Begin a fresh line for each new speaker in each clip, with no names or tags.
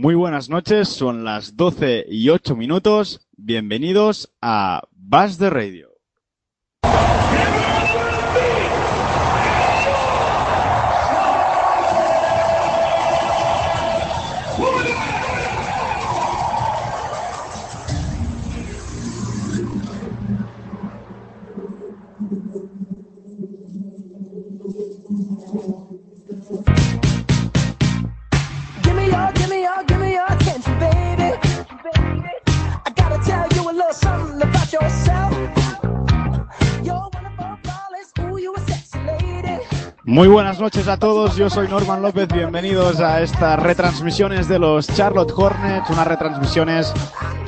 Muy buenas noches, son las 12 y 8 minutos. Bienvenidos a Bass de Radio. Muy buenas noches a todos, yo soy Norman López, bienvenidos a estas retransmisiones de los Charlotte Hornets, unas retransmisiones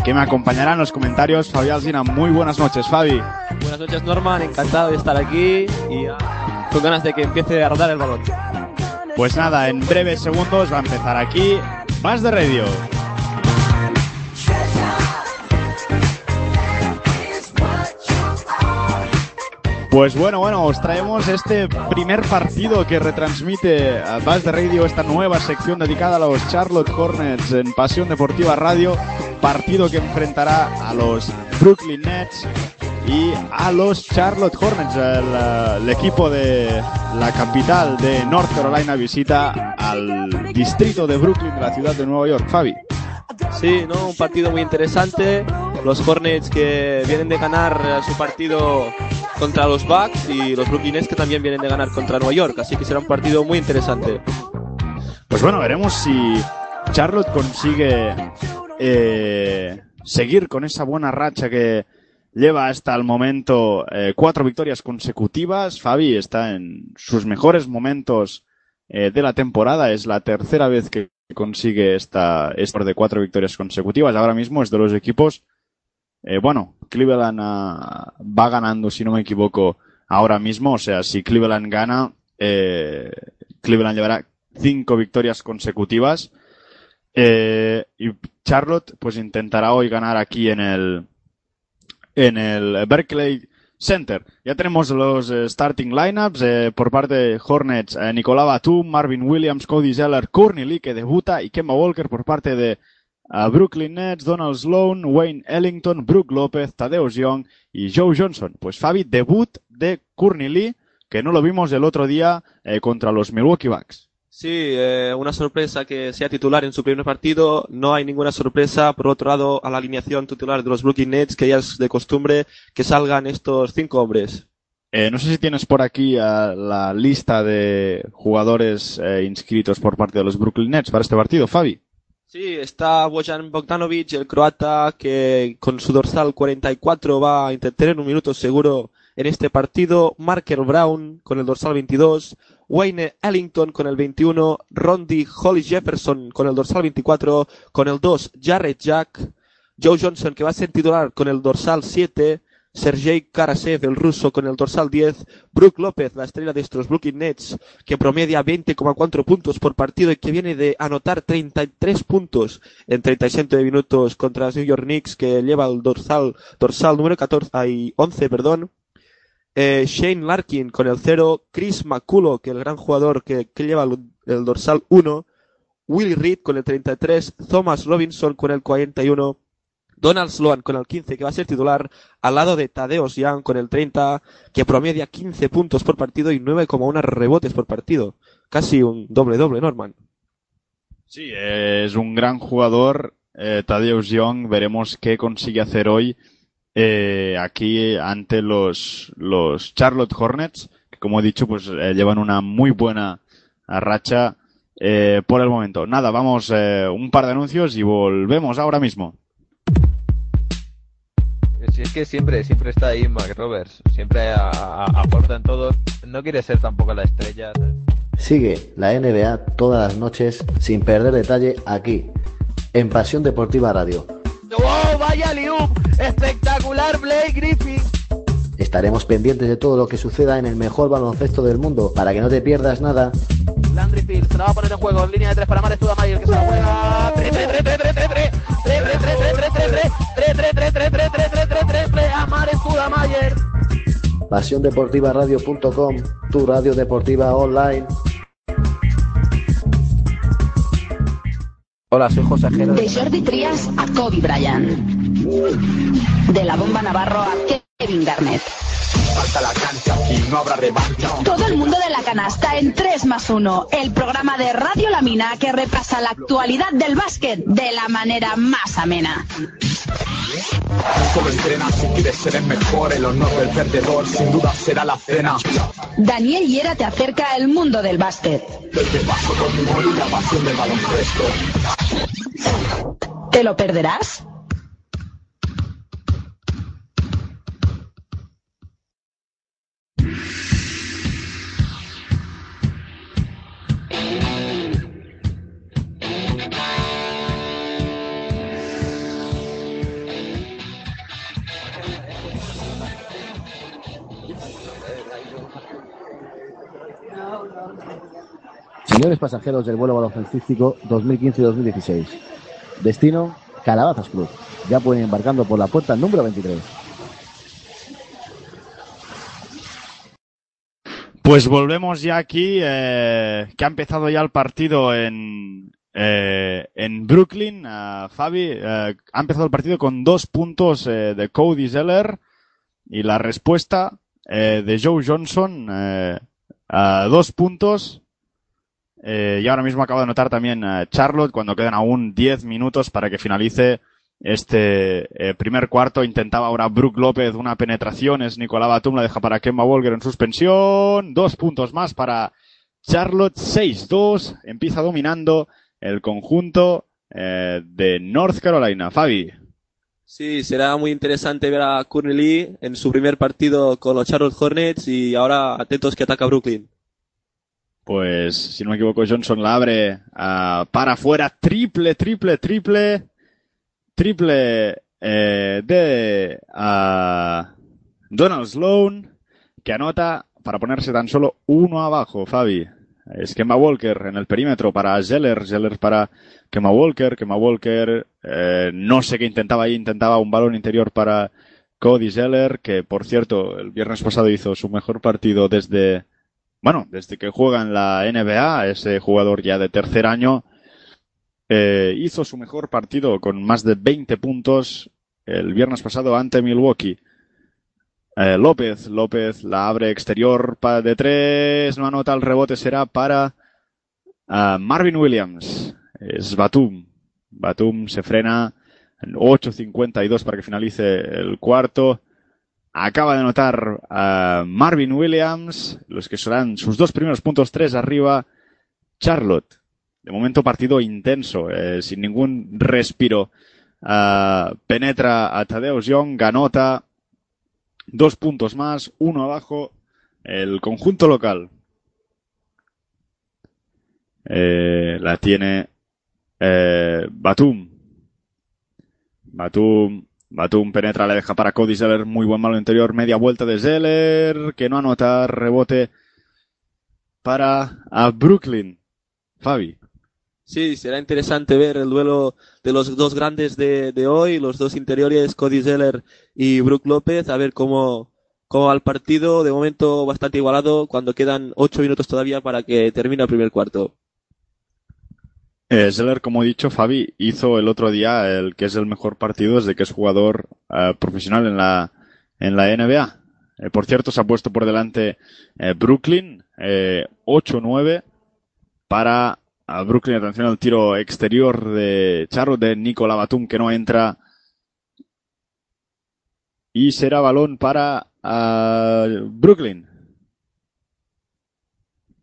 que me acompañarán en los comentarios. Fabi Alsina, muy buenas noches, Fabi.
Buenas noches Norman, encantado de estar aquí y ah, con ganas de que empiece a rodar el balón.
Pues nada, en breves segundos va a empezar aquí Bass de Radio. Pues bueno, bueno, os traemos este primer partido que retransmite Bass de Radio, esta nueva sección dedicada a los Charlotte Hornets en Pasión Deportiva Radio. Partido que enfrentará a los Brooklyn Nets y a los Charlotte Hornets. El, eh, el equipo de la capital de North Carolina visita al distrito de Brooklyn de la ciudad de Nueva York. Fabi.
Sí, ¿no? Un partido muy interesante. Los Hornets que vienen de ganar su partido contra los Bucks y los Brooklyn Nets que también vienen de ganar contra Nueva York. Así que será un partido muy interesante.
Pues bueno, veremos si Charlotte consigue eh, seguir con esa buena racha que lleva hasta el momento eh, cuatro victorias consecutivas. Fabi está en sus mejores momentos eh, de la temporada. Es la tercera vez que consigue esta, esta de cuatro victorias consecutivas. Ahora mismo es de los equipos. eh, bueno, Cleveland ah, va ganando, si no me equivoco, ahora mismo. O sea, si Cleveland gana, eh, Cleveland llevará cinco victorias consecutivas. Eh, y Charlotte, pues intentará hoy ganar aquí en el, en el Berkeley Center. Ya tenemos los eh, starting lineups eh, por parte de Hornets, eh, Nicolás Batum, Marvin Williams, Cody Zeller, Courtney Lee que debuta y Kemba Walker por parte de ah, Brooklyn Nets, Donald Sloan, Wayne Ellington, Brook López, Tadeusz Young y Joe Johnson. Pues Fabi, debut de Courtney Lee, que no lo vimos el otro día eh, contra los Milwaukee Bucks.
Sí, eh, una sorpresa que sea titular en su primer partido. No hay ninguna sorpresa. Por otro lado, a la alineación titular de los Brooklyn Nets, que ya es de costumbre que salgan estos cinco hombres.
Eh, no sé si tienes por aquí ah, la lista de jugadores eh, inscritos por parte de los Brooklyn Nets para este partido, Fabi.
Sí, está Bojan Bogdanovic, el croata, que con su dorsal 44 va a intentar tener un minuto seguro en este partido. Marker Brown con el dorsal 22. Wayne Ellington con el 21. Rondi Hollis Jefferson con el dorsal 24. Con el 2, Jared Jack. Joe Johnson, que va a ser titular con el dorsal 7. Sergei Karasev, el ruso, con el dorsal 10. Brook López, la estrella de estos Brooklyn Nets, que promedia 20,4 puntos por partido y que viene de anotar 33 puntos en 37 minutos contra los New York Knicks, que lleva el dorsal, dorsal número 14, ay, 11, perdón. Eh, Shane Larkin con el 0. Chris McCullough, que el gran jugador que, lleva el, dorsal 1. Willie Reed con el 33. Thomas Robinson con el 41. Donald Sloan con el 15, que va a ser titular, al lado de Tadeusz Young con el 30, que promedia 15 puntos por partido y 9,1 rebotes por partido. Casi un doble-doble, Norman.
Sí, es un gran jugador. Eh, Young, veremos qué consigue hacer hoy eh, aquí ante los, los Charlotte Hornets, que como he dicho, pues eh, llevan una muy buena racha eh, por el momento. Nada, vamos eh, un par de anuncios y volvemos ahora mismo.
Si es que siempre, siempre está ahí Mac Roberts, siempre aporta en todo, no quiere ser tampoco la estrella.
Sigue la NBA todas las noches sin perder detalle aquí, en Pasión Deportiva Radio.
¡Oh, Espectacular Blake Griffin.
Estaremos pendientes de todo lo que suceda en el mejor baloncesto del mundo para que no te pierdas nada.
Landry Field se la va a poner en juego en línea de tres para Mares Tudamayer que se la juega. 3 3 3 3 3 3 3 Pasión Deportiva
Radio.com, tu radio deportiva online.
Hola, soy José Ajero.
De Jordi Trias a Kobe Bryant. De la bomba Navarro a Kevin Garnett. Todo el mundo de la canasta en 3 más 1. El programa de Radio La Mina que repasa la actualidad del básquet de la manera más amena.
Solo entrena si quieres ser el mejor, el honor del perdedor sin duda será la cena.
Daniel Hiera te acerca al mundo del básquet.
Desde paso con humor y la pasión del baloncesto.
¿Te lo perderás?
Señores pasajeros del vuelo baloncestístico 2015-2016. Destino, Calabazas Club. Ya pueden embarcando por la puerta número 23.
Pues volvemos ya aquí, eh, que ha empezado ya el partido en, eh, en Brooklyn. Ah, Fabi, eh, ha empezado el partido con dos puntos de Cody Zeller y la respuesta de Joe Johnson a dos puntos. Eh, y ahora mismo acabo de notar también a Charlotte cuando quedan aún 10 minutos para que finalice este eh, primer cuarto. Intentaba ahora Brook López una penetración. Es Nicolás Batum, la deja para Kemba Walker en suspensión. Dos puntos más para Charlotte. 6-2. Empieza dominando el conjunto eh, de North Carolina. Fabi.
Sí, será muy interesante ver a Courtney Lee en su primer partido con los Charlotte Hornets y ahora atentos que ataca Brooklyn.
Pues, si no me equivoco, Johnson la abre ah, para afuera. Triple, triple, triple. Triple eh, de ah, Donald Sloan, que anota para ponerse tan solo uno abajo, Fabi. Es Kemba Walker en el perímetro para Zeller, Zeller para Kemba Walker, Kemba Walker, eh, no sé qué intentaba ahí, intentaba un balón interior para Cody Zeller, que por cierto, el viernes pasado hizo su mejor partido desde, bueno, desde que juega en la NBA, ese jugador ya de tercer año, eh, hizo su mejor partido con más de 20 puntos el viernes pasado ante Milwaukee. Eh, López, López la abre exterior de tres, no anota el rebote, será para ah, Marvin Williams. Es Batum. Batum se frena en 8.52 para que finalice el cuarto. Acaba de anotar a Marvin Williams, los que serán sus dos primeros puntos, tres arriba. Charlotte. De momento partido intenso, eh, sin ningún respiro. Ah, penetra a Tadeusz Young, anota dos puntos más, uno abajo, el conjunto local. Eh, la tiene eh, Batum. Batum. Batum penetra, le deja para Cody Zeller, muy buen malo interior, media vuelta de Zeller, que no anota, rebote para a Brooklyn. Fabi.
Sí, será interesante ver el duelo de los dos grandes de, de hoy, los dos interiores, Cody Zeller y Brook López, a ver cómo, cómo va el partido. De momento bastante igualado, cuando quedan ocho minutos todavía para que termine el primer cuarto.
Eh, Zeller, como he dicho, Fabi hizo el otro día el que es el mejor partido desde que es jugador eh, profesional en la, en la NBA. Eh, por cierto, se ha puesto por delante eh, Brooklyn, eh, 8-9 para a Brooklyn. Atención al tiro exterior de Charro de Nicola Batum que no entra. Y será balón para ah, Brooklyn.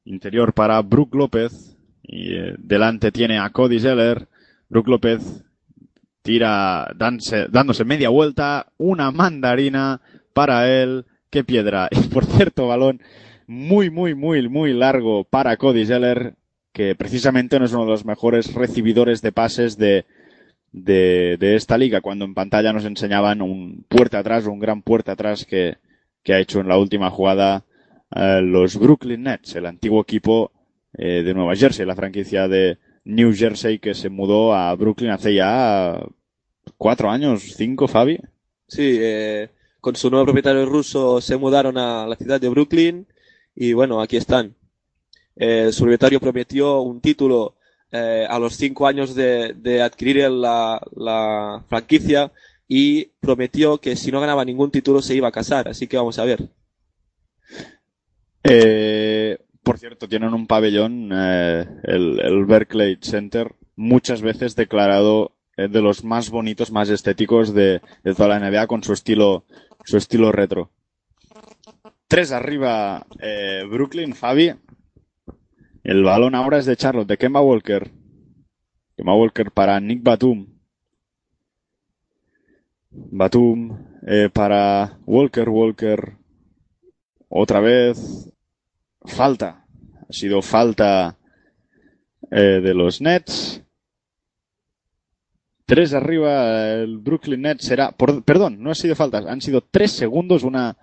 Interior para Brook López. Y eh, delante tiene a Cody Zeller. Brook López tira danse- dándose media vuelta. Una mandarina para él. Qué piedra. Y por cierto, balón muy, muy, muy, muy largo para Cody Zeller. Que precisamente no es uno de los mejores recibidores de pases de, de, de esta liga. Cuando en pantalla nos enseñaban un puerta atrás, un gran puerta atrás que, que ha hecho en la última jugada eh, los Brooklyn Nets, el antiguo equipo eh, de Nueva Jersey, la franquicia de New Jersey que se mudó a Brooklyn hace ya cuatro años, cinco, Fabi.
Sí, eh, con su nuevo propietario ruso se mudaron a la ciudad de Brooklyn y bueno, aquí están. Eh, su propietario prometió un título
eh, a los cinco años de, de adquirir la, la franquicia y prometió que si no ganaba ningún título se iba a casar. Así que vamos a ver.
Eh, por cierto, tienen un pabellón, eh, el, el Berkeley Center, muchas veces declarado eh, de los más bonitos, más estéticos de, toda la NBA con su estilo, su estilo retro. Tres arriba eh, Brooklyn, Fabi. El balón ahora es de Charlotte, de Kemba Walker. Kemba Walker para Nick Batum. Batum para Walker, Walker. Otra vez. Falta. Ha sido falta eh, de los Nets. Tres arriba, el Brooklyn Nets será. perdón, no ha sido faltas, han sido tres segundos, una.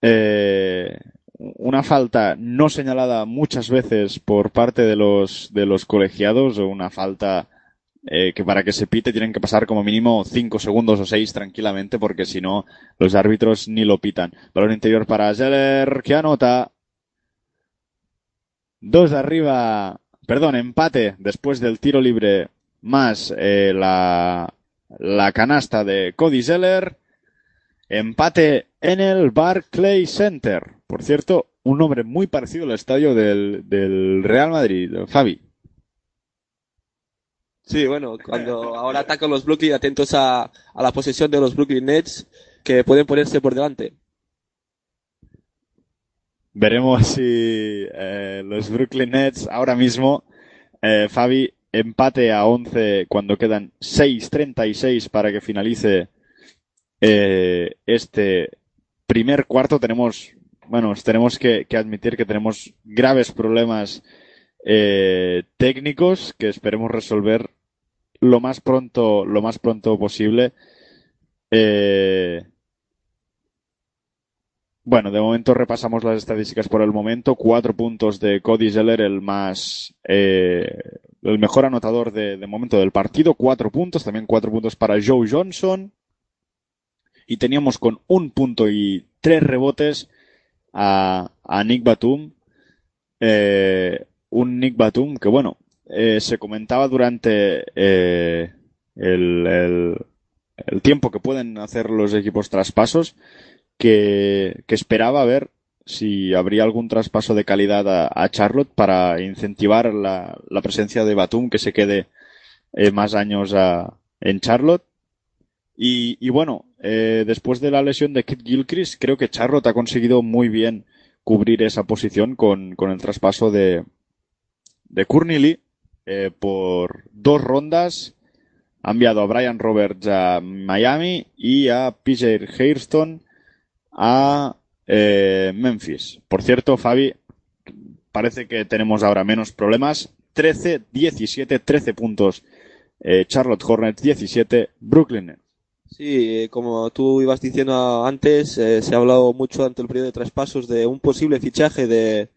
eh, una falta no señalada muchas veces por parte de los, de los colegiados, o una falta eh, que para que se pite tienen que pasar como mínimo cinco segundos o seis tranquilamente, porque si no, los árbitros ni lo pitan. Balón interior para Zeller, que anota. Dos de arriba, perdón, empate después del tiro libre más eh, la, la canasta de Cody Zeller. Empate en el Barclay Center. Por cierto, un nombre muy parecido al estadio del, del Real Madrid, Fabi.
Sí, bueno, cuando ahora atacan los Brooklyn, atentos a, a la posesión de los Brooklyn Nets, que pueden ponerse por delante.
Veremos si eh, los Brooklyn Nets ahora mismo, eh, Fabi, empate a 11 cuando quedan 6.36 para que finalice eh, este primer cuarto. Tenemos, bueno, tenemos que, admitir que tenemos graves problemas técnicos que esperemos resolver lo más pronto, lo más pronto posible. Eh, bueno, de momento repasamos las estadísticas por el momento. Cuatro puntos de Cody Zeller, el más, eh, el mejor anotador de, momento del partido. Cuatro puntos, también cuatro puntos para Joe Johnson. Y teníamos con un punto y tres rebotes a, Nick Batum. Eh, un Nick Batum que, bueno, eh, se comentaba durante eh, el, el tiempo que pueden hacer los equipos traspasos que, que esperaba ver si habría algún traspaso de calidad a, Charlotte para incentivar la, la presencia de Batum que se quede eh, más años a- en Charlotte. Y, y bueno, eh, después de la lesión de Kit Gilchrist, creo que Charlotte ha conseguido muy bien cubrir esa posición con, con el traspaso de, de Lee eh, por dos rondas. Ha enviado a Brian Roberts a Miami y a PJ Hairston a eh, Memphis. Por cierto, Fabi, parece que tenemos ahora menos problemas. 13, 17, 13 puntos. Eh, Charlotte Hornets 17, Brooklyn.
Sí, eh, como tú ibas diciendo antes, se ha hablado mucho ante el periodo de traspasos de un posible fichaje de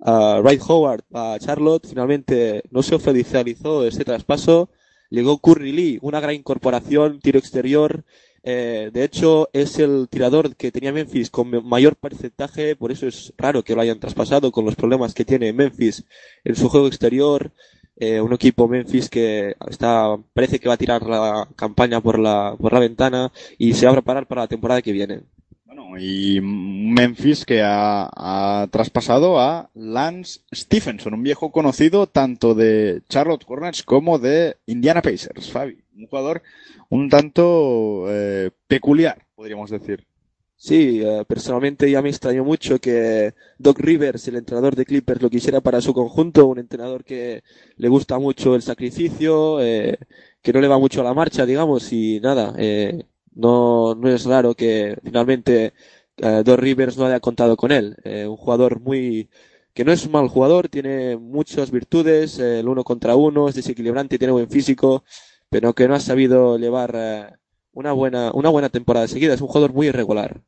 ah, Wright Howard a Charlotte. Finalmente no se oficializó este traspaso. Llegó Curry Lee, una gran incorporación, tiro exterior. Eh, de hecho, es el tirador que tenía Memphis con mayor porcentaje, por eso es raro que lo hayan traspasado con los problemas que tiene Memphis en su juego exterior. Eh, un equipo Memphis que está, parece que va a tirar la campaña por la, por la ventana y se va a preparar para la temporada que viene.
Bueno, y Memphis que ha, ha traspasado a Lance Stephenson, un viejo conocido tanto de Charlotte Hornets como de Indiana Pacers, Fabi. Un jugador un tanto eh, peculiar, podríamos decir.
Sí, eh, personalmente ya me extrañó mucho que Doc Rivers, el entrenador de Clippers, lo quisiera para su conjunto, un entrenador que le gusta mucho el sacrificio, eh, que no le va mucho a la marcha, digamos, y nada, eh, no, no es raro que finalmente eh, Doc Rivers no haya contado con él. Eh, un jugador muy, que no es un mal jugador, tiene muchas virtudes, eh, el uno contra uno, es desequilibrante, tiene buen físico, pero que no ha sabido llevar eh, una buena, una buena temporada seguida. Es un jugador muy irregular.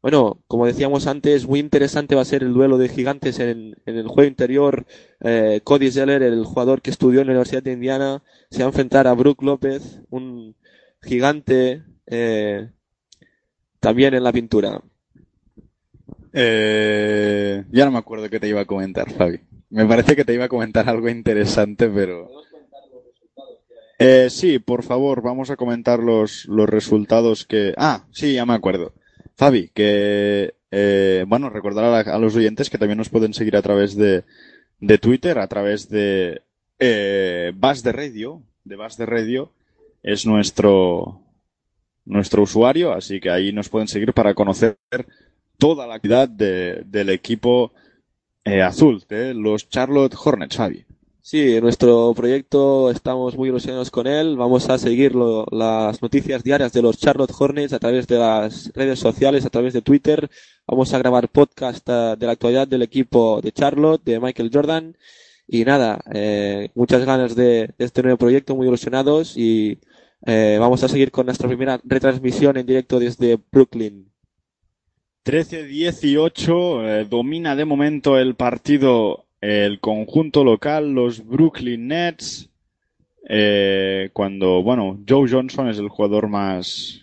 Bueno, como decíamos antes, muy interesante va a ser el duelo de gigantes en, en el juego interior. Cody Zeller, el jugador que estudió en la Universidad de Indiana, se va a enfrentar a Brook López, un gigante eh, también en la pintura.
Eh, ya no me acuerdo qué te iba a comentar, Fabi. Me parece que te iba a comentar algo interesante, pero... Eh, sí, por favor, vamos a comentar los, los resultados que... Ah, sí, ya me acuerdo. Fabi, que... eh, bueno, recordar a, la- a los oyentes que también nos pueden seguir a través de, de Twitter, a través de eh, Bas de Radio, de Bas de Radio, es nuestro, nuestro usuario, así que ahí nos pueden seguir para conocer toda la actividad de- del equipo eh, azul, de los Charlotte Hornets, Fabi.
Sí, nuestro proyecto estamos muy ilusionados con él. Vamos a seguir lo- las noticias diarias de los Charlotte Hornets a través de las redes sociales, a través de Twitter. Vamos a grabar podcast eh, de la actualidad del equipo de Charlotte, de Michael Jordan. Y nada, eh, muchas ganas de, de este nuevo proyecto, muy ilusionados y eh, vamos a seguir con nuestra primera retransmisión en directo desde Brooklyn.
13-18 eh, domina de momento el partido el conjunto local, los Brooklyn Nets, eh, cuando, bueno, Joe Johnson es el jugador más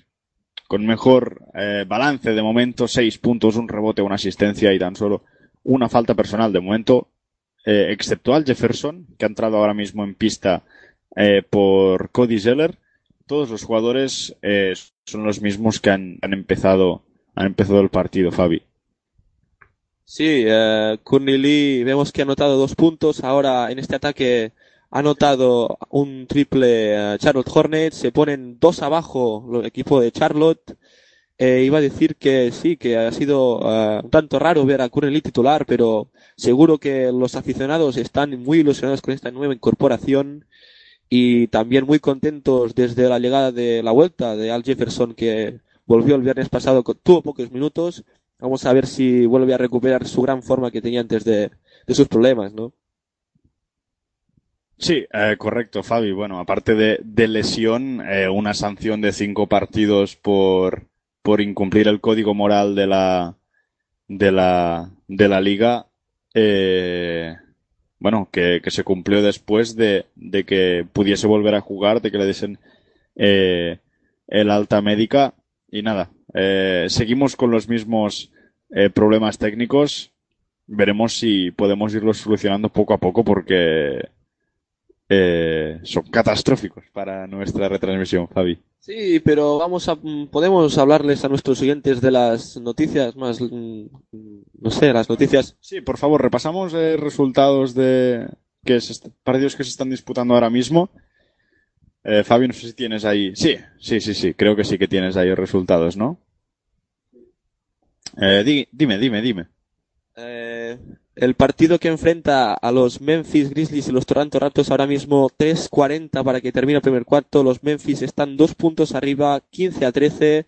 con mejor balance de momento, seis puntos, un rebote, una asistencia y tan solo una falta personal de momento, eh, excepto al Jefferson, que ha entrado ahora mismo en pista por Cody Zeller. Todos los jugadores eh, son los mismos que han, empezado han empezado el partido, Fabi.
Sí, eh, Lee vemos que ha anotado dos puntos. Ahora en este ataque ha anotado un triple eh, Charlotte Hornets. Se ponen dos abajo el equipo de Charlotte. Eh, iba a decir que sí, que ha sido eh, un tanto raro ver a Courtney Lee titular, pero seguro que los aficionados están muy ilusionados con esta nueva incorporación y también muy contentos desde la llegada de la vuelta de Al Jefferson que volvió el viernes pasado, tuvo pocos minutos. Vamos a ver si vuelve a recuperar su gran forma que tenía antes de, de sus problemas, ¿no?
Sí, eh, correcto, Fabi. Bueno, aparte de, de lesión, eh, una sanción de cinco partidos por, por incumplir el código moral de la, de la, de la liga, eh, bueno, que, que se cumplió después de, que pudiese volver a jugar, de que le diesen eh, el alta médica y nada. eh, seguimos con los mismos eh, problemas técnicos. Veremos si podemos irlos solucionando poco a poco porque eh, son catastróficos para nuestra retransmisión, Fabi.
Sí, pero vamos a, mm, podemos hablarles a nuestros oyentes de las noticias más, mm, no sé, las noticias.
Sí, por favor, repasamos eh, resultados de que se partidos que se están disputando ahora mismo. Eh, Fabi, no sé si tienes ahí. Sí, sí, sí, sí, creo que sí que tienes ahí los resultados, ¿no? Eh, di- dime, dime, dime.
Eh, el partido que enfrenta a los Memphis Grizzlies y los Toronto Raptors ahora mismo 3.40 para que termine el primer cuarto. Los Memphis están dos puntos arriba, 15 a 13.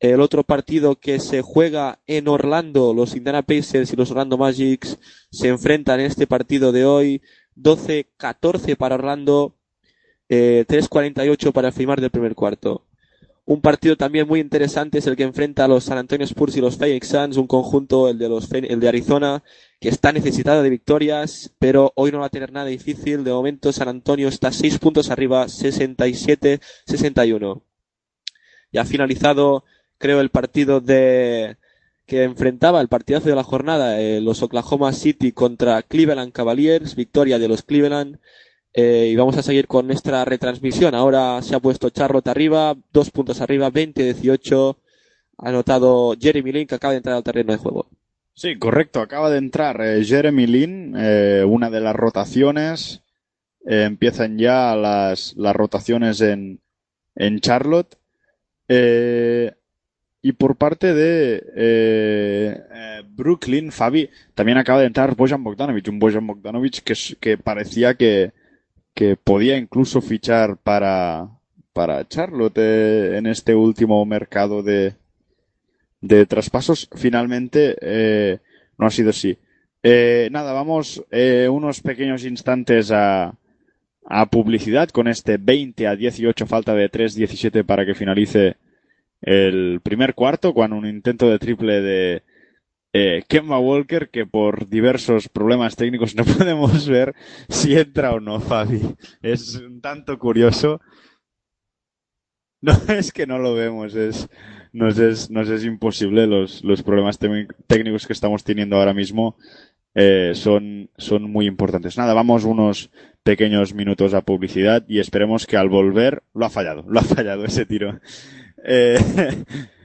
El otro partido que se juega en Orlando, los Indiana Pacers y los Orlando Magics se enfrentan en este partido de hoy. 12-14 para Orlando, eh, 3.48 para final del primer cuarto. Un partido también muy interesante es el que enfrenta a los San Antonio Spurs y los Phoenix Suns, un conjunto, el de los el de Arizona, que está necesitado de victorias, pero hoy no va a tener nada difícil. De momento San Antonio está seis puntos arriba, 67-61. Ya finalizado, creo, el partido de que enfrentaba el partidazo de la jornada, eh, los Oklahoma City contra Cleveland Cavaliers, victoria de los Cleveland. Eh, y vamos a seguir con nuestra retransmisión. Ahora se ha puesto Charlotte arriba, dos puntos arriba, 20-18. Ha anotado Jeremy Lin que acaba de entrar al terreno de juego.
Sí, correcto. Acaba de entrar eh, Jeremy Lin, eh, una de las rotaciones. Empiezan ya las, las rotaciones en, en Charlotte. Y por parte de Brooklyn, Fabi, también acaba de entrar Bojan Bogdanovic, un Bojan Bogdanovic que, que parecía que, que podía incluso fichar para, para Charlotte eh, en este último mercado de, de traspasos. Finalmente eh, no ha sido así. Eh, nada, vamos eh, unos pequeños instantes a, a publicidad con este 20 a 18 falta de 3-17 para que finalice el primer cuarto con un intento de triple de eh, Walker que por diversos problemas técnicos no podemos ver si entra o no, Fabi. Es un tanto curioso. No es que no lo vemos, es nos es, nos es imposible los, los problemas técnicos que estamos teniendo ahora mismo eh, son, son muy importantes. Nada, vamos unos pequeños minutos a publicidad y esperemos que al volver lo ha fallado, lo ha fallado ese tiro. Eh,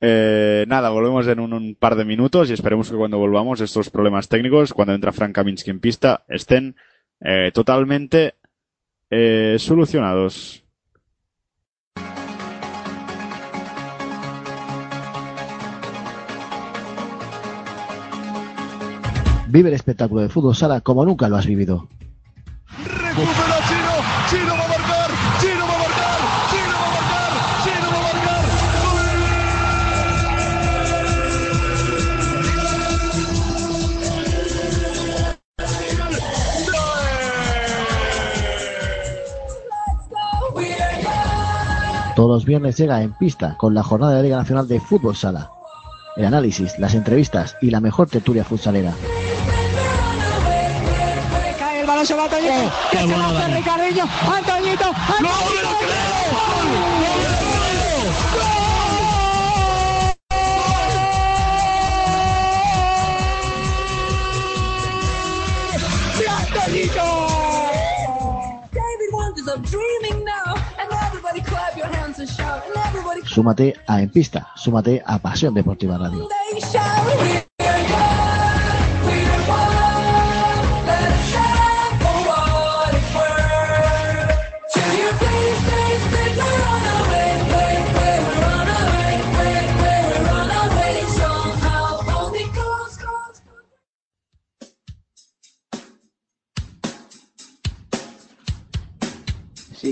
eh, nada, volvemos en un, un par de minutos y esperemos que cuando volvamos estos problemas técnicos, cuando entra Frank Kaminsky en pista, estén eh, totalmente eh, solucionados.
Vive el espectáculo de fútbol sala como nunca lo has vivido.
Recupera
Todos los viernes llega en pista con la jornada de Liga Nacional de Fútbol Sala. El análisis, las entrevistas y la mejor tertulia futsalera.
Cae
Súmate a En Pista, súmate a Pasión Deportiva Radio.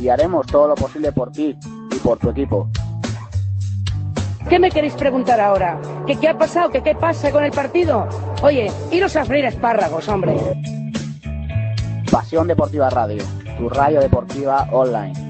y haremos todo lo posible por ti y por tu equipo.
¿Qué me queréis preguntar ahora? ¿Que qué ha pasado? ¿Que qué pasa con el partido? Oye, iros a freír espárragos, hombre.
Pasión Deportiva Radio, tu radio deportiva online.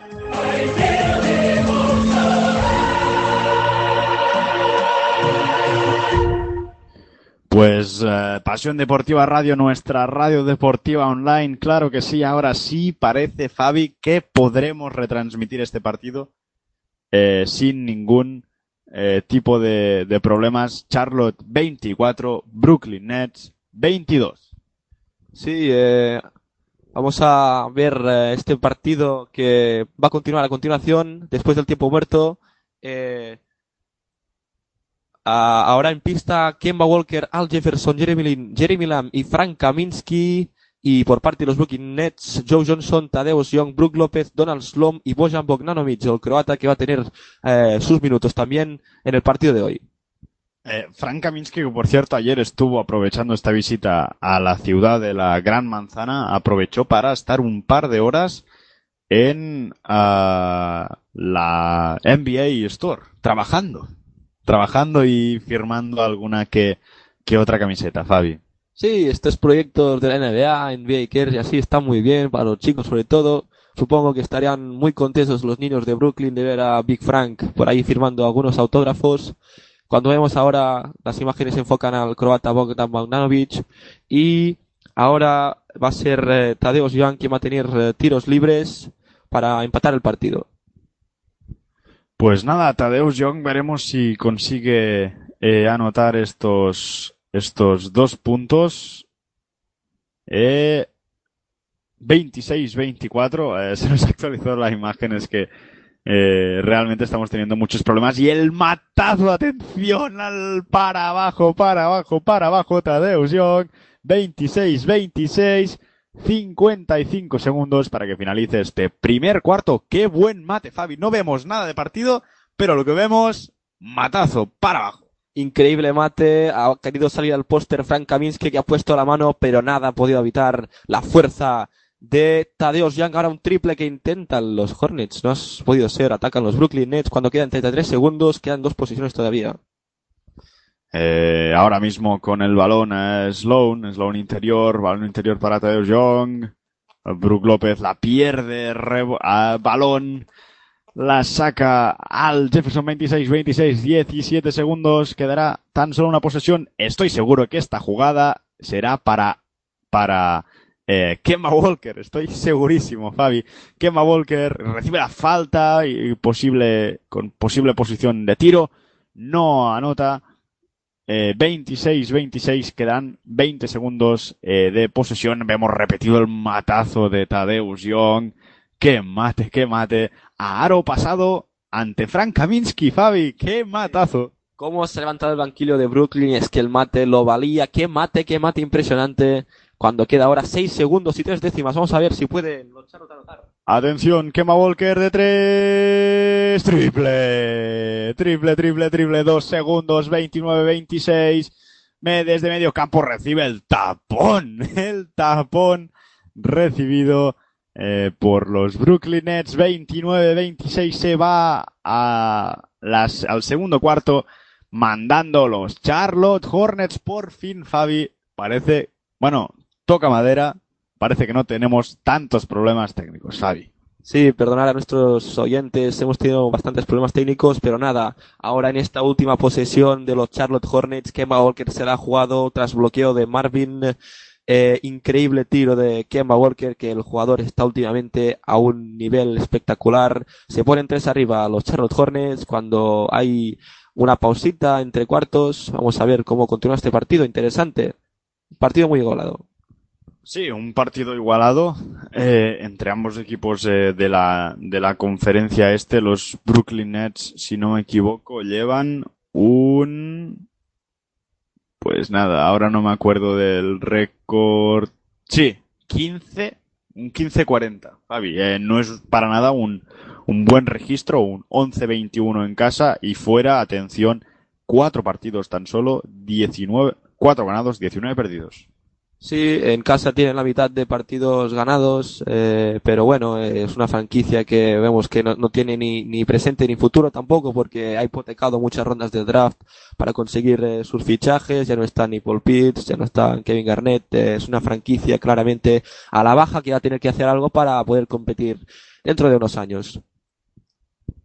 Pues eh, Pasión Deportiva Radio, nuestra radio deportiva online, claro que sí, ahora sí parece, Fabi, que podremos retransmitir este partido eh, sin ningún eh, tipo de, problemas. Charlotte 24, Brooklyn Nets 22.
Sí, eh, vamos a ver este partido que va a continuar a continuación, después del tiempo muerto. Eh, ahora en pista, Kemba Walker, Al Jefferson, Jeremy Lin, Jeremy Lamb y Frank Kaminsky. Y por parte de los Brooklyn Nets, Joe Johnson, Tadeusz Young, Brook López, Donald Slom y Bojan Bogdanovic, el croata que va a tener eh, sus minutos también en el partido de hoy.
Eh, Frank Kaminsky, que por cierto ayer estuvo aprovechando esta visita a la ciudad de la Gran Manzana, aprovechó para estar un par de horas en ah, la NBA Store, trabajando. Trabajando y firmando alguna que, otra camiseta, Fabi.
Sí, estos proyectos de la NBA, NBA Cares y así están muy bien para los chicos sobre todo. Supongo que estarían muy contentos los niños de Brooklyn de ver a Big Frank por ahí firmando algunos autógrafos. Cuando vemos ahora las imágenes enfocan al croata Bogdan Bogdanovic y ahora va a ser eh, Tadeusz Young quien va a tener eh, tiros libres para empatar el partido.
Pues nada, Tadeusz Young veremos si consigue eh, anotar estos, estos dos puntos Eh, 26-24. eh, se nos actualizó la imagen, es que eh, realmente estamos teniendo muchos problemas. Y el matazo, atención al para abajo, para abajo, para abajo, Tadeusz Young. 26-26. 55 segundos para que finalice este primer cuarto. Qué buen mate, Fabi. No vemos nada de partido, pero lo que vemos, matazo, para abajo.
Increíble mate, ha querido salir al póster Frank Kaminsky que ha puesto la mano, pero nada ha podido evitar la fuerza de Tadeusz Young. Ahora un triple que intentan los Hornets. No has podido ser, atacan los Brooklyn Nets cuando quedan 33 segundos, quedan dos posiciones todavía.
Eh, ahora mismo con el balón eh, Sloan, Sloan interior, balón interior para Tadeusz Young. Brook López la pierde, ah, balón, la saca al Jefferson 26, 26, 17 segundos, quedará tan solo una posesión. Estoy seguro que esta jugada será para, para, eh, Kemba Walker, estoy segurísimo, Fabi. Kemba Walker recibe la falta y posible, con posible posición de tiro, no anota. Eh, 26-26 quedan 20 segundos eh, de posesión. Vemos repetido el matazo de Tadeusz Young. ¡Qué mate, qué mate! A aro pasado ante Frank Kaminsky, Fabi. ¡Qué matazo!
Cómo se ha levantado el banquillo de Brooklyn, es que el mate lo valía. ¡Qué mate, qué mate impresionante! Cuando queda ahora 6 segundos y 3 décimas. Vamos a ver si puede
Atención, Kemba Walker de tres. Triple. Triple, triple, triple. Dos segundos, 29-26. Me desde medio campo recibe el tapón. El tapón recibido eh, por los Brooklyn Nets. 29-26 se va a las, al segundo cuarto mandando los Charlotte Hornets. Por fin, Fabi, parece, bueno, toca madera. Parece que no tenemos tantos problemas técnicos, Fabi.
Sí, perdonar a nuestros oyentes, hemos tenido bastantes problemas técnicos, pero nada, ahora en esta última posesión de los Charlotte Hornets, Kemba Walker se la ha jugado tras bloqueo de Marvin, eh, increíble tiro de Kemba Walker, que el jugador está últimamente a un nivel espectacular, se ponen tres arriba los Charlotte Hornets cuando hay una pausita entre cuartos, vamos a ver cómo continúa este partido, interesante, partido muy igualado.
Sí, un partido igualado eh, entre ambos equipos eh, de la de la conferencia este. Los Brooklyn Nets, si no me equivoco, llevan un pues nada, ahora no me acuerdo del récord. Sí, 15, un 15-40, Fabi. Eh, no es para nada un, un buen registro, un 11-21 en casa y fuera, atención, cuatro partidos tan solo, 19, cuatro ganados, 19 perdidos.
Sí, en casa tienen la mitad de partidos ganados, eh, pero bueno, es una franquicia que vemos que no, no tiene ni, ni presente ni futuro tampoco porque ha hipotecado muchas rondas de draft para conseguir eh, sus fichajes, ya no está ni Paul Pitts, ya no está Kevin Garnett, eh, es una franquicia claramente a la baja que va a tener que hacer algo para poder competir dentro de unos años.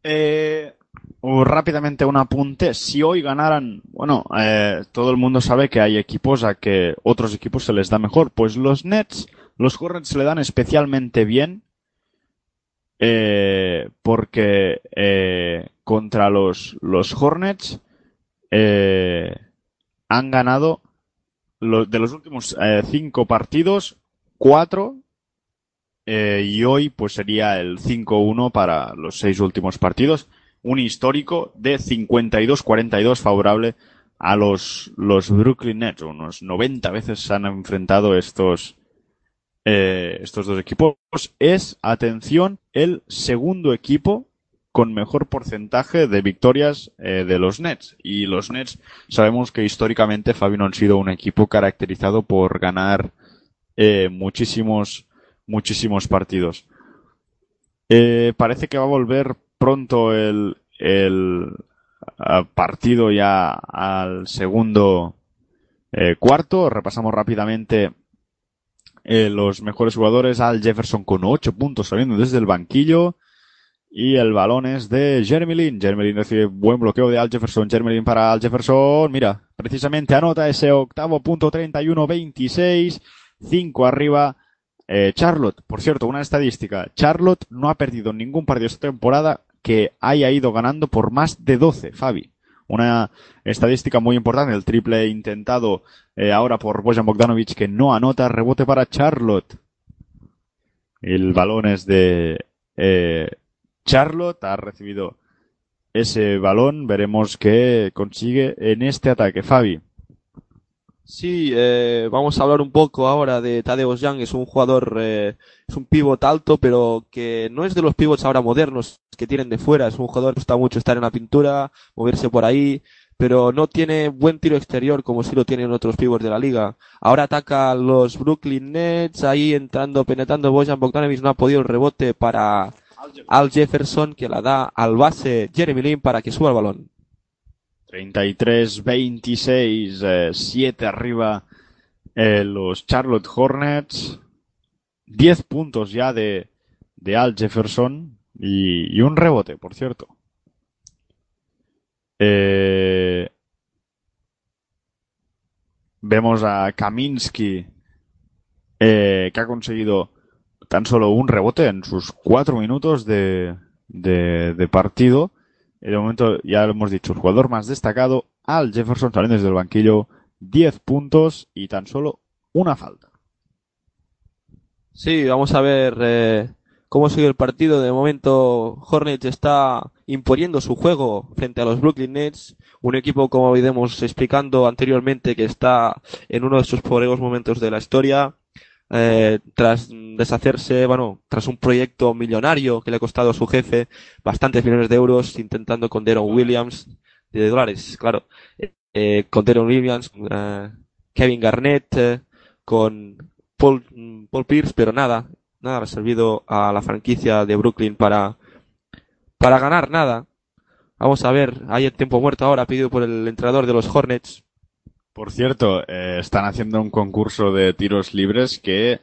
Eh, rápidamente un apunte. Si hoy ganaran, bueno, eh, todo el mundo sabe que hay equipos a que otros equipos se les da mejor. Pues los Nets, los Hornets se le dan especialmente bien. Eh, porque eh, contra los, los Hornets han ganado los, de los últimos cinco partidos, cuatro y hoy pues sería el 5-1 para los seis últimos partidos. Un histórico de 52-42 favorable a los, los Brooklyn Nets. Unos 90 veces se han enfrentado estos, eh, estos dos equipos. Es, atención, el segundo equipo con mejor porcentaje de victorias eh, de los Nets. Y los Nets sabemos que históricamente, Fabi, no han sido un equipo caracterizado por ganar eh, muchísimos, muchísimos partidos. Parece que va a volver pronto el, el ah, partido ya al segundo eh, cuarto. Repasamos rápidamente eh, los mejores jugadores. Al Jefferson con 8 puntos saliendo desde el banquillo. Y el balón es de Jeremy Lin. Jeremy Lin recibe buen bloqueo de Al Jefferson. Jeremy Lin para Al Jefferson. Mira, precisamente anota ese octavo punto 31-26. 5 arriba. Eh, Charlotte, por cierto, una estadística. Charlotte no ha perdido ningún partido esta temporada que haya ido ganando por más de 12, Fabi. Una estadística muy importante, el triple intentado eh, ahora por Bojan Bogdanovic que no anota, rebote para Charlotte. El balón es de eh, Charlotte, ha recibido ese balón, veremos qué consigue en este ataque. Fabi.
Sí, eh, vamos a hablar un poco ahora de Tadeusz Young. Es un jugador, eh, es un pivot alto, pero que no es de los pivots ahora modernos que tienen de fuera. Es un jugador que gusta mucho estar en la pintura, moverse por ahí, pero no tiene buen tiro exterior como si lo tienen otros pivots de la liga. Ahora ataca a los Brooklyn Nets, ahí entrando, penetrando Bojan Bogdanovic, no ha podido el rebote para Al Jefferson, que la da al base Jeremy Lin para que suba el balón.
33-26, 7 arriba eh, los Charlotte Hornets. 10 puntos ya de, de Al Jefferson y, y un rebote, por cierto. Eh, vemos a Kaminsky eh, que ha conseguido tan solo un rebote en sus 4 minutos de, de, de partido. El momento, ya lo hemos dicho, el jugador más destacado, Al Jefferson saliendo desde el banquillo, 10 puntos y tan solo una falta.
Sí, vamos a ver eh, cómo sigue el partido. De momento, Hornets está imponiendo su juego frente a los Brooklyn Nets, un equipo, como iremos explicando anteriormente, que está en uno de sus peores momentos de la historia. Eh, tras deshacerse, bueno, tras un proyecto millonario que le ha costado a su jefe bastantes millones de euros, intentando con Deron Williams, de dólares, claro, eh, con Deron Williams, eh, Kevin Garnett, eh, con Paul, Paul Pierce, pero nada, nada ha servido a la franquicia de Brooklyn para, para ganar nada. Vamos a ver, hay el tiempo muerto ahora pedido por el entrenador de los Hornets.
Por cierto, eh, están haciendo un concurso de tiros libres que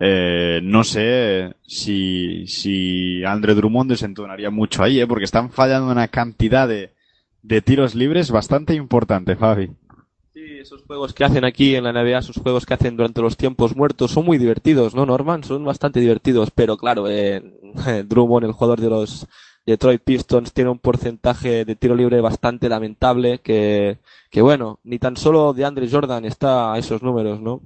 eh, no sé si, si Andre Drummond desentonaría mucho ahí, eh, porque están fallando una cantidad de, de tiros libres bastante importante, Fabi.
Sí, esos juegos que hacen aquí en la NBA, esos juegos que hacen durante los tiempos muertos, son muy divertidos, ¿no, Norman? Son bastante divertidos, pero claro, eh, Drummond, el jugador de los Detroit Pistons, tiene un porcentaje de tiro libre bastante lamentable que, que bueno, ni tan solo de Andre Jordan está a esos números, ¿no?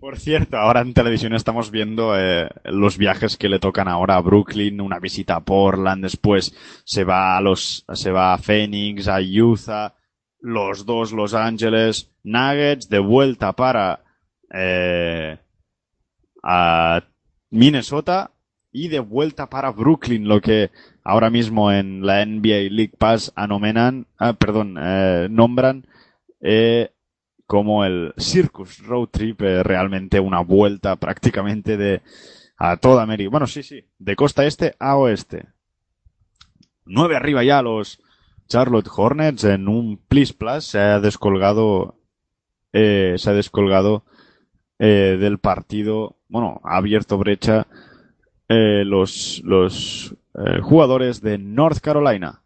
Por cierto, ahora en televisión estamos viendo eh, los viajes que le tocan ahora a Brooklyn, una visita a Portland, después se va a los, se va a Phoenix, a Utah, los dos Los Ángeles, Nuggets, de vuelta para eh, a Minnesota y de vuelta para Brooklyn, lo que ahora mismo en la NBA League Pass anomenan, ah, perdón, eh, nombran eh, como el Circus Road Trip, eh, realmente una vuelta prácticamente de a toda América. Bueno, sí, sí, de costa este a oeste. Nueve arriba ya los Charlotte Hornets en un Plus Plus se ha descolgado, eh, se ha descolgado del partido, bueno, ha abierto brecha eh, los, los eh, jugadores de North Carolina.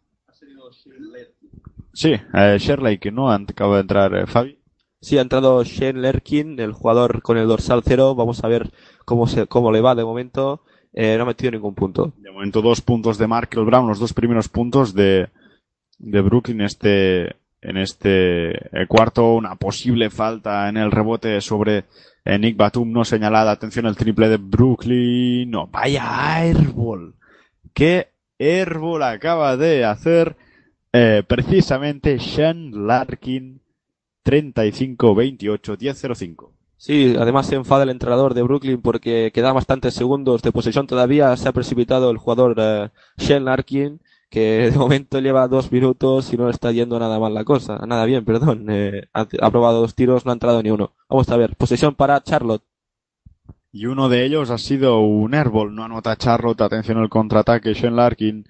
Sí, eh, Shirley, que no acaba de entrar eh, Fabi.
Sí, ha entrado Shane Lerkin, el jugador con el dorsal cero. Vamos a ver cómo se, cómo le va de momento. Eh, no ha metido ningún punto.
De momento dos puntos de Markel Brown, los dos primeros puntos de, de Brooklyn este, en este eh, cuarto. Una posible falta en el rebote sobre eh, Nick Batum no señalada. Atención el triple de Brooklyn. No, vaya airball. ¿Qué airball acaba de hacer eh, precisamente Sean Larkin? 35-28, 10-05.
Sí, además se enfada el entrenador de Brooklyn porque quedan bastantes segundos de posesión todavía. Se ha precipitado el jugador eh, Larkin, que de momento lleva dos minutos y no le está yendo nada mal la cosa. Nada bien, perdón. Eh, ha, probado dos tiros, no ha entrado ni uno. Vamos a ver, posesión para Charlotte.
Y uno de ellos ha sido un airball. No anota Charlotte. Atención al contraataque. Shane Larkin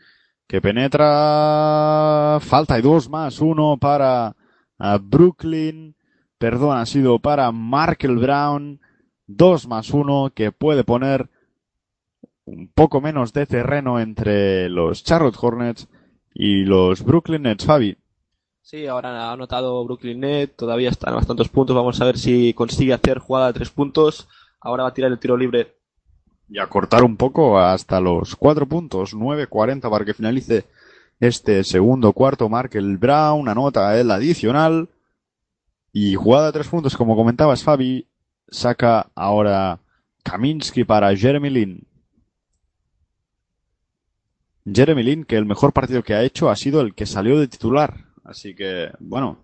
que penetra. Falta y dos más. Uno para a Brooklyn. Perdón, ha sido para Markel Brown. Dos más uno que puede poner un poco menos de terreno entre los Charlotte Hornets y los Brooklyn Nets, Fabi.
Sí, ahora ha anotado Brooklyn Net, todavía están bastantes puntos. Vamos a ver si consigue hacer jugada de tres puntos. Ahora va a tirar el tiro libre.
Y a cortar un poco hasta los cuatro puntos, 9.40 para que finalice este segundo cuarto. Markel Brown anota el adicional. Y jugada de tres puntos, como comentabas, Fabi, saca ahora Kaminsky para Jeremy Lin. Jeremy Lin, que el mejor partido que ha hecho ha sido el que salió de titular. Así que, bueno,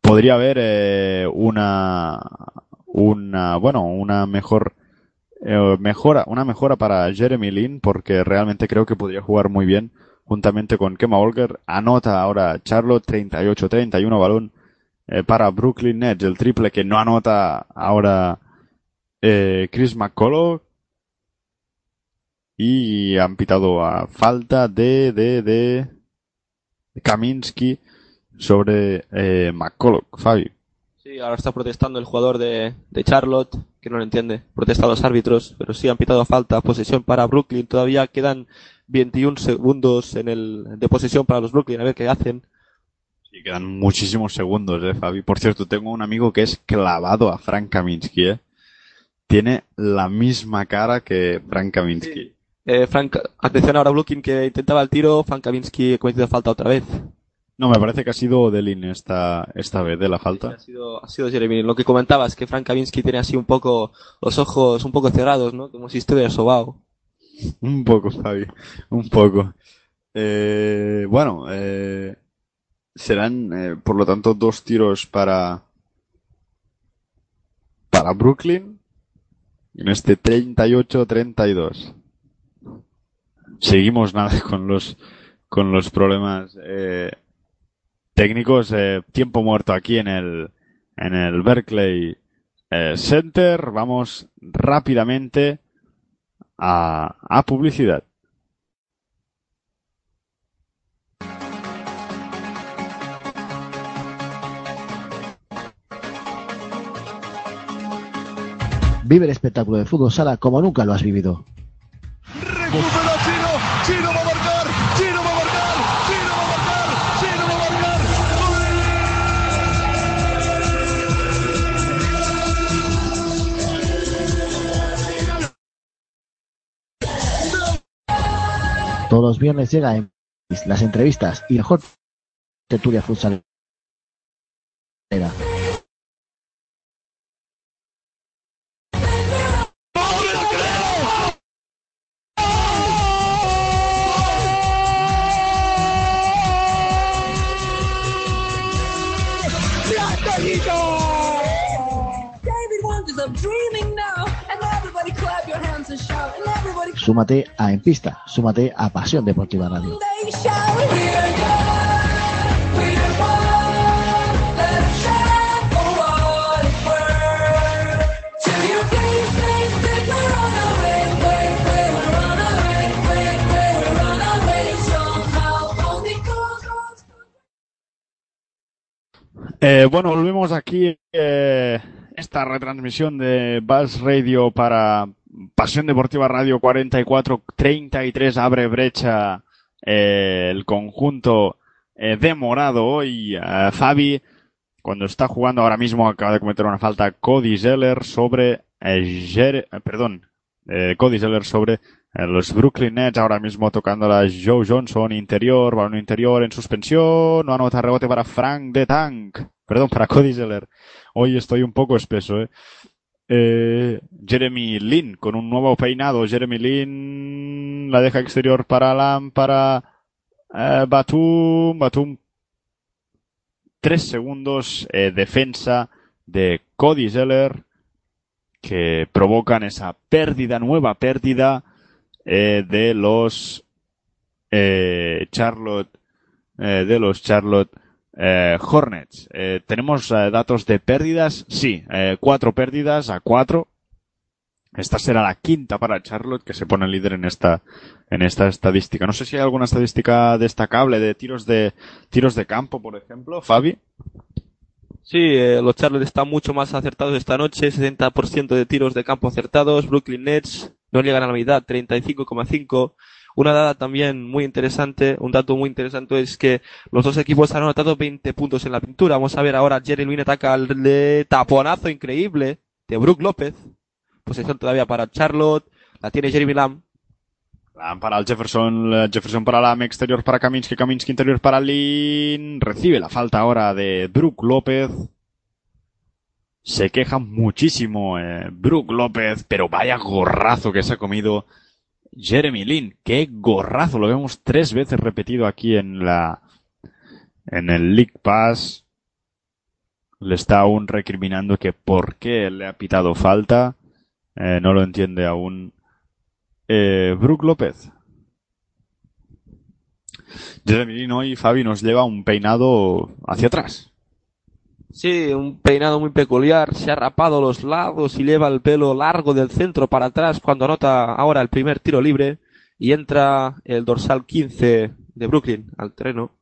podría haber eh, una, una, bueno, una mejor, eh, mejora, una mejora para Jeremy Lin, porque realmente creo que podría jugar muy bien juntamente con Kemba Walker. Anota ahora Charlotte 38-31 balón eh, para Brooklyn Nets, el triple que no anota ahora eh, Chris McCullough. Y han pitado a falta de, de, de Kaminsky sobre eh, McCullough, Fabi.
Sí, ahora está protestando el jugador de, de Charlotte, que no lo entiende. Protesta a los árbitros, pero sí han pitado falta. Posesión para Brooklyn. Todavía quedan 21 segundos en el, de posesión para los Brooklyn. A ver qué hacen.
Sí, quedan muchísimos segundos, eh, Fabi. Por cierto, tengo un amigo que es clavado a Frank Kaminsky, eh. Tiene la misma cara que Frank Kaminsky.
Eh, Frank, atención ahora Brooklyn que intentaba el tiro. Frank Kaminsky ha cometido falta otra vez.
No, me parece que ha sido Delin esta, esta vez de la falta.
Ha sido, ha sido Jeremy. Lo que comentabas, que Frank Kaminsky tiene así un poco los ojos un poco cerrados, ¿no? Como si estuviera sobao.
Un poco, Fabi. Un poco. Eh, bueno, eh, serán, eh, por lo tanto, dos tiros para, para Brooklyn. En este 38-32. Seguimos nada con los, con los problemas, eh, técnicos. eh, tiempo muerto aquí en el, en el Berkeley eh, Center. Vamos rápidamente a, a publicidad.
Vive el espectáculo de fútbol sala como nunca lo has vivido.
Recupera
Todos los viernes llega en las entrevistas y mejor tertulia futsal.
Way, we're on our way. Somehow only goes wrong.
Eh, bueno, volvemos aquí. eh, esta retransmisión de Buzz Radio para Pasión Deportiva Radio 44-33 abre brecha eh, el conjunto eh, de morado hoy. eh, Fabi, cuando está jugando ahora mismo, acaba de cometer una falta Cody Zeller sobre eh, Jer- eh, perdón, eh, Cody Zeller sobre los Brooklyn Nets ahora mismo tocando la Joe Johnson interior, balón interior en suspensión, no anota rebote para Frank de Tank, perdón, para Cody Zeller. Hoy estoy un poco espeso, eh. Eh, Jeremy Lin con un nuevo peinado. Jeremy Lin la deja exterior para Lam, para eh, Batum. Batum. Tres segundos. eh, defensa de Cody Zeller que provocan esa pérdida, nueva pérdida de los Charlotte, de los Charlotte eh, Hornets. Eh, ¿Tenemos eh, datos de pérdidas? Sí, eh, cuatro pérdidas a cuatro. Esta será la quinta para Charlotte que se pone líder en esta en esta estadística. No sé si hay alguna estadística destacable de tiros de tiros de campo, por ejemplo, Fabi.
Sí, eh, los Charlotte están mucho más acertados esta noche, 70% de tiros de campo acertados, Brooklyn Nets no llegan a la mitad, 35,5. Una data también muy interesante, un dato muy interesante es que los dos equipos han anotado 20 puntos en la pintura. Vamos a ver ahora, Jerry Lin ataca al de taponazo increíble de Brook López. Posesión todavía para Charlotte, la tiene Jeremy Lamb.
Lam para el Jefferson, Jefferson para Lam, exterior para Kaminsky, Kaminsky interior para Lin. Recibe la falta ahora de Brook López. Se queja muchísimo eh, Brook López, pero vaya gorrazo que se ha comido Jeremy Lin. Qué gorrazo, lo vemos tres veces repetido aquí en la en el League Pass. Le está aún recriminando que por qué le ha pitado falta. Eh, no lo entiende aún eh, Brook López. Jeremy Lin hoy, Fabi, nos lleva un peinado hacia atrás.
Sí, un peinado muy peculiar, se ha rapado los lados y lleva el pelo largo del centro para atrás cuando anota ahora el primer tiro libre y entra el dorsal 15 de Brooklyn al terreno.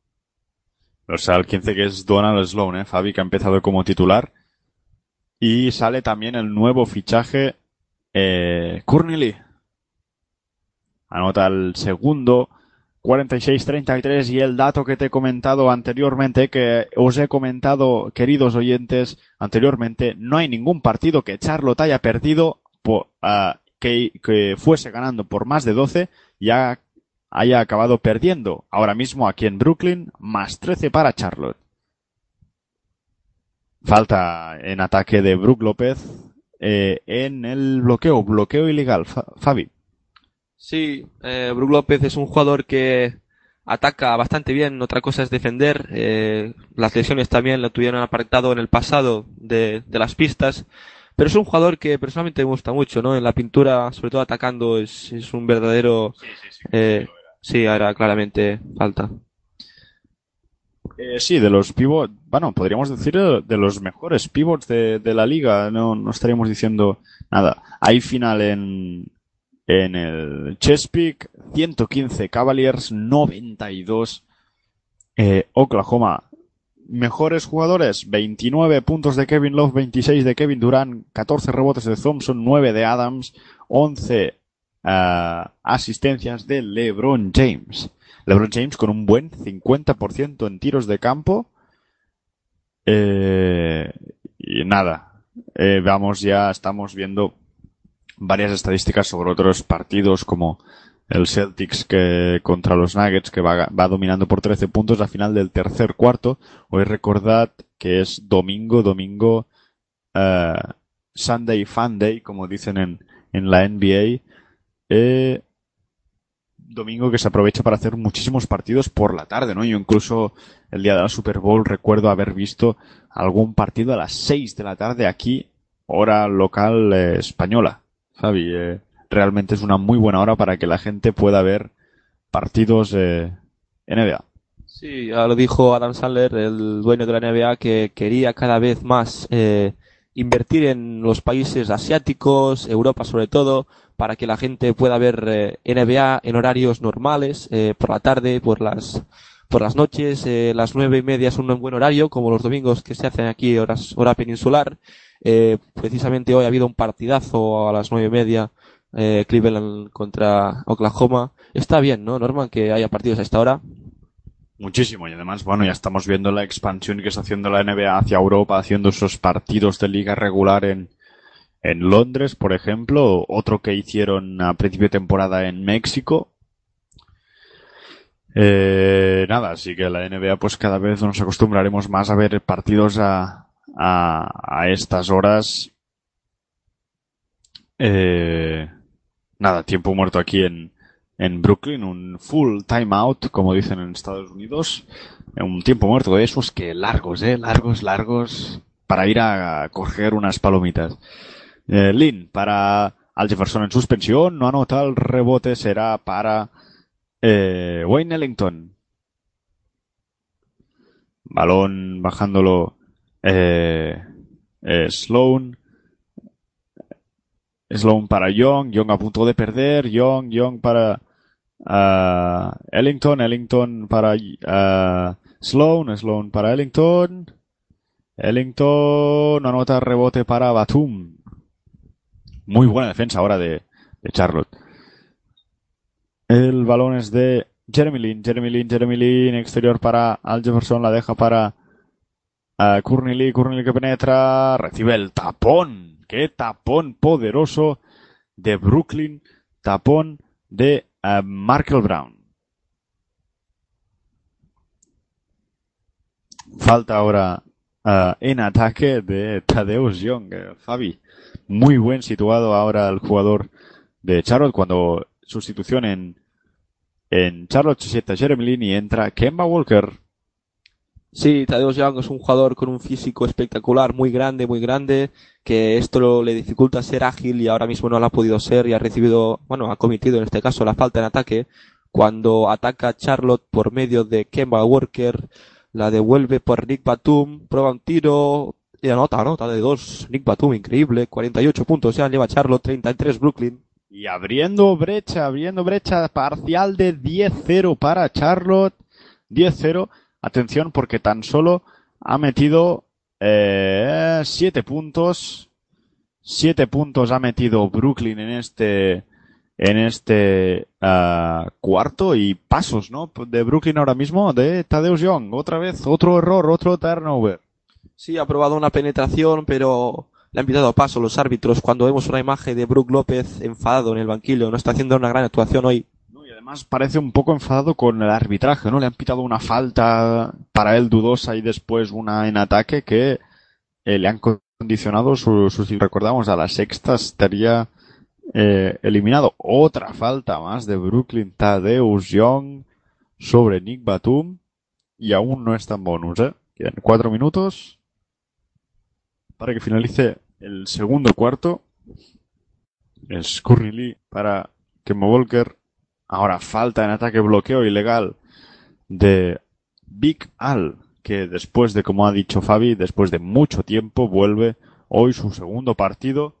O sea, el 15 que es Donald Sloan, ¿eh? Fabi, que ha empezado como titular. Y sale también el nuevo fichaje, eh, Lee. Anota el segundo, 46-33, y el dato que te he comentado anteriormente, que os he comentado, queridos oyentes, anteriormente, no hay ningún partido que Charlotte haya perdido ah, que, fuese ganando por más de 12 y ha- haya acabado perdiendo ahora mismo aquí en Brooklyn, más 13 para Charlotte. Falta en ataque de Brook López eh, en el bloqueo, bloqueo ilegal, Fa- Fabi.
Sí, eh, Brook López es un jugador que ataca bastante bien, otra cosa es defender. eh, las lesiones también lo tuvieron apartado en el pasado de, de las pistas. Pero es un jugador que personalmente me gusta mucho, ¿no? En la pintura, sobre todo atacando, es, es un verdadero... eh, sí, ahora claramente falta.
Eh, sí, de los pivots, bueno, podríamos decir eh, de los mejores pivots de, de la liga, no, no estaríamos diciendo nada. Hay final en, en el Chesapeake, 115 Cavaliers, 92 eh, Oklahoma. Mejores jugadores, 29 puntos de Kevin Love, 26 de Kevin Durant, 14 rebotes de Thompson, 9 de Adams, 11 ah, asistencias de LeBron James. LeBron James con un buen 50% en tiros de campo. Eh, y nada, eh, vamos ya, estamos viendo varias estadísticas sobre otros partidos como el Celtics que contra los Nuggets que va, va dominando por 13 puntos a final del tercer cuarto. Hoy recordad que es domingo, domingo, eh, Sunday Fun Day, como dicen en, en la NBA. Eh, domingo que se aprovecha para hacer muchísimos partidos por la tarde, ¿no? Yo incluso el día de la Super Bowl recuerdo haber visto algún partido a las 6 de la tarde aquí, hora local eh, española. Fabi, eh, realmente es una muy buena hora para que la gente pueda ver partidos eh, NBA.
Sí, ya lo dijo Adam Sandler, el dueño de la NBA, que quería cada vez más eh, invertir en los países asiáticos, Europa sobre todo, para que la gente pueda ver eh, NBA en horarios normales, eh, por la tarde, por las por las noches, eh, las nueve y media es un buen horario, como los domingos que se hacen aquí horas hora peninsular. Eh, precisamente hoy ha habido un partidazo a las nueve y media, eh, Cleveland contra Oklahoma. Está bien, ¿no, Norman, que haya partidos a esta hora?
Muchísimo, y además, bueno, ya estamos viendo la expansión que está haciendo la NBA hacia Europa, haciendo esos partidos de liga regular en, en Londres, por ejemplo, otro que hicieron a principio de temporada en México. Eh, nada, así que la NBA, pues cada vez nos acostumbraremos más a ver partidos a, a, estas horas. Eh, nada, tiempo muerto aquí en, en Brooklyn, un full timeout, como dicen en Estados Unidos. Un tiempo muerto de esos que largos, eh, largos, largos, para ir a coger unas palomitas. Eh, Lin, para Al Jefferson en suspensión, no anota el rebote, será para eh, Wayne Ellington. Balón bajándolo eh, eh, Sloan. Sloan para Young, Young a punto de perder, Young, Young para Ellington, Ellington para Sloan, Sloan para Ellington. Ellington anota rebote para Batum. Muy buena defensa ahora de, de Charlotte. El balón es de Jeremy Lin, Jeremy Lin, Jeremy Lin, exterior para Al Jefferson, la deja para uh, Lee, Courtney Lee que penetra, recibe el tapón, qué tapón poderoso de Brooklyn, tapón de eh, Markel Brown. Falta ahora eh, en ataque de Tadeusz Young, Fabi. Muy buen situado ahora el jugador de Charlotte cuando sustitución en, en Charlotte se sienta Jeremy Lin y entra Kemba Walker.
Sí, Tadeusz Young es un jugador con un físico espectacular, muy grande, muy grande, que esto le dificulta ser ágil y ahora mismo no lo ha podido ser y ha recibido, bueno, ha cometido en este caso la falta en ataque cuando ataca a Charlotte por medio de Kemba Walker, la devuelve por Nick Batum, prueba un tiro y anota, anota de dos. Nick Batum, increíble, 48 puntos ya lleva Charlotte, 33 Brooklyn.
Y abriendo brecha, abriendo brecha parcial de 10-0 para Charlotte. 10-0. Atención porque tan solo ha metido 7 puntos. 7 puntos ha metido Brooklyn en este en este ah, cuarto y pasos, ¿no? De Brooklyn ahora mismo de Tadeusz Young. Otra vez, otro error, otro turnover.
Sí, ha probado una penetración, pero le han pitado paso los árbitros cuando vemos una imagen de Brook López enfadado en el banquillo. No está haciendo una gran actuación hoy.
Además parece un poco enfadado con el arbitraje, ¿no? Le han pitado una falta para él dudosa y después una en ataque que eh, le han condicionado su, su- si recordamos, a la sexta estaría eh, eliminado. Otra falta más de Brooklyn Tadeusz Young sobre Nick Batum y aún no está en bonus, ¿eh? Quedan cuatro minutos para que finalice el segundo cuarto. Es Lee para Kemba Walker. Ahora falta en ataque bloqueo ilegal de Big Al, que después de, como ha dicho Fabi, después de mucho tiempo vuelve hoy su segundo partido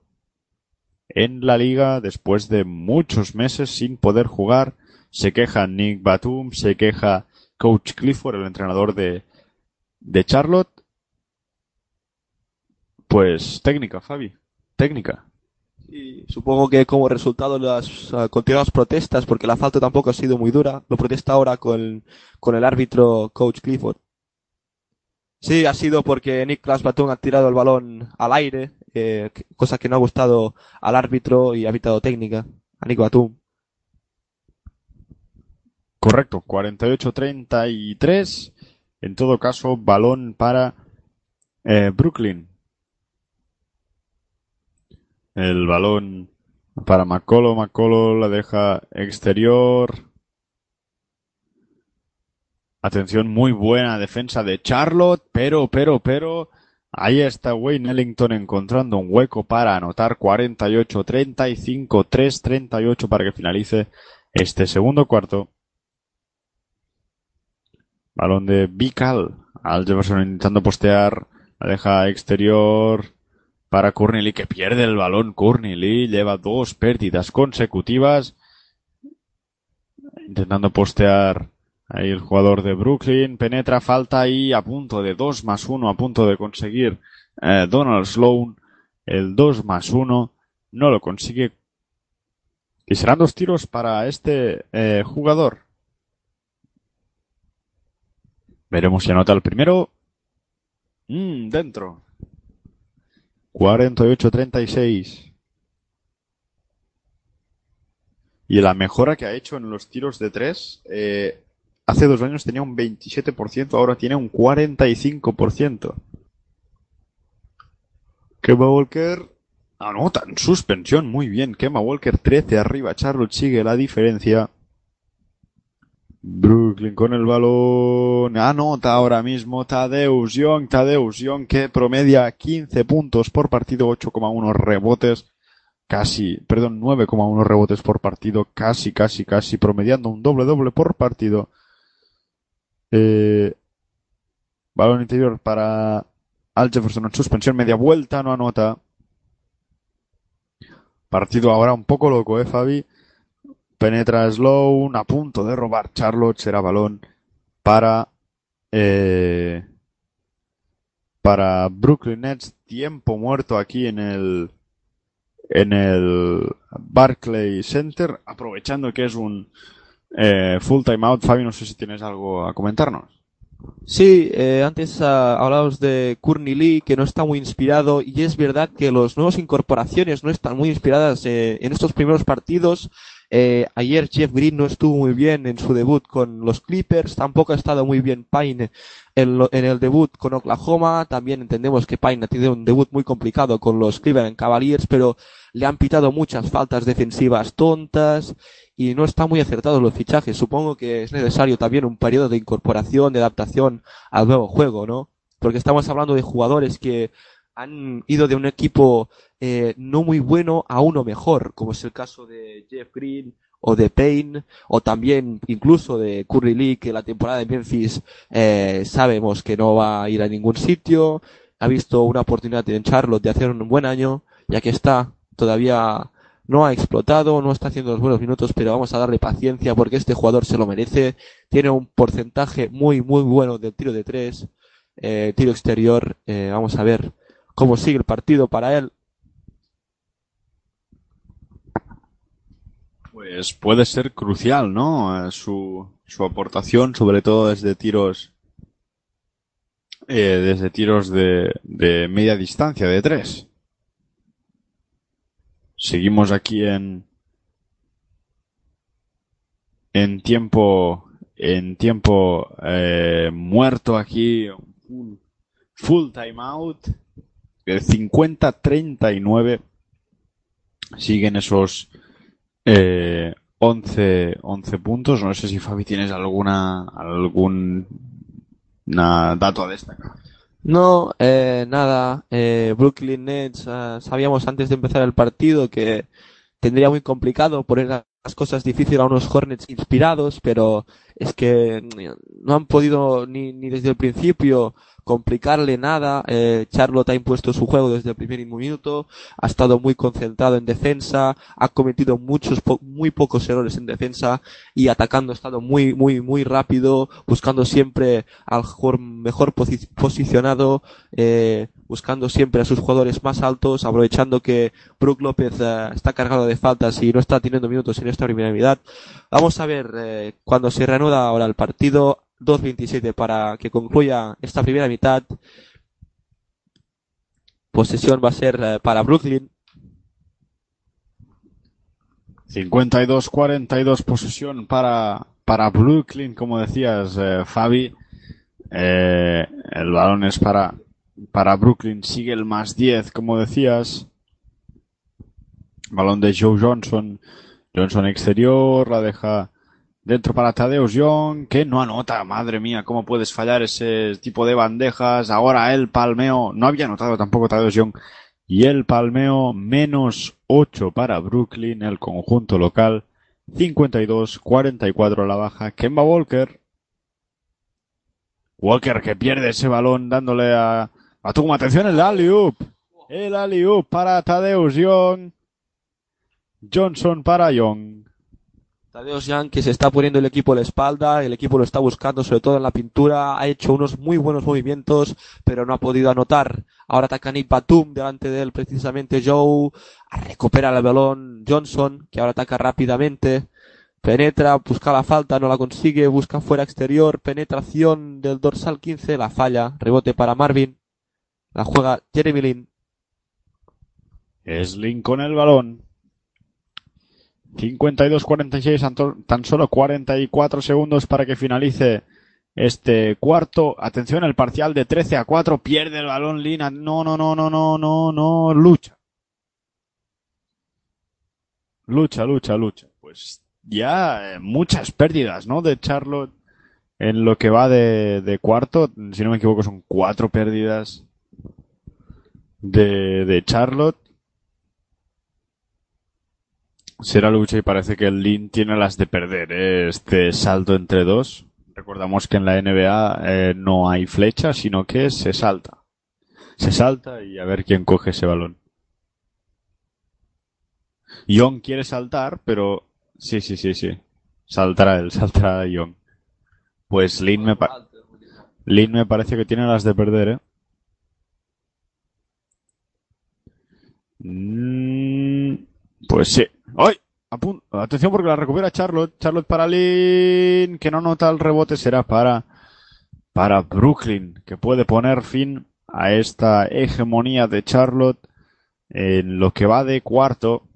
en la liga después de muchos meses sin poder jugar. Se queja Nick Batum, se queja Coach Clifford, el entrenador de, de Charlotte. Pues técnica, Fabi. Técnica.
Y supongo que como resultado de las ah, continuadas protestas, porque la falta tampoco ha sido muy dura, lo protesta ahora con, con el árbitro Coach Clifford. Sí, ha sido porque Nick Batum ha tirado el balón al aire, eh, cosa que no ha gustado al árbitro y ha pitado técnica a Nick Batum.
Correcto, 48-33. En todo caso, balón para eh, Brooklyn. El balón para McColo. McColo la deja exterior. Atención, muy buena defensa de Charlotte, pero, pero, pero, ahí está Wayne Ellington encontrando un hueco para anotar 48-35, 3-38 para que finalice este segundo cuarto. Balón de Vical. Al Jefferson intentando postear. La deja exterior para Courtney Lee, que pierde el balón. Courtney Lee lleva dos pérdidas consecutivas. Intentando postear ahí el jugador de Brooklyn. Penetra, falta y a punto de 2 más 1, a punto de conseguir eh, Donald Sloan. El 2 más 1 no lo consigue. Y serán dos tiros para este eh, jugador. Veremos si anota el primero. Mm, dentro. 48-36. Y la mejora que ha hecho en los tiros de tres, eh, hace dos años tenía un 27%, ahora tiene un 45%. Kemba Walker anota en suspensión, muy bien. Kemba Walker 13 arriba, Charlotte sigue la diferencia. Brooklyn con el balón. Anota ahora mismo Tadeusz Young. Tadeusz Young que promedia 15 puntos por partido, 8,1 rebotes. Casi, perdón, 9,1 rebotes por partido. Casi, casi, casi promediando un doble doble por partido. Eh, balón interior para Al Jefferson en suspensión. Media vuelta, no anota. Partido ahora un poco loco, eh, Fabi. Penetra Sloan, a punto de robar Charlotte, será balón para eh, para Brooklyn Nets. Tiempo muerto aquí en el en el Barclay Center, aprovechando que es un eh, full time out. Fabi, no sé si tienes algo a comentarnos.
Sí, eh, antes ah, hablabas de Courtney Lee, que no está muy inspirado, y es verdad que las nuevas incorporaciones no están muy inspiradas eh, en estos primeros partidos. Eh, ayer Jeff Green no estuvo muy bien en su debut con los Clippers, tampoco ha estado muy bien Payne en, en el debut con Oklahoma, también entendemos que Payne ha tenido un debut muy complicado con los Cleveland Cavaliers, pero le han pitado muchas faltas defensivas tontas y no están muy acertados los fichajes. Supongo que es necesario también un periodo de incorporación, de adaptación al nuevo juego, ¿no? Porque estamos hablando de jugadores que han ido de un equipo eh, no muy bueno a uno mejor, como es el caso de Jeff Green o de Payne, o también incluso de Curry Lee, que la temporada de Memphis eh, sabemos que no va a ir a ningún sitio, ha visto una oportunidad en Charlotte de hacer un buen año, ya que está todavía no ha explotado, no está haciendo los buenos minutos, pero vamos a darle paciencia porque este jugador se lo merece, tiene un porcentaje muy muy bueno del tiro de tres, eh, tiro exterior, eh, vamos a ver cómo sigue el partido para él.
Pues puede ser crucial, ¿no? Eh, Su, su aportación, sobre todo desde tiros, eh, desde tiros de, de media distancia, de tres. Seguimos aquí en, en tiempo, en tiempo eh, muerto aquí, full, full timeout, de 50-39. Siguen esos eh, 11, 11 puntos. No sé si Fabi tienes alguna, algún dato a destacar.
No, eh, nada, eh, Brooklyn Nets, ah, sabíamos antes de empezar el partido que tendría muy complicado poner las cosas difíciles a unos Hornets inspirados, pero es que mm, no han podido ni, ni desde el principio complicarle nada. Eh, Charlotte ha impuesto su juego desde el primer minuto, ha estado muy concentrado en defensa, ha cometido muchos, po- muy pocos errores en defensa y atacando ha estado muy, muy, muy rápido, buscando siempre al mejor posi- posicionado, eh, buscando siempre a sus jugadores más altos, aprovechando que Brook López eh, está cargado de faltas y no está teniendo minutos en esta primera mitad. Vamos a ver eh, cuando se reanuda ahora el partido. 2.27 para que concluya esta primera mitad. Posesión va a ser eh, para Brooklyn.
52-42 posesión para, para Brooklyn, como decías, eh, Fabi. Eh, el balón es para, para Brooklyn. Sigue el más 10, como decías. Balón de Joe Johnson. Johnson exterior, la deja dentro para Tadeusz Young, que no anota. Madre mía, cómo puedes fallar ese tipo de bandejas. Ahora el palmeo. No había anotado tampoco Tadeusz Young. Y el palmeo menos 8 para Brooklyn, el conjunto local. 52-44 a la baja. Kemba Walker. Walker que pierde ese balón dándole a, a tu atención el alley-oop. El alley-oop para Tadeusz Young. Johnson para Young.
Young que se está poniendo el equipo a la espalda, el equipo lo está buscando sobre todo en la pintura, ha hecho unos muy buenos movimientos, pero no ha podido anotar. Ahora ataca Nick Batum, delante de él precisamente Joe, recupera el balón Johnson, que ahora ataca rápidamente, penetra, busca la falta, no la consigue, busca fuera exterior, penetración del dorsal 15, la falla, rebote para Marvin, la juega Jeremy Lin.
Es Lin con el balón. 52-46, tan solo 44 segundos para que finalice este cuarto. Atención, el parcial de 13 a 4. Pierde el balón Lina. No, no, no, no, no, no, no. Lucha. Lucha, lucha, lucha. Pues ya eh, muchas pérdidas, ¿no? De Charlotte en lo que va de, de cuarto. Si no me equivoco, son cuatro pérdidas de, de Charlotte. Será lucha y parece que el Lin tiene las de perder, ¿eh? este salto entre dos. Recordamos que en la NBA eh, no hay flecha, sino que se salta. Se salta y a ver quién coge ese balón. Young quiere saltar, pero sí, sí, sí, sí. Saltará él, saltará Young. Pues Lin me, Lin me parece que tiene las de perder, ¿eh? Mm, pues sí. ¡Ay! Atención porque la recupera Charlotte. Charlotte para Lin, que no nota el rebote, será para, para Brooklyn, que puede poner fin a esta hegemonía de Charlotte en lo que va de cuarto.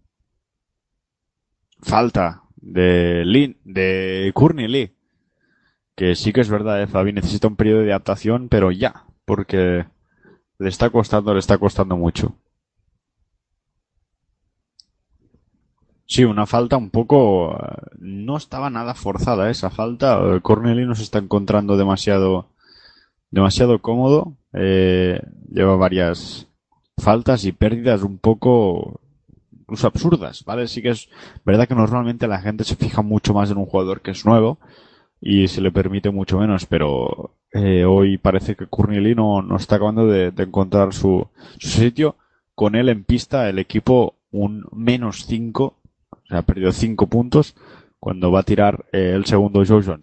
Falta de Lin, de Courtney Lee. Que sí que es verdad, eh, Fabi necesita un periodo de adaptación, pero ya, porque le está costando, le está costando mucho. Sí, una falta un poco. eh, No estaba nada forzada esa falta. Eh, Corneli no se está encontrando demasiado, demasiado cómodo. Eh, lleva varias faltas y pérdidas un poco incluso absurdas, ¿vale? Sí que es verdad que normalmente la gente se fija mucho más en un jugador que es nuevo y se le permite mucho menos, pero eh, hoy parece que Courtney no, no está acabando de, de encontrar su, su sitio. Con él en pista, el equipo un menos 5, o sea, ha perdido 5 puntos cuando va a tirar eh, el segundo Joe Johnson.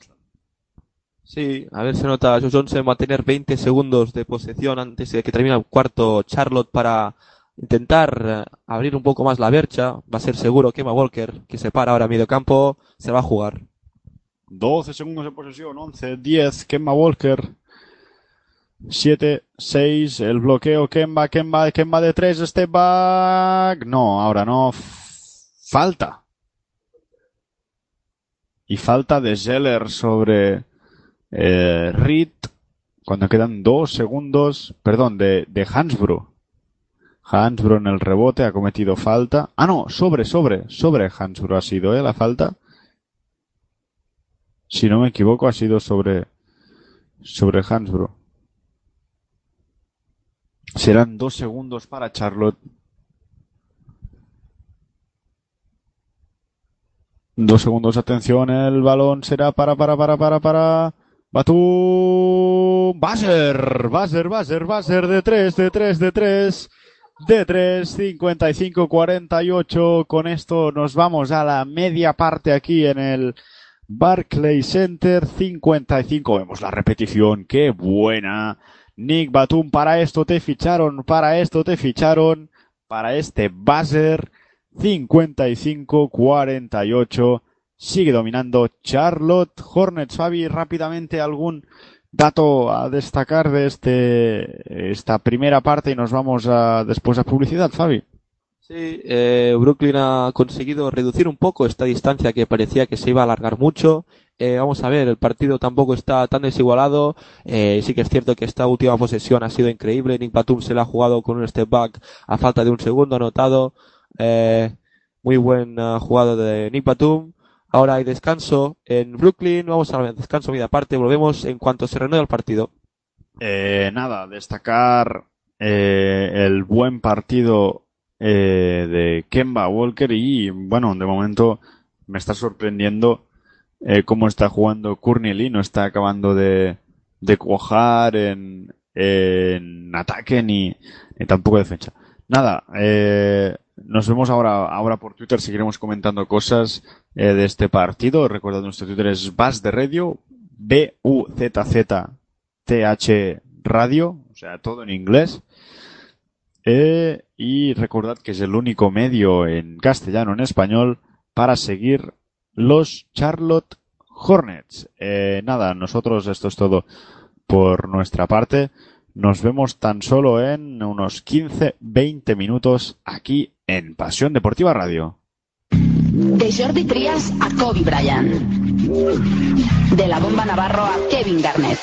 Sí, a ver, se nota, Joe Johnson va a tener 20 segundos de posesión antes de que termine el cuarto Charlotte para intentar eh, abrir un poco más la bercha. Va a ser seguro que Emma Walker, que se para ahora a medio campo, se va a jugar.
12 segundos de posesión, 11, 10, Kemba Walker. 7, 6, el bloqueo, Kemba, Kemba, Kemba de 3, step back. No, ahora no. Falta. Y falta de Zeller sobre eh, Reed cuando quedan 2 segundos. Perdón, de, de Hansbrough. Hansbrough en el rebote ha cometido falta. Ah, no, sobre, sobre, sobre Hansbrough ha sido, ¿eh? La falta. Si no me equivoco, ha sido sobre, sobre Hansbrough. Serán dos segundos para Charlotte. Dos segundos, atención, el balón será para, para, para, para, para. Batum. Buzzer, buzzer, buzzer, buzzer de tres, de tres, de tres. De 3, 55, 48. Con esto nos vamos a la media parte aquí en el Barclay Center. 55. Vemos la repetición. Qué buena. Nick Batum, para esto te ficharon, para esto te ficharon, para este buzzer. 55-48. Sigue dominando Charlotte Hornets. Fabi, rápidamente algún dato a destacar de este esta primera parte y nos vamos a, después a publicidad, Fabi.
Sí, eh, Brooklyn ha conseguido reducir un poco esta distancia que parecía que se iba a alargar mucho. Eh, vamos a ver, el partido tampoco está tan desigualado. Eh, sí que es cierto que esta última posesión ha sido increíble. Nick Batum se la ha jugado con un step back a falta de un segundo anotado. Eh, muy buen eh, jugado de Nick Batum. Ahora hay descanso en Brooklyn. Vamos al descanso media parte. Volvemos en cuanto se reanude el partido.
Eh, nada, destacar eh, el buen partido eh, de Kemba Walker y bueno, de momento me está sorprendiendo eh, cómo está jugando Courtney Lee, no está acabando de, de cuajar en, en ataque ni, ni tampoco defensa. Nada, eh, nos vemos ahora, ahora por Twitter, seguiremos comentando cosas eh, de este partido. Recordad, nuestro Twitter es Buzz de Radio, B-U-Z-Z-T-H Radio, o sea, todo en inglés. Eh, y recordad que es el único medio en castellano, en español, para seguir los Charlotte Hornets. Eh, nada, nosotros esto es todo por nuestra parte. Nos vemos tan solo en unos 15-20 minutos aquí en Pasión Deportiva Radio.
De Jordi Trias a Kobe Bryant. De la bomba Navarro a Kevin Garnett.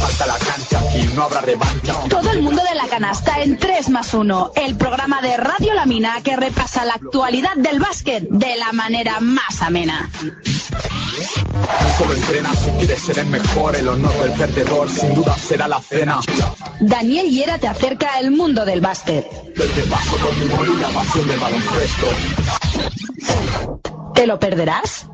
Falta la cancha y no habrá revancha.
Todo el mundo de la canasta en 3 más 1, el programa de Radio La Mina que repasa la actualidad del básquet de la manera más amena.
Solo entrena si quieres ser el mejor. El honor del perdedor sin duda será la cena.
Daniel Hiera te acerca al mundo del básquet.
Desde bajo con mi pasión del baloncesto.
¿Te lo perderás?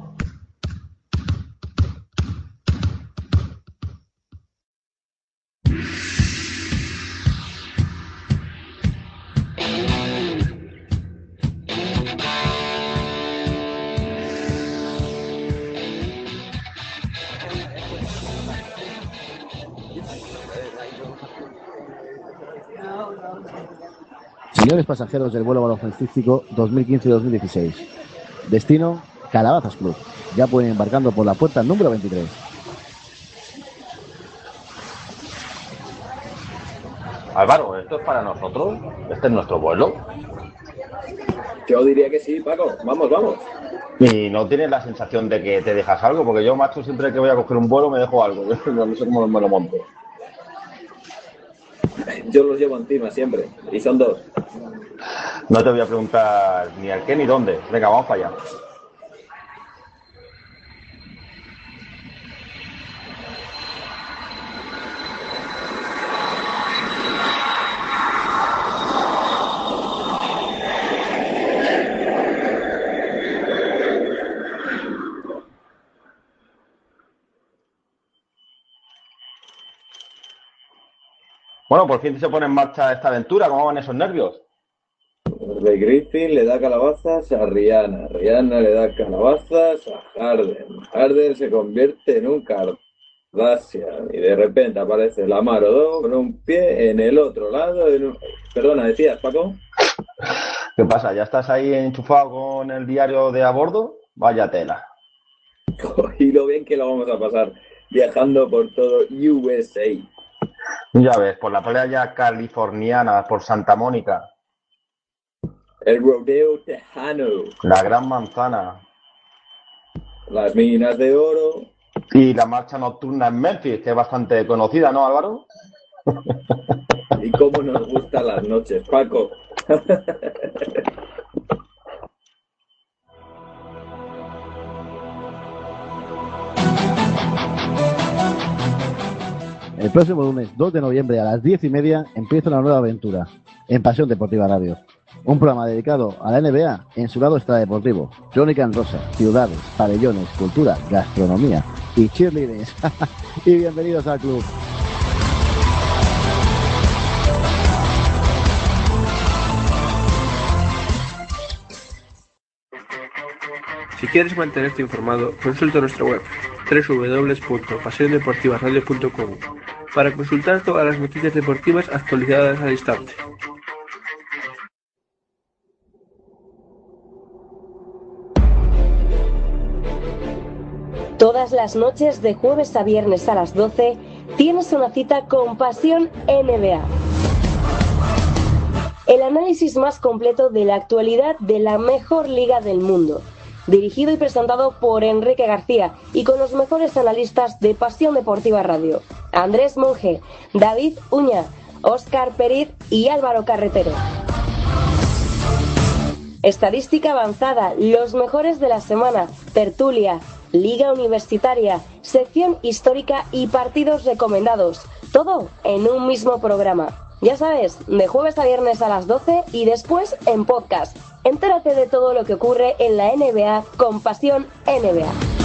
Señores pasajeros del vuelo baloncestístico 2015-2016. Destino, Calabazas Club. Ya pueden ir embarcando por la puerta número 23.
Álvaro, ¿esto es para nosotros? ¿Este es nuestro vuelo?
Yo diría que sí, Paco. Vamos, vamos.
Y no tienes la sensación de que te dejas algo, porque yo, macho, siempre que voy a coger un vuelo me dejo algo. No sé cómo me lo monto.
Yo los llevo encima siempre. Y son dos.
No te voy a preguntar ni al qué ni dónde. Venga, vamos para allá. Bueno, por fin se pone en marcha esta aventura. ¿Cómo van esos nervios?
De Griffin le da calabazas a Rihanna. Rihanna le da calabazas a Harden. Harden se convierte en un Kardashian. Y de repente aparece Lamar Odom con un pie en el otro lado. en un- Perdona, decías, Paco.
¿Qué pasa? ¿Ya estás ahí enchufado con el diario de a bordo? Vaya tela.
Y lo bien que lo vamos a pasar viajando por todo USA.
Ya ves, por la playa californiana, por Santa Mónica,
El rodeo tejano.
la Gran Manzana
Las minas de oro.
y la marcha nocturna en Memphis, que es bastante conocida, ¿no, Álvaro?
Y cómo nos gustan las noches, Paco.
El próximo lunes 2 de noviembre a las 10 y media empieza una nueva aventura en Pasión Deportiva Radio. Un programa dedicado a la NBA en su lado extradeportivo. Crónica en rosa, ciudades, pabellones, cultura, gastronomía y cheerleaders. y bienvenidos al club.
Si quieres mantenerte informado, consulta nuestra web www.pasiondeportivaradio.com para consultar todas las noticias deportivas actualizadas al instante.
Todas las noches de jueves a viernes a las 12 tienes una cita con Pasión NBA. El análisis más completo de la actualidad de la mejor liga del mundo. Dirigido y presentado por Enrique García y con los mejores analistas de Pasión Deportiva Radio. Andrés Monge, David Uña, Óscar Periz y Álvaro Carretero. Estadística avanzada, los mejores de la semana, tertulia, liga universitaria, sección histórica y partidos recomendados. Todo en un mismo programa. Ya sabes, de jueves a viernes a las 12 y después en podcast. Entérate de todo lo que ocurre en la NBA con Pasión NBA.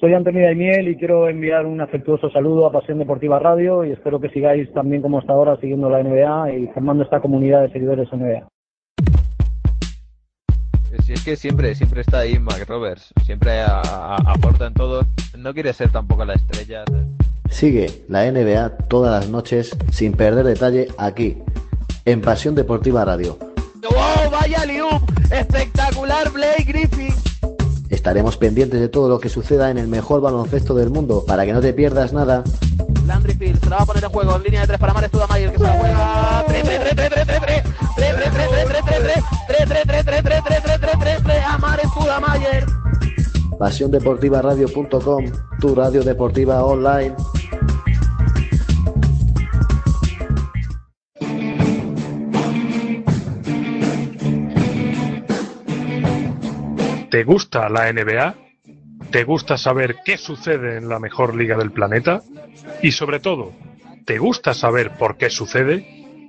Soy Antonio Daimiel y quiero enviar un afectuoso saludo a Pasión Deportiva Radio y espero que sigáis también como hasta ahora siguiendo la NBA y formando esta comunidad de seguidores NBA.
Si es que siempre, siempre está ahí Mac Roberts, siempre a- a- aporta en todo. No quiere ser tampoco la estrella.
Sigue la NBA todas las noches sin perder detalle aquí, en Pasión Deportiva Radio.
¡Wow! ¡Vaya liup! ¡Espectacular Blake Griffin!
Estaremos pendientes de todo lo que suceda en el mejor baloncesto del mundo para que no te pierdas nada.
Landry Fields se la va a poner en juego en línea de tres para Mares Tudamayer que se la juega. Tres, tres, tres, tres, tres, tres,
tu radio deportiva online.
¿Te gusta la NBA? ¿Te gusta saber qué sucede en la mejor liga del planeta? Y sobre todo, ¿te gusta saber por qué sucede?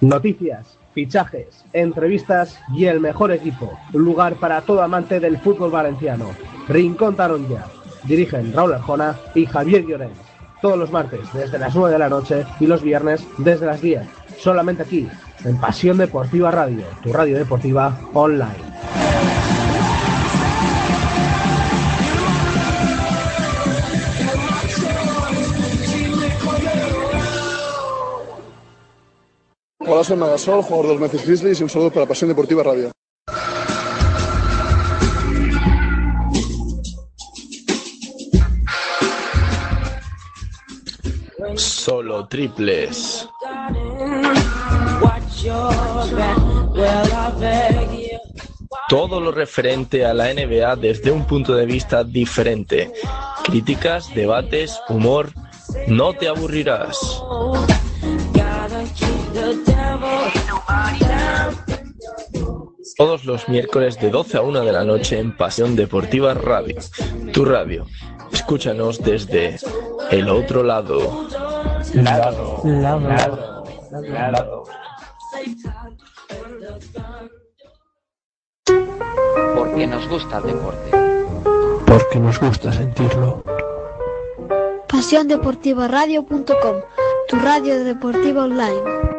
Noticias, fichajes, entrevistas y el mejor equipo. Lugar para todo amante del fútbol valenciano. Rincón Taronja. Dirigen Raúl Arjona y Javier Llorens. Todos los martes desde las 9 de la noche y los viernes desde las 10. Solamente aquí, en Pasión Deportiva Radio, tu radio deportiva online.
Soy Magasol, jugador de los Memphis Grizzlies y un saludo para Pasión Deportiva Radio.
Solo triples. Todo lo referente a la NBA desde un punto de vista diferente. Críticas, debates, humor. No te aburrirás. Todos los miércoles de 12 a 1 de la noche en Pasión Deportiva Radio. Tu radio. Escúchanos desde el otro lado.
Lado. Lado. Lado.
Porque nos gusta el deporte.
Porque nos gusta sentirlo.
PasiónDeportivaRadio.com, tu radio deportiva online.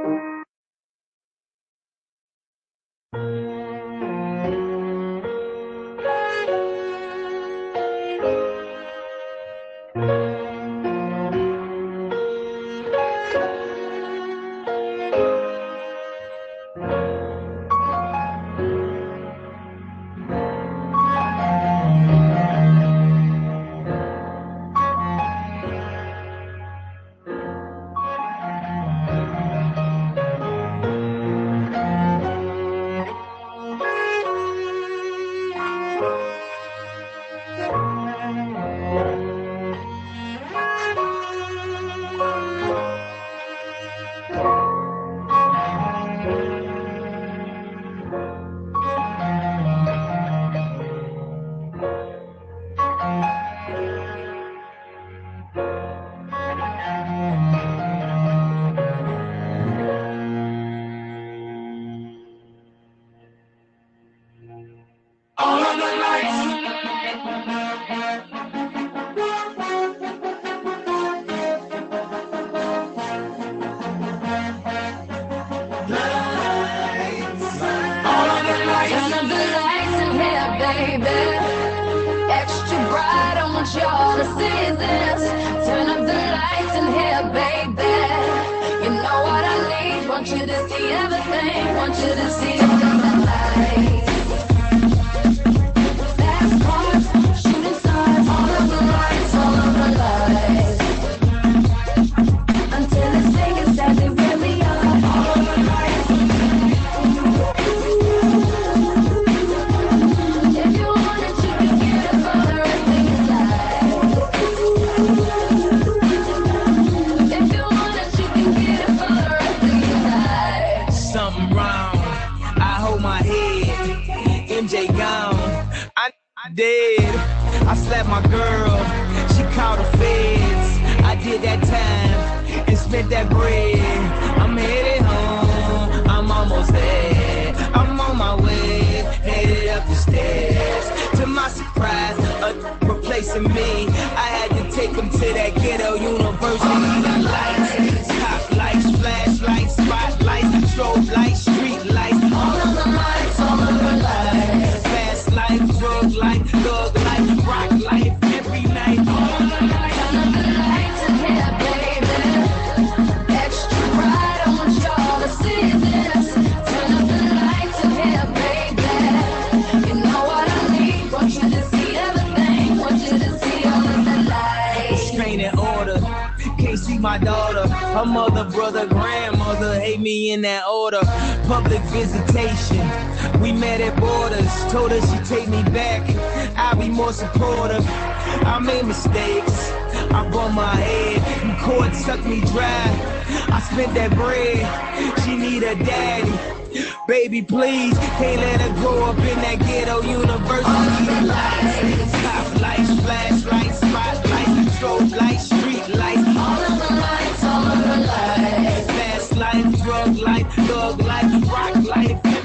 Restraining order. Can't see my daughter. Her mother, brother, grandmother hate me in that order. Public visitation. We met at borders. Told her she'd take me back. I'll be more supportive. I made mistakes. I bumped my head. You court sucked me dry. I spent that bread. She need a daddy. Baby, please, can't let her grow up in that ghetto university. Lights, top lights, flashlights, strobe lights, street lights,
all of the lights, all of the lights.
Fast life, drug life, thug
life, rock life.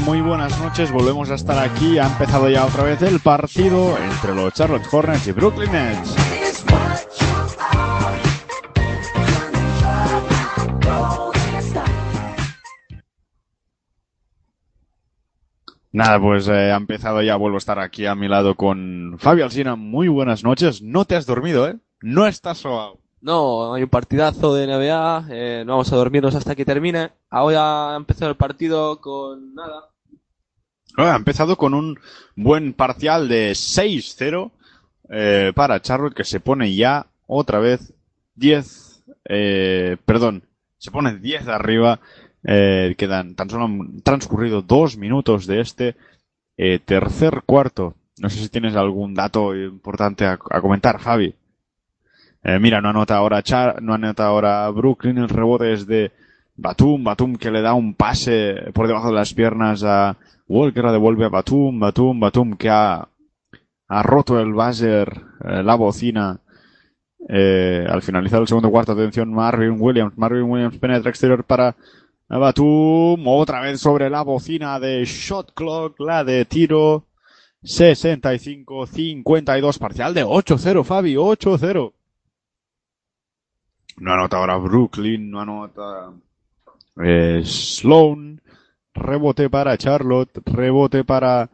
Muy buenas noches. Volvemos a estar aquí. Ha empezado ya otra vez el partido entre los Charlotte Hornets y Brooklyn Nets. Nada, pues eh, ha empezado ya. Vuelvo a estar aquí a mi lado con Fabio Alsina. Muy buenas noches. No te has dormido, ¿eh? No estás sobao.
No, hay un partidazo de NBA, eh, no vamos a dormirnos hasta que termine. Ahora ha empezado el partido con nada.
Ha empezado con un buen parcial de 6-0 eh, para Charlotte que se pone ya otra vez 10, eh, perdón, se pone 10 de arriba. Eh, quedan tan solo transcurrido dos minutos de este eh, tercer cuarto. No sé si tienes algún dato importante a, a comentar, Javi. Eh, mira, no anota ahora Char, no anota ahora Brooklyn, el rebote es de Batum, Batum que le da un pase por debajo de las piernas a Walker, la devuelve a Batum, Batum, Batum que ha, ha roto el buzzer, eh, la bocina, eh, al finalizar el segundo cuarto, atención Marvin Williams, Marvin Williams penetra exterior para Batum, otra vez sobre la bocina de shot clock, la de tiro, 65-52, parcial de 8-0, Fabi, 8-0. No anota ahora Brooklyn, no anota eh, Sloan. Rebote para Charlotte, rebote para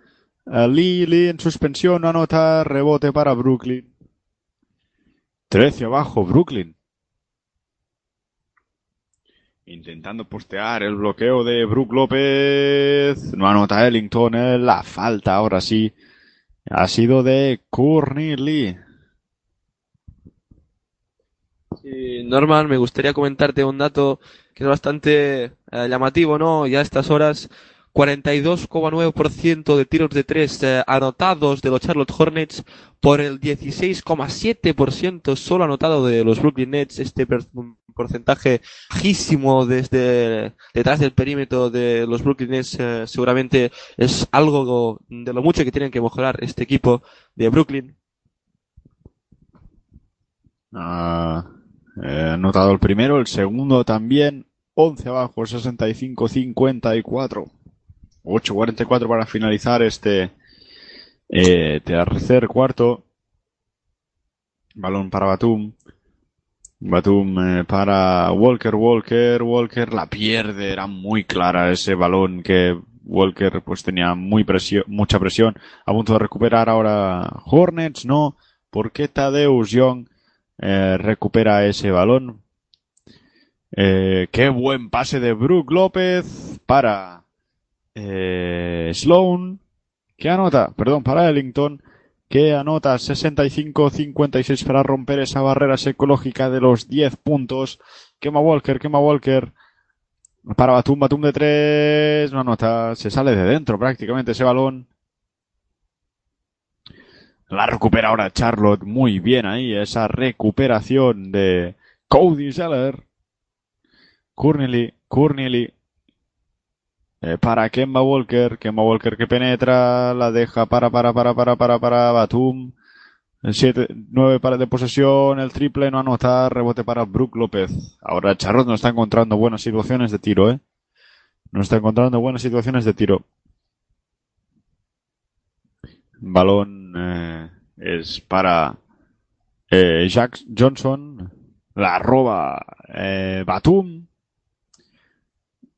eh, Lee en suspensión, no anota, rebote para Brooklyn. 13 abajo, Brooklyn. Intentando postear el bloqueo de Brook López. No anota Ellington, eh, la falta ahora sí. Ha sido de Courtney Lee.
Sí, Norman, me gustaría comentarte un dato que es bastante eh, llamativo, ¿no? Ya a estas horas, 42,9% de tiros de tres eh, anotados de los Charlotte Hornets por el 16,7% solo anotado de los Brooklyn Nets. Este porcentaje bajísimo desde detrás del perímetro de los Brooklyn Nets eh, seguramente es algo de lo mucho que tienen que mejorar este equipo de Brooklyn.
Ha eh, anotado el primero, el segundo también. 11 abajo, 65-54. 8-44 para finalizar este eh, tercer cuarto. Balón para Batum. Batum eh, para Walker, Walker, Walker la pierde, era muy clara ese balón que Walker pues tenía muy presión, mucha presión. A punto de recuperar ahora Hornets, no, porque Tadeusz Young eh, recupera ese balón. Eh, qué buen pase de Brook López para eh, Sloan, que anota, perdón, para Ellington, que anota 65-56 para romper esa barrera psicológica de los 10 puntos. Quema Walker, quema Walker. Para Batum, Batum de 3, no anota, se sale de dentro prácticamente ese balón. La recupera ahora Charlotte muy bien ahí, esa recuperación de Cody Zeller. Courtney, Courtney eh, para Kemba Walker, Kemba Walker que penetra, la deja para, para, para, para, para, para Batum. 7, 9 para de posesión, el triple no anota, rebote para Brook López. Ahora Charlotte no está encontrando buenas situaciones de tiro, eh. No está encontrando buenas situaciones de tiro. Balón eh, es para Eh, Jack Johnson la roba eh, Batum.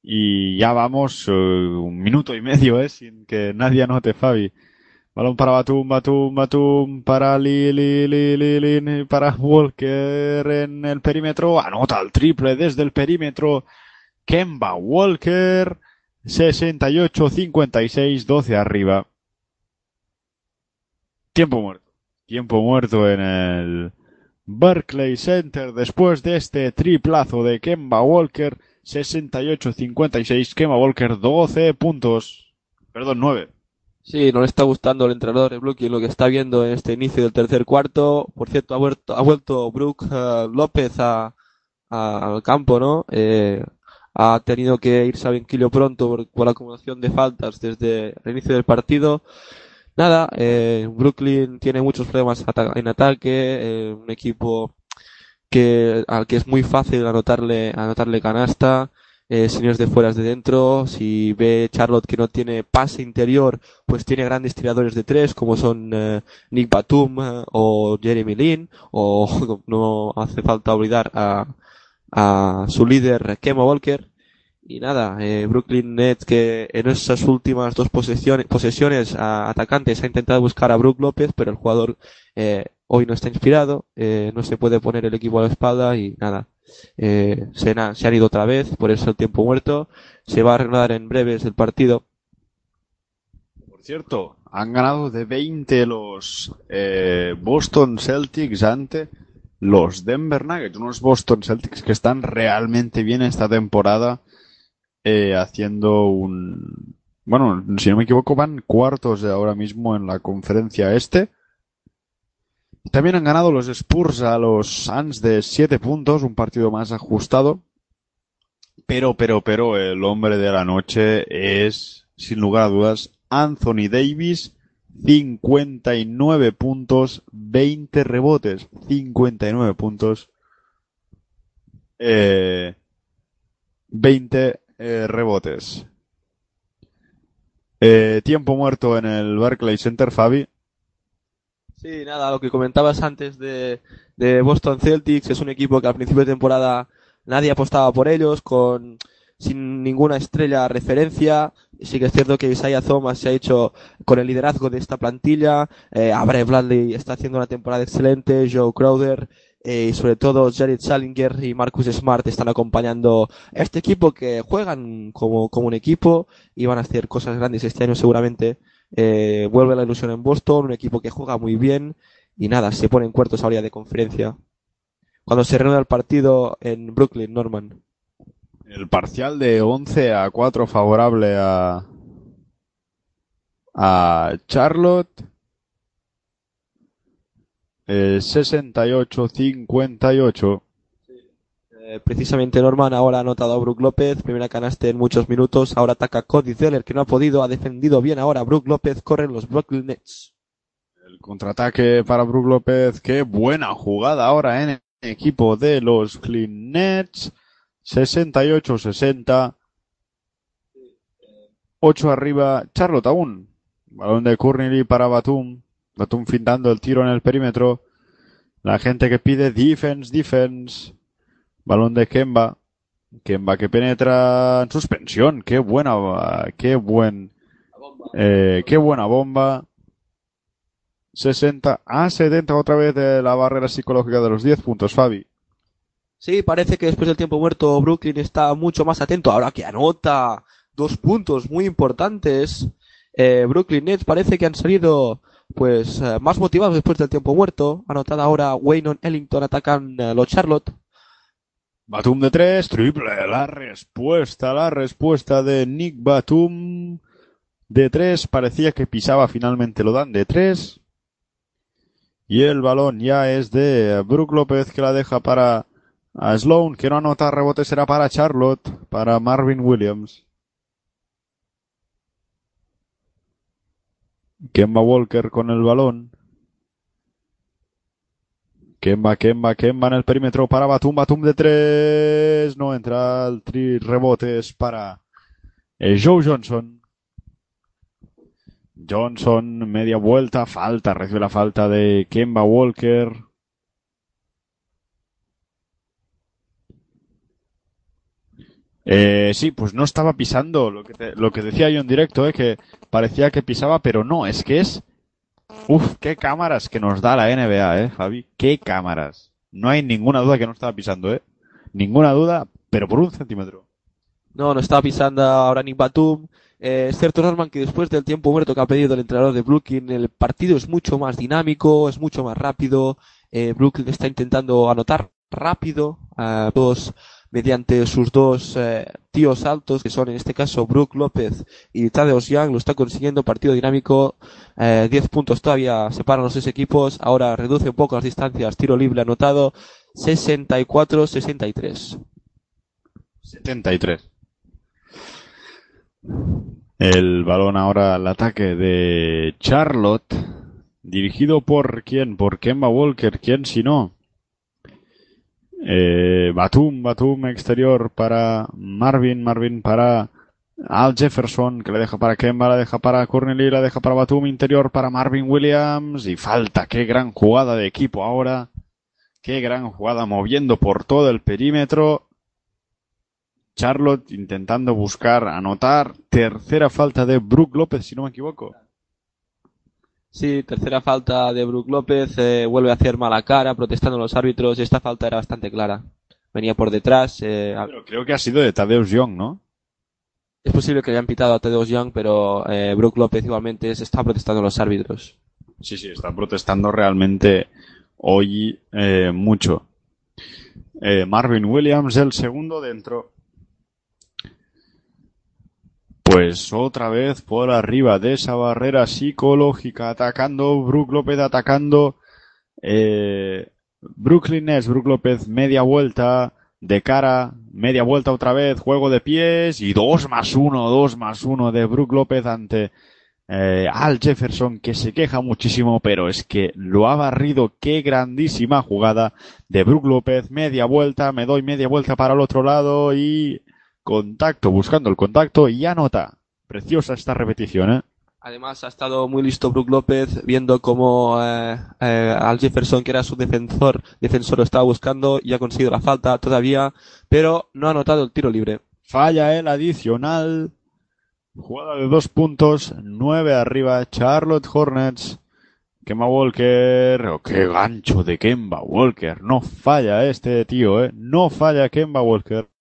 Y ya vamos eh, un minuto y medio, eh, sin que nadie anote Fabi. Balón para Batum, Batum, Batum, para Lili, Lili, Lili, para Walker en el perímetro. Anota el triple desde el perímetro. Kemba Walker, 68-56, 12 arriba. Tiempo muerto. Tiempo muerto en el Barclay Center después de este triplazo de Kemba Walker, 68-56. Kemba Walker, 12 puntos. Perdón, 9.
Sí, no le está gustando al entrenador de Brooklyn lo que está viendo en este inicio del tercer cuarto. Por cierto, ha vuelto, ha vuelto Brook eh, López a, al campo, ¿no? Eh, ha tenido que irse a banquillo pronto por la acumulación de faltas desde el inicio del partido. Nada, eh, Brooklyn tiene muchos problemas en ataque, eh, un equipo que, al que es muy fácil anotarle, anotarle canasta, eh, si no es de fuera de dentro, si ve Charlotte que no tiene pase interior, pues tiene grandes tiradores de tres, como son eh, Nick Batum eh, o Jeremy Lin, o no hace falta olvidar a, a su líder Kemba Walker. Y nada, eh, Brooklyn Nets que en esas últimas dos posesiones, posesiones a atacantes ha intentado buscar a Brook López, pero el jugador eh, hoy no está inspirado, eh, no se puede poner el equipo a la espalda y nada, se, han ido otra vez, por eso el tiempo muerto, se va a arreglar en breves el partido.
Por cierto, han ganado de 20 los Boston Celtics ante los Denver Nuggets, unos Boston Celtics que están realmente bien esta temporada eh, haciendo un... Bueno, si no me equivoco, van cuartos de ahora mismo en la conferencia este. También han ganado los Spurs a los Suns de 7 puntos, un partido más ajustado. Pero, pero, pero, el hombre de la noche es, sin lugar a dudas, Anthony Davis, 59 puntos, 20 rebotes, 59 puntos, eh, 20 eh, rebotes. Eh, tiempo muerto en el Barclays Center, Fabi.
Sí, nada, lo que comentabas antes de, de Boston Celtics es un equipo que al principio de temporada nadie apostaba por ellos, con sin ninguna estrella referencia. Sí que es cierto que Isaiah Thomas se ha hecho con el liderazgo de esta plantilla. Eh, Abraham Bradley está haciendo una temporada excelente. Joe Crowder eh, y sobre todo Jared Salinger y Marcus Smart están acompañando a este equipo que juegan como, como un equipo y van a hacer cosas grandes este año seguramente. Eh, vuelve la ilusión en Boston, un equipo que juega muy bien y nada, se pone en cuartos ahora de conferencia. Cuando se reanuda el partido en Brooklyn, Norman.
El parcial de 11 a 4 favorable a, a Charlotte. Eh, 68-58.
Eh, precisamente Norman ahora ha anotado a Brook López, primera canasta en muchos minutos, ahora ataca Cody Zeller que no ha podido, ha defendido bien ahora Brook López, corren los Brooklyn Nets.
El contraataque para Brook López. Qué buena jugada ahora en el equipo de los Clean Nets. 68-60. 8 arriba. Charlotte aún. Balón de Courtney para Batum. Batum fintando el tiro en el perímetro. La gente que pide defense, defense. Balón de Kemba. Kemba que penetra en suspensión. Qué buena, qué buen, eh, qué buena bomba. 60 a 70 otra vez de la barrera psicológica de los 10 puntos, Fabi.
Sí, parece que después del tiempo muerto Brooklyn está mucho más atento ahora que anota dos puntos muy importantes. Eh, Brooklyn Nets parece que han salido pues eh, más motivados después del tiempo muerto. Anotado ahora Wayne Ellington atacan eh, los Charlotte.
Batum de 3, triple. La respuesta, la respuesta de Nick Batum de 3. Parecía que pisaba, finalmente lo dan de 3. Y el balón ya es de Brook López que la deja para a Sloan, que no anota rebote, será para Charlotte, para Marvin Williams. Kemba Walker con el balón. Kemba, Kemba, Kemba en el perímetro para Batum, Batum de tres. No entra el tri rebotes para eh, Joe Johnson. Johnson, media vuelta, falta, recibe la falta de Kemba Walker. Eh, sí, pues no estaba pisando lo que, lo que decía yo en directo, eh, que parecía que pisaba, pero no, es que es... Uf, qué cámaras que nos da la NBA, eh, Javi, qué cámaras. No hay ninguna duda que no estaba pisando, eh. Ninguna duda, pero por un centímetro.
No, no estaba pisando ahora Nick Batum. Eh, es cierto, Norman, que después del tiempo muerto que ha pedido el entrenador de Brooklyn, el partido es mucho más dinámico, es mucho más rápido. Eh, Brooklyn está intentando anotar rápido, a todos mediante sus dos eh, tíos altos, que son en este caso Brook López y Tadeusz Young, lo está consiguiendo, partido dinámico, eh, 10 puntos todavía separan los dos equipos, ahora reduce un poco las distancias, tiro libre anotado, 64-63.
73. El balón ahora al ataque de Charlotte. Dirigido por quién? Por Kemba Walker. ¿Quién si no? Eh, Batum, Batum exterior para Marvin, Marvin para Al Jefferson, que le deja para Kemba, la deja para Corneli, la deja para Batum, interior para Marvin Williams. Y falta, qué gran jugada de equipo ahora. Qué gran jugada moviendo por todo el perímetro. Charlotte intentando buscar anotar. Tercera falta de Brook López, si no me equivoco.
Sí, tercera falta de Brook López, eh, vuelve a hacer mala cara, protestando a los árbitros, y esta falta era bastante clara. Venía por detrás, eh, a-
Pero creo que ha sido de Tadeusz Young, ¿no?
es posible que le hayan pitado a Tedros Young, pero eh, Brook López igualmente se está protestando a los árbitros.
Sí, sí, está protestando realmente hoy eh, mucho. Eh, Marvin Williams, el segundo dentro. Pues otra vez por arriba de esa barrera psicológica, atacando Brook López, atacando eh, Brooklyn Nets, Brook López, media vuelta, de cara, media vuelta otra vez, juego de pies y dos más uno, dos más uno de Brook López ante eh, Al Jefferson que se queja muchísimo, pero es que lo ha barrido. Qué grandísima jugada de Brook López. Media vuelta, me doy media vuelta para el otro lado y contacto, buscando el contacto y anota. Preciosa esta repetición, ¿eh?
Además ha estado muy listo Brook López viendo cómo eh, eh, Al Jefferson, que era su defensor, defensor lo estaba buscando y ha conseguido la falta todavía, pero no ha anotado el tiro libre.
Falla el adicional. Jugada de dos puntos, nueve arriba, Charlotte Hornets. Kemba Walker, oh, qué gancho de Kemba Walker. No falla este tío, eh. No falla Kemba Walker.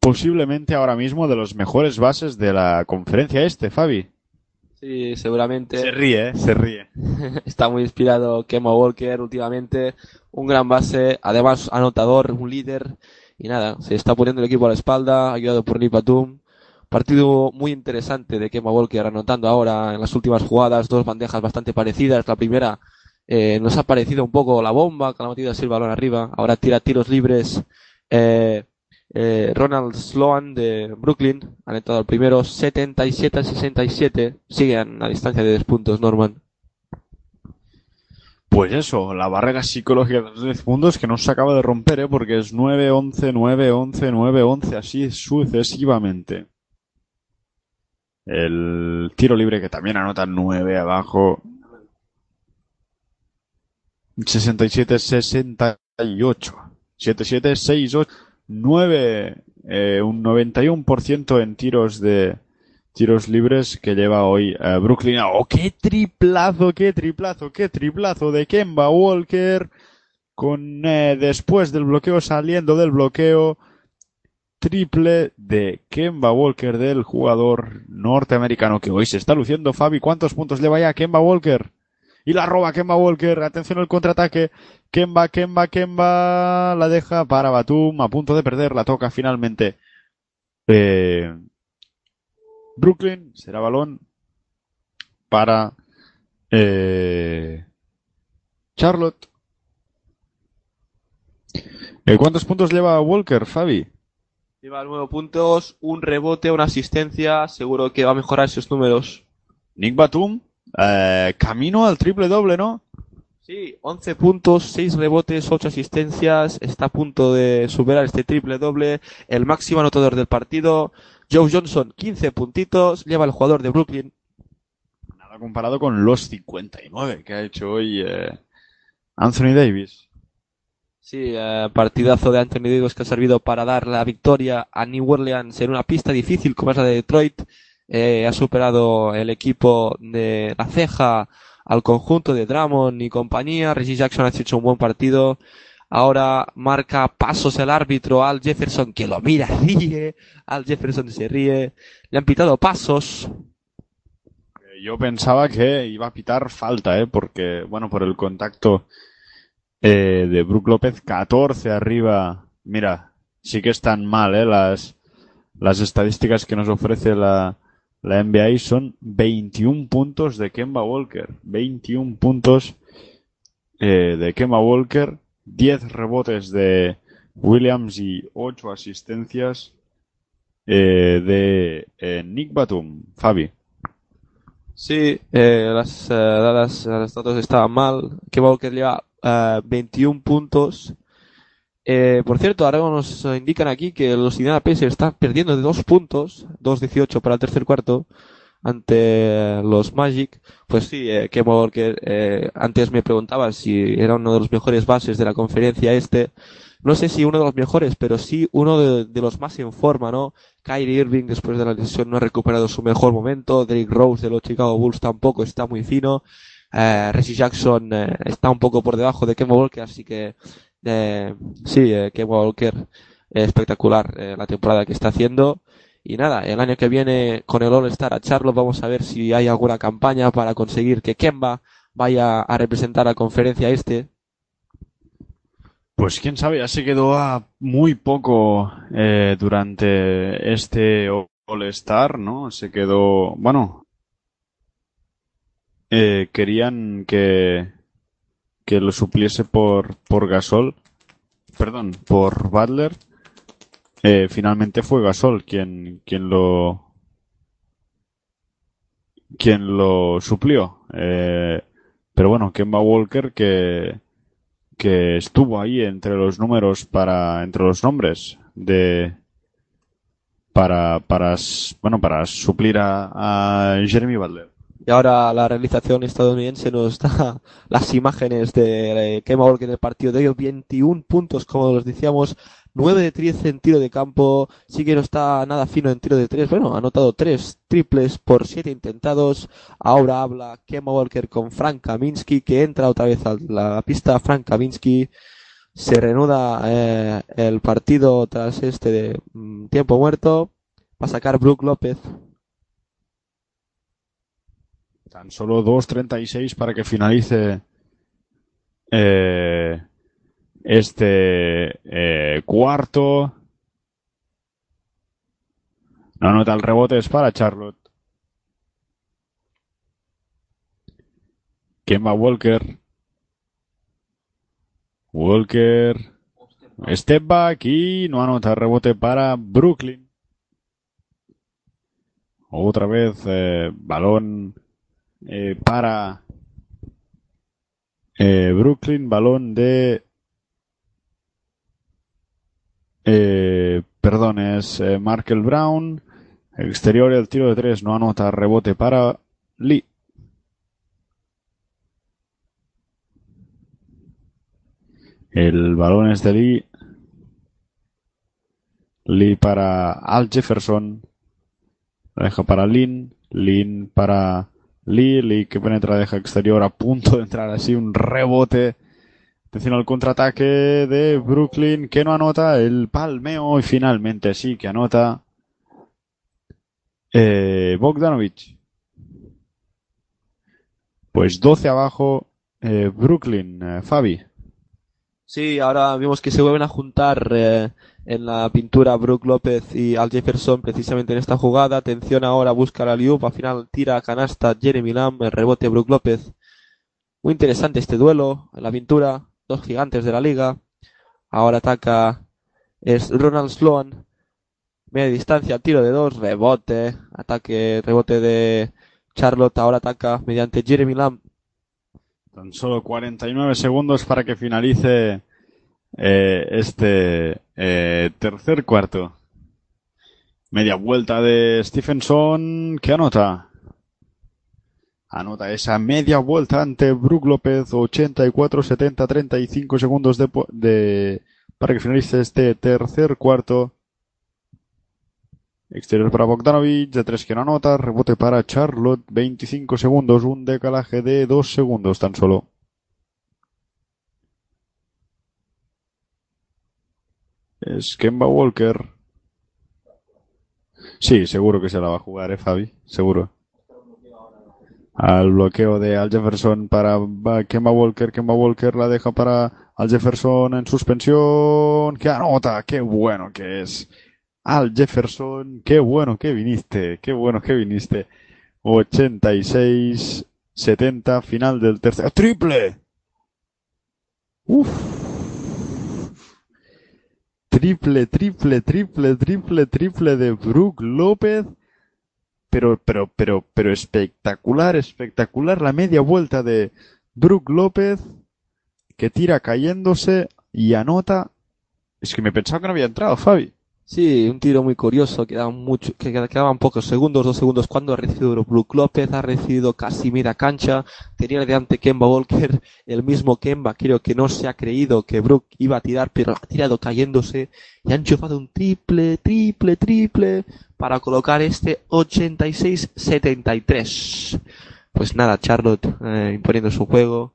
Posiblemente ahora mismo de los mejores bases de la conferencia este, Fabi.
Sí, seguramente.
Se ríe, eh, se ríe.
Está muy inspirado Kemba Walker últimamente. Un gran base, además anotador, un líder. Y nada, se está poniendo el equipo a la espalda, ayudado por Nick Batum. Partido muy interesante de Kemba Walker, anotando ahora en las últimas jugadas dos bandejas bastante parecidas. La primera eh, nos ha parecido un poco la bomba, que la ha metido así el balón arriba. Ahora tira tiros libres. Eh, eh, Ronald Sloan de Brooklyn ha anotado el primero 77 a 67. Siguen a distancia de 10 puntos, Norman.
Pues eso, la barrera psicológica de los 10 puntos que no se acaba de romper, ¿eh? porque es 9, 11, 9, 11, 9, 11, así sucesivamente. El tiro libre que también anota 9 abajo. 67, 68. 77, 68, 9, eh, un 91% en tiros de tiros libres que lleva hoy eh, Brooklyn. ¡Oh, qué triplazo, qué triplazo, qué triplazo de Kemba Walker! Con eh, después del bloqueo, saliendo del bloqueo, triple de Kemba Walker del jugador norteamericano que hoy se está luciendo. Fabi, ¿cuántos puntos lleva ya Kemba Walker? Y la roba Kemba Walker. Atención al contraataque. Kemba, Kemba, Kemba. La deja para Batum. A punto de perder. La toca finalmente. Eh, Brooklyn. Será balón para eh, Charlotte. Eh, ¿Cuántos puntos lleva Walker, Fabi?
Lleva 9 puntos, un rebote, una asistencia. Seguro que va a mejorar esos números.
Nick Batum. Eh, camino al triple doble, ¿no?
Sí, 11 puntos, 6 rebotes, 8 asistencias. Está a punto de superar este triple doble. El máximo anotador del partido. Joe Johnson, 15 puntitos. Lleva el jugador de Brooklyn.
Nada comparado con los 59 que ha hecho hoy eh, Anthony Davis.
Sí, eh, partidazo de Anthony Davis que ha servido para dar la victoria a New Orleans en una pista difícil como es la de Detroit. Eh, ha superado el equipo de la ceja al conjunto de Drummond y compañía. Reggie Jackson ha hecho un buen partido. Ahora marca pasos el árbitro Al Jefferson que lo mira, ríe. Al Jefferson se ríe. Le han pitado pasos.
Yo pensaba que iba a pitar falta, ¿eh? Porque, bueno, por el contacto eh, de Brook López, 14 arriba. Mira, sí que están mal, ¿eh? Las, las estadísticas que nos ofrece la, la NBA son 21 puntos de Kemba Walker. 21 puntos eh, de Kemba Walker, 10 rebotes de Williams y 8 asistencias eh, de eh, Nick Batum. Fabi.
Sí, eh, las, eh, las, datos estaban mal. Kemba Walker lleva eh, 21 puntos. Eh, por cierto, ahora nos indican aquí que los Indiana Pacers están perdiendo de dos puntos, 2-18 para el tercer cuarto, ante los Magic. Pues sí, eh, Walker, eh, antes me preguntaba si era uno de los mejores bases de la conferencia este. No sé si uno de los mejores, pero sí uno de, los más en forma, ¿no? Kyrie Irving después de la lesión no ha recuperado su mejor momento. Derrick Rose de los Chicago Bulls tampoco está muy fino. Eh, Reggie Jackson eh, está un poco por debajo de Kemba Walker, así que eh, sí, eh, Walker eh, espectacular eh, la temporada que está haciendo. Y nada, el año que viene con el All-Star a Charlotte vamos a ver si hay alguna campaña para conseguir que Kemba vaya a representar a la conferencia este.
Pues quién sabe, ya se quedó a muy poco durante este All-Star, ¿no? Se quedó, bueno, querían que, que lo supliese por, por Gasol, perdón, por Butler. Eh, finalmente fue Gasol quien, quien lo, quien lo suplió. Eh, pero bueno, Kemba Walker que, que estuvo ahí entre los números para, entre los nombres de, para, para, bueno, para suplir a, a Jeremy Butler.
Y ahora la realización estadounidense nos da las imágenes de Kemba Walker en el partido de hoy. 21 puntos, como los decíamos, 9 de 13 en tiro de campo. Sí que no está nada fino en tiro de 3. Bueno, ha anotado 3 triples por 7 intentados. Ahora habla Kemba Walker con Frank Kaminsky, que entra otra vez a la pista. Frank Kaminsky se reanuda eh, el partido tras este de, mm, tiempo muerto. Va a sacar Brook López.
Tan solo 2.36 para que finalice eh, este eh, cuarto. No anota el rebote, es para Charlotte. Kemba Walker. Walker. Step back y no anota el rebote para Brooklyn. Otra vez eh, balón eh, para eh, Brooklyn, balón de eh, perdón, es eh, Markel Brown, exterior el tiro de tres, no anota rebote para Lee. El balón es de Lee. Lee para Al Jefferson. Deja para Lin. Lin para Lee que penetra, deja exterior a punto de entrar así un rebote. Atención al contraataque de Brooklyn que no anota el palmeo y finalmente sí que anota eh, Bogdanovich. Pues 12 abajo eh, Brooklyn, eh, Fabi.
Sí, ahora vemos que se vuelven a juntar eh, en la pintura Brook López y Al Jefferson precisamente en esta jugada. Atención ahora, busca la Liup, al final tira a canasta Jeremy Lamb, el rebote Brook López. Muy interesante este duelo en la pintura, dos gigantes de la liga. Ahora ataca es Ronald Sloan, media distancia, tiro de dos, rebote, ataque, rebote de Charlotte, ahora ataca mediante Jeremy Lamb.
Tan solo 49 segundos para que finalice eh, este eh, tercer cuarto. Media vuelta de Stephenson que anota. Anota esa media vuelta ante Brook López, 84, 70, 35 segundos de, para que finalice este tercer cuarto. Exterior para Bogdanovic, de tres que no anota, rebote para Charlotte, 25 segundos, un decalaje de 2 segundos tan solo. Es Kemba Walker. Sí, seguro que se la va a jugar, eh, Fabi, seguro. Al bloqueo de Al Jefferson para Kemba Walker, Kemba Walker la deja para Al Jefferson en suspensión, que anota, qué bueno que es. Al Jefferson, qué bueno que viniste, qué bueno que viniste. 86, 70, final del tercer. ¡Triple! ¡Uf! Triple, triple, triple, triple, triple de Brook López. Pero, pero, pero, pero espectacular, espectacular la media vuelta de Brook López que tira cayéndose y anota. Es que me pensaba que no había entrado, Fabi.
Sí, un tiro muy curioso, quedaban mucho, que queda- quedaban pocos segundos, dos segundos cuando ha recibido Brook López, ha recibido casi media cancha, tenía delante Kemba Walker, el mismo Kemba creo que no se ha creído que Brook iba a tirar, pero ha tirado cayéndose y ha enchufado un triple, triple, triple para colocar este 86-73. Pues nada, Charlotte eh, imponiendo su juego,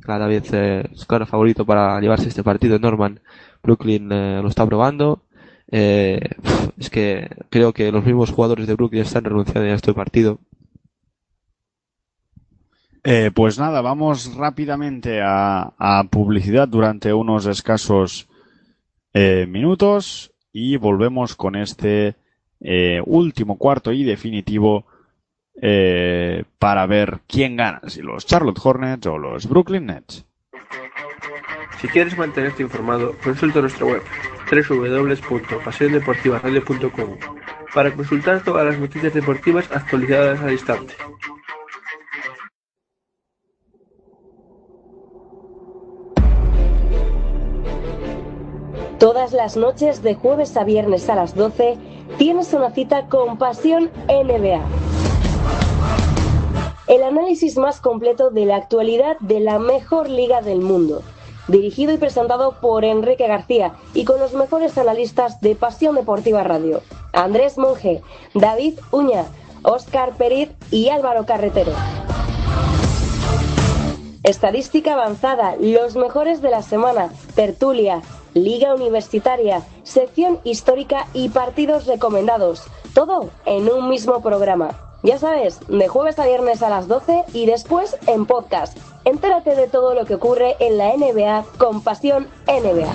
cada vez eh, es claro favorito para llevarse este partido Norman. Brooklyn eh, lo está probando. Eh, es que creo que los mismos jugadores de Brooklyn están renunciando a este partido.
Eh, pues nada, vamos rápidamente a, a publicidad durante unos escasos eh, minutos y volvemos con este eh, último cuarto y definitivo eh, para ver quién gana, si los Charlotte Hornets o los Brooklyn Nets.
Si quieres mantenerte informado, consulta nuestra web www.pasiondeportivaradio.com para consultar todas las noticias deportivas actualizadas al instante.
Todas las noches de jueves a viernes a las 12 tienes una cita con Pasión NBA. El análisis más completo de la actualidad de la mejor liga del mundo. Dirigido y presentado por Enrique García y con los mejores analistas de Pasión Deportiva Radio. Andrés Monge, David Uña, Óscar Periz y Álvaro Carretero. Estadística avanzada, los mejores de la semana, tertulia, liga universitaria, sección histórica y partidos recomendados. Todo en un mismo programa. Ya sabes, de jueves a viernes a las 12 y después en podcast. Entérate de todo lo que ocurre en la NBA con Pasión NBA.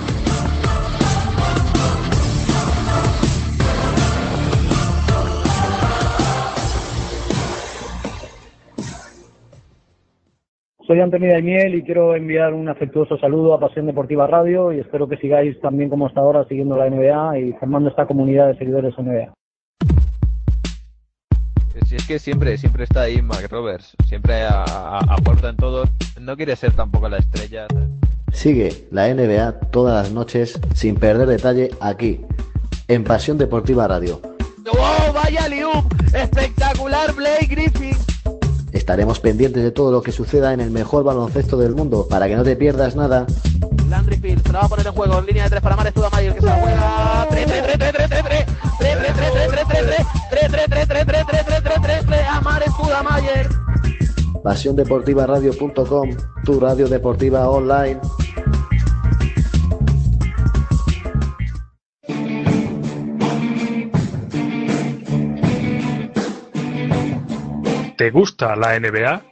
Soy Antonio Daimiel y quiero enviar un afectuoso saludo a Pasión Deportiva Radio y espero que sigáis también como hasta ahora siguiendo la NBA y formando esta comunidad de seguidores NBA.
Si es que siempre, siempre está ahí Mac Roberts, siempre aporta en todo. No quiere ser tampoco la estrella.
Sigue la NBA todas las noches sin perder detalle aquí, en Pasión Deportiva Radio.
¡Wow! ¡Vaya liup! ¡Espectacular Blake Griffin!
Estaremos pendientes de todo lo que suceda en el mejor baloncesto del mundo para que no te pierdas nada.
Landry Field se la va a poner en juego en línea de tres para Mares Tudamayer que se la juega. 3 3 3 3 3 3 3 3 3 3 3 3 3 3 3 3 3 3 3 3 3 3 3 a Mares Tudamayer.
PasiónDeportivaRadio.com, tu radio deportiva online.
¿Te gusta la NBA?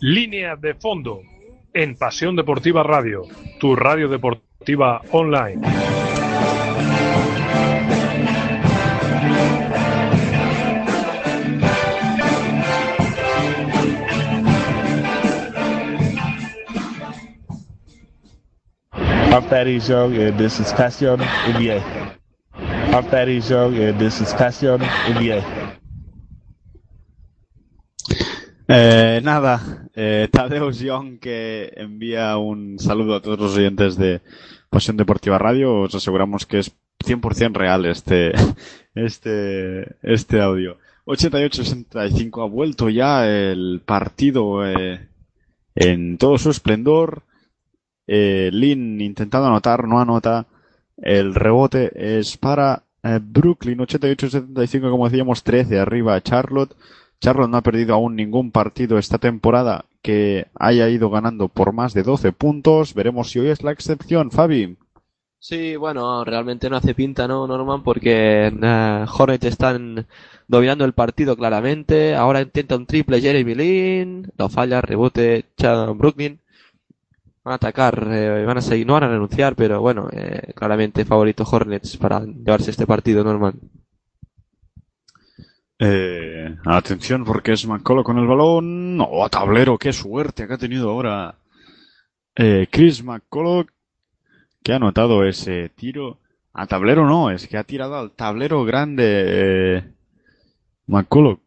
Línea de fondo en Pasión Deportiva Radio, tu radio deportiva online.
I'm Thaddeus Young, and this is Pasión NBA. I'm Thaddeus Young, and this is Pasión NBA.
Eh, nada, eh, Tadeusz Young que envía un saludo a todos los oyentes de Pasión Deportiva Radio. Os aseguramos que es 100% real este, este, este audio. 88-65 ha vuelto ya el partido eh, en todo su esplendor. Eh, Lin intentando anotar, no anota. El rebote es para eh, Brooklyn 88-75, como decíamos, 13 arriba Charlotte. Charlotte no ha perdido aún ningún partido esta temporada que haya ido ganando por más de 12 puntos. Veremos si hoy es la excepción, Fabi.
Sí, bueno, realmente no hace pinta, ¿no, Norman? Porque eh, Hornets están dominando el partido claramente. Ahora intenta un triple Jeremy Lin, lo falla, rebote Chad Brooklyn. Van a atacar, eh, van a seguir, no van a renunciar, pero bueno, eh, claramente favorito Hornets para llevarse este partido, Norman.
Eh, atención porque es McCullough con el balón. No, a tablero, qué suerte que ha tenido ahora eh, Chris McCullough que ha anotado ese tiro. A tablero no, es que ha tirado al tablero grande eh, McCullough.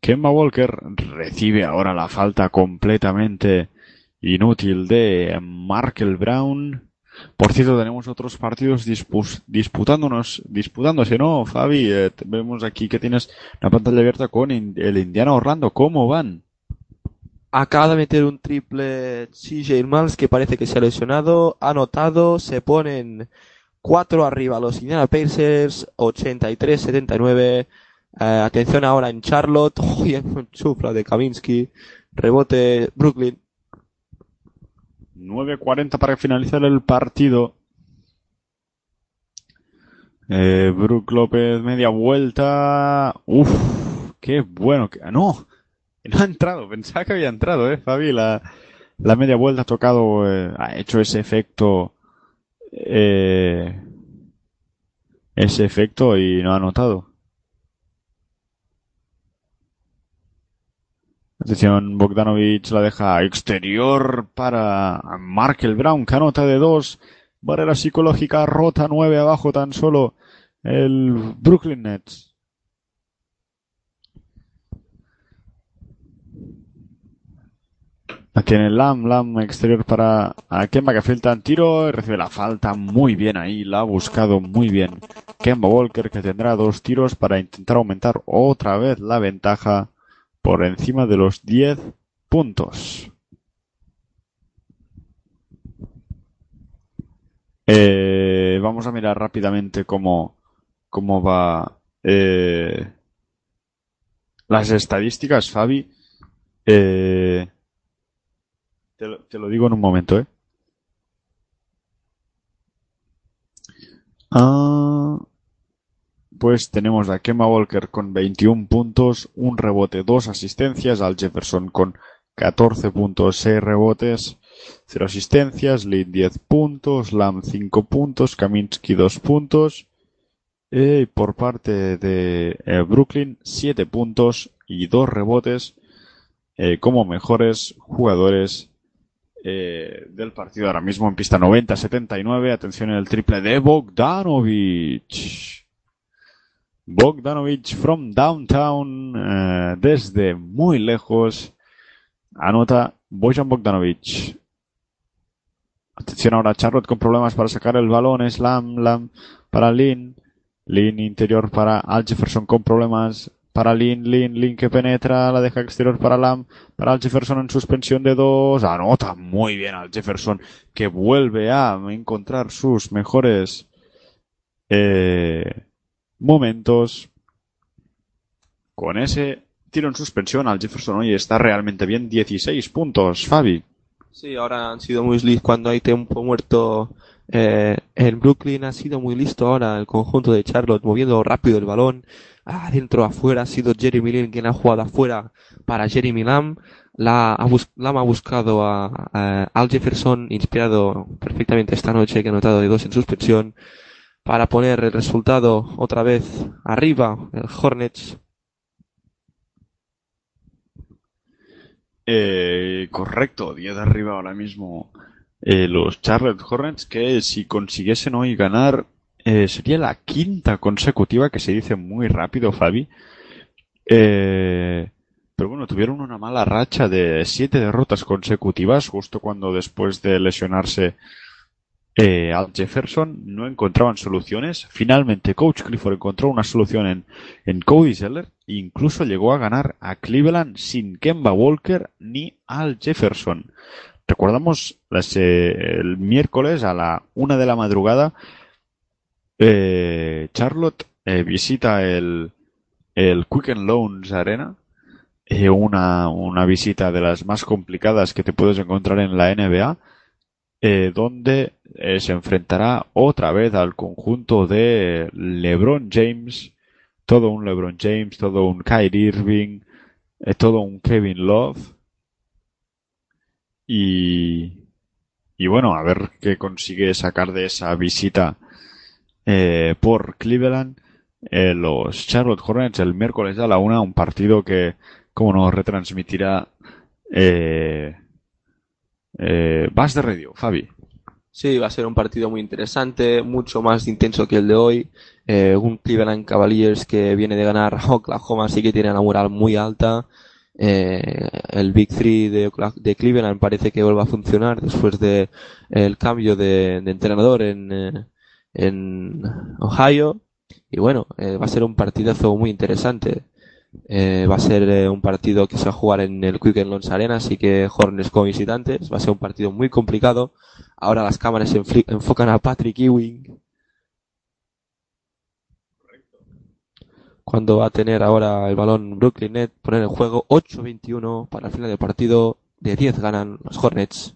Kemba Walker recibe ahora la falta completamente inútil de Markel Brown. Por cierto, tenemos otros partidos disputándonos, disputándose, ¿no, Fabi? Eh, vemos aquí que tienes la pantalla abierta con el Indiana Orlando. ¿Cómo van?
Acaba de meter un triple CJ Miles que parece que se ha lesionado. Anotado, se ponen cuatro arriba los Indiana Pacers, 83-79. Eh, atención ahora en Charlotte. Uy, en chufla de Kaminsky. Rebote Brooklyn.
9.40 para finalizar el partido. Eh, Brook López, media vuelta. Uf, qué bueno. que- No, no ha entrado. Pensaba que había entrado, eh, Fabi. La, la media vuelta ha tocado, eh, ha hecho ese efecto. eh, ese efecto y no ha anotado. Atención, Bogdanovic la deja exterior para Markel Brown, que anota de dos. Barrera psicológica rota, nueve abajo tan solo el Brooklyn Nets. La tiene Lam, Lam exterior para Kemba que filtra en tiro y recibe la falta muy bien ahí, la ha buscado muy bien. Kemba Walker que tendrá dos tiros para intentar aumentar otra vez la ventaja por encima de los 10 puntos. Eh, vamos a mirar rápidamente cómo, cómo va eh, las estadísticas, Fabi. Eh, te, lo, te lo digo en un momento, ¿eh? Ah, pues tenemos a Kemba Walker con 21 puntos, un rebote, dos asistencias, al Jefferson con 14 puntos, 6 rebotes, 0 asistencias, Lin 10 puntos, Lam 5 puntos, Kaminsky 2 puntos, y por parte de eh, Brooklyn 7 puntos y 2 rebotes eh, como mejores jugadores eh, del partido ahora mismo en pista 90-79. Atención en el triple de Bogdanovic. Bogdanovic from downtown, eh, desde muy lejos, anota Bojan Bogdanovic. Atención ahora Charlotte con problemas para sacar el balón, Slam, Lam para Lin, Lin interior para Al Jefferson con problemas para Lin, Lin, Lin que penetra, la deja exterior para Lam, para Al Jefferson en suspensión de dos, anota muy bien Al Jefferson que vuelve a encontrar sus mejores eh, momentos con ese tiro en suspensión al Jefferson hoy está realmente bien 16 puntos Fabi
Sí, ahora han sido muy listos cuando hay tiempo muerto. Eh, en Brooklyn ha sido muy listo ahora el conjunto de Charlotte moviendo rápido el balón. Adentro, afuera, ha sido Jeremy Lin quien ha jugado afuera para Jeremy Lamb. La, ha Lamb ha buscado a, a Al Jefferson, inspirado perfectamente esta noche, que ha anotado de dos en suspensión, para poner el resultado otra vez arriba, el Hornets.
Eh, correcto, 10 arriba ahora mismo eh, los Charlotte Hornets, que si consiguiesen hoy ganar, eh, sería la quinta consecutiva, que se dice muy rápido, Fabi. Eh, pero bueno, tuvieron una mala racha de siete derrotas consecutivas, justo cuando después de lesionarse eh, Al Jefferson no encontraban soluciones. Finalmente, Coach Clifford encontró una solución en, en Cody Zeller e incluso llegó a ganar a Cleveland sin Kemba Walker ni Al Jefferson. Recordamos eh, el miércoles a la una de la madrugada, eh, Charlotte visita el, el Quicken Loans Arena, una, una visita de las más complicadas que te puedes encontrar en la NBA, eh, donde eh, se enfrentará otra vez al conjunto de LeBron James, todo un LeBron James, todo un Kyrie Irving, eh, todo un Kevin Love. Y, y bueno, a ver qué consigue sacar de esa visita eh, por Cleveland. Los Charlotte Hornets el miércoles a la una, un partido que, como nos retransmitirá eh, eh, Bass de Radio, Fabi.
Sí, va a ser un partido muy interesante, mucho más intenso que el de hoy. Eh, un Cleveland Cavaliers que viene de ganar Oklahoma, sí que tiene la moral muy alta. Eh, el Big Three de, de Cleveland parece que vuelve a funcionar después de el cambio de, de entrenador en, eh, en Ohio. Y bueno, eh, va a ser un partidazo muy interesante. Eh, va a ser eh, un partido que se va a jugar en el Quicken Loans Arena, así que Hornets como visitantes. Va a ser un partido muy complicado. Ahora las cámaras se enfocan a Patrick Ewing. Cuando va a tener ahora el balón Brooklyn Net, poner en juego 8-21 para el final del partido. De 10 ganan los Hornets.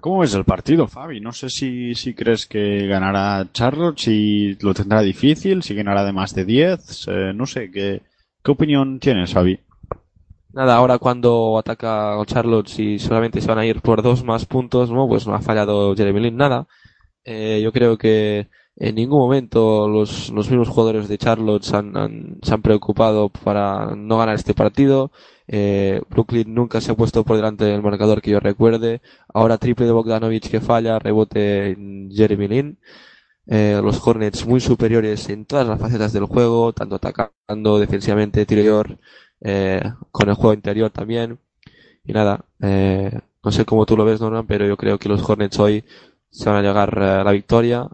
¿Cómo ves el partido, Fabi? No sé si, si crees que ganará Charlotte, si lo tendrá difícil, si ganará de más de 10. eh, no sé, ¿qué, ¿qué opinión tienes, Fabi?
Nada, ahora cuando ataca Charlotte, si solamente se van a ir por dos más puntos, no, pues no ha fallado Jeremy Lin nada. Eh, yo creo que en ningún momento los, los mismos jugadores de Charlotte se han, se han preocupado para no ganar este partido. Eh, Brooklyn nunca se ha puesto por delante del marcador que yo recuerde. Ahora triple de Bogdanovich que falla, rebote Jeremy Lin. Eh, los Hornets muy superiores en todas las facetas del juego, tanto atacando defensivamente, exterior, eh, con el juego interior también. Y nada, eh, no sé cómo tú lo ves, Norman, pero yo creo que los Hornets hoy se van a llegar eh, a la victoria.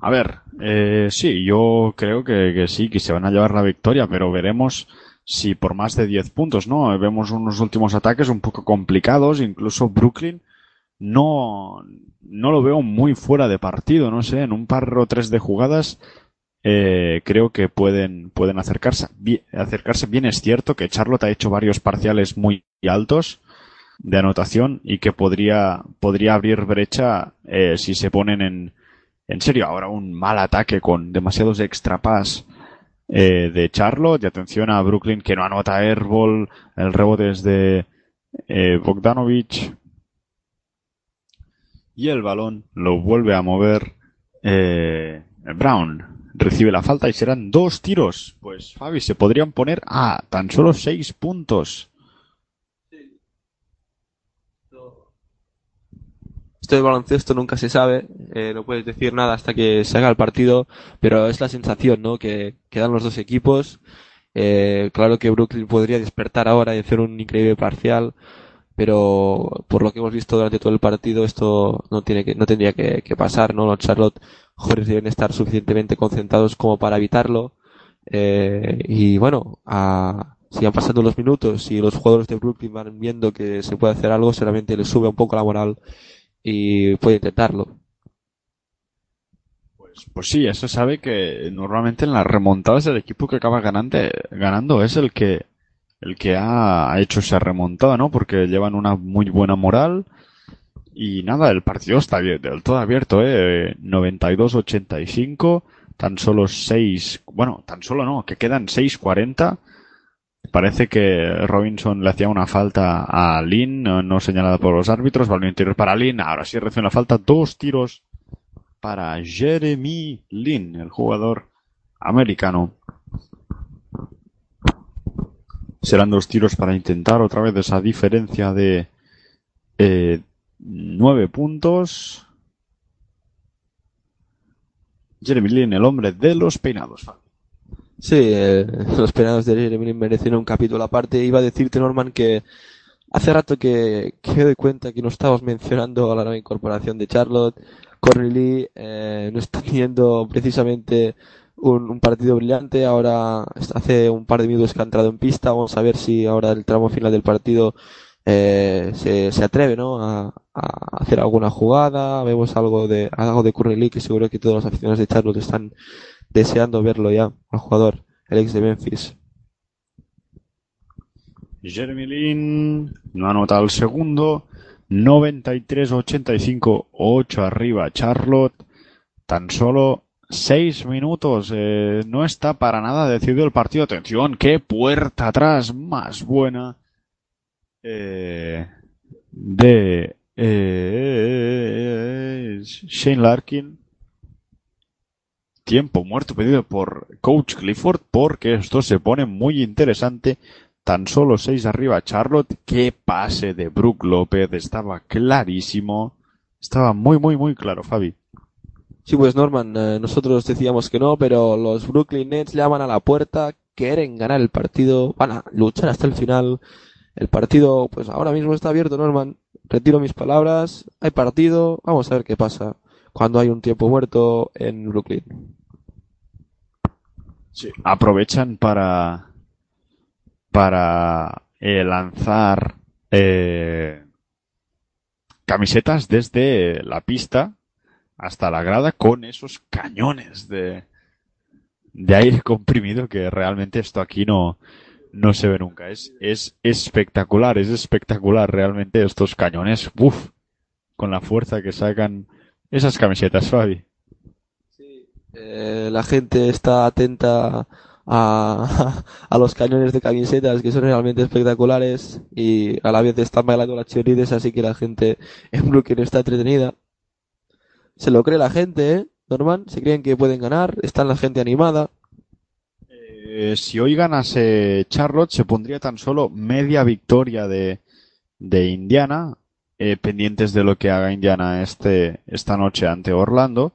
A ver, eh, sí, yo creo que, que sí, que se van a llevar la victoria, pero veremos si por más de 10 puntos, ¿no? Vemos unos últimos ataques un poco complicados, incluso Brooklyn no, no lo veo muy fuera de partido, no sé, en un par o tres de jugadas eh, creo que pueden, pueden acercarse. Bien, acercarse. Bien es cierto que Charlotte ha hecho varios parciales muy altos de anotación y que podría, podría abrir brecha eh, si se ponen en, en serio ahora un mal ataque con demasiados extra pass eh, de Charlotte y atención a Brooklyn que no anota airball, el rebote es de eh, Bogdanovich y el balón lo vuelve a mover eh, Brown. Recibe la falta y serán dos tiros. Pues Fabi, se podrían poner a tan solo seis puntos.
Esto de baloncesto nunca se sabe, eh, no puedes decir nada hasta que se haga el partido, pero es la sensación, ¿no? Que, que dan los dos equipos. Eh, claro que Brooklyn podría despertar ahora y hacer un increíble parcial, pero por lo que hemos visto durante todo el partido, esto no tiene que, no tendría que, pasar, ¿no? Los Charlotte Hornets deben estar suficientemente concentrados como para evitarlo. Eh, y bueno, a, sigan pasando los minutos y los jugadores de Brooklyn van viendo que se puede hacer algo, seguramente les sube un poco la moral y puede intentarlo.
Pues sí, eso sabe que normalmente en las remontadas el equipo que acaba ganando, ganando es el que el que ha, hecho esa remontada, ¿no? Porque llevan una muy buena moral y nada, el partido está del todo abierto, ¿eh? 92-85, tan solo 6, bueno, tan solo no, que quedan 6-40. Parece que Robinson le hacía una falta a Lin, no, señalada por los árbitros, balón interior para Lin, ahora sí recibe una falta, dos tiros para Jeremy Lin, el jugador americano. Serán dos tiros para intentar otra vez esa diferencia de eh, nueve puntos. Jeremy Lin, el hombre de los peinados.
Sí, eh, los peinados de Jeremy Lin merecen un capítulo aparte. Iba a decirte, Norman, que hace rato que, que doy cuenta que no estábamos mencionando a la nueva incorporación de Charlotte. Corey Lee eh, no está teniendo precisamente un, partido brillante. Ahora hace un par de minutos que ha entrado en pista. Vamos a ver si ahora el tramo final del partido eh, se, se atreve, ¿no? A, a hacer alguna jugada. Vemos algo de algo de Curry Lee que seguro que todos los aficionados de Charlotte están deseando verlo ya al jugador, el ex de Memphis.
Jeremy Lin no anota el segundo. 93-85, 8 arriba Charlotte. Tan solo 6 minutos. eh, no está para nada decidido el partido. Atención, qué puerta atrás más buena. eh, de eh, Shane Larkin. Tiempo muerto pedido por Coach Clifford porque esto se pone muy interesante. Tan solo seis arriba Charlotte. Qué pase de Brook López. Estaba clarísimo. Estaba muy, muy, muy claro, Fabi.
Sí, pues Norman, eh, nosotros decíamos que no, pero los Brooklyn Nets llaman a la puerta, quieren ganar el partido, van a luchar hasta el final. El partido, pues ahora mismo está abierto, Norman. Retiro mis palabras, hay partido, vamos a ver qué pasa cuando hay un tiempo muerto en Brooklyn.
Sí. Aprovechan para para eh, lanzar eh, camisetas desde la pista hasta la grada con esos cañones de, de aire comprimido que realmente esto aquí no, no se ve nunca. Es, es espectacular, es espectacular realmente estos cañones. Uf, con la fuerza que sacan esas camisetas, Fabi.
Eh, la gente está atenta a, a los cañones de camisetas que son realmente espectaculares y a la vez están bailando las cheerleaders, así que la gente en Brooklyn está entretenida. Se lo cree la gente, ¿eh? Norman, se creen que pueden ganar, está la gente animada.
Eh, si hoy ganase Charlotte, se pondría tan solo media victoria de, de Indiana, eh, pendientes de lo que haga Indiana este, esta noche ante Orlando.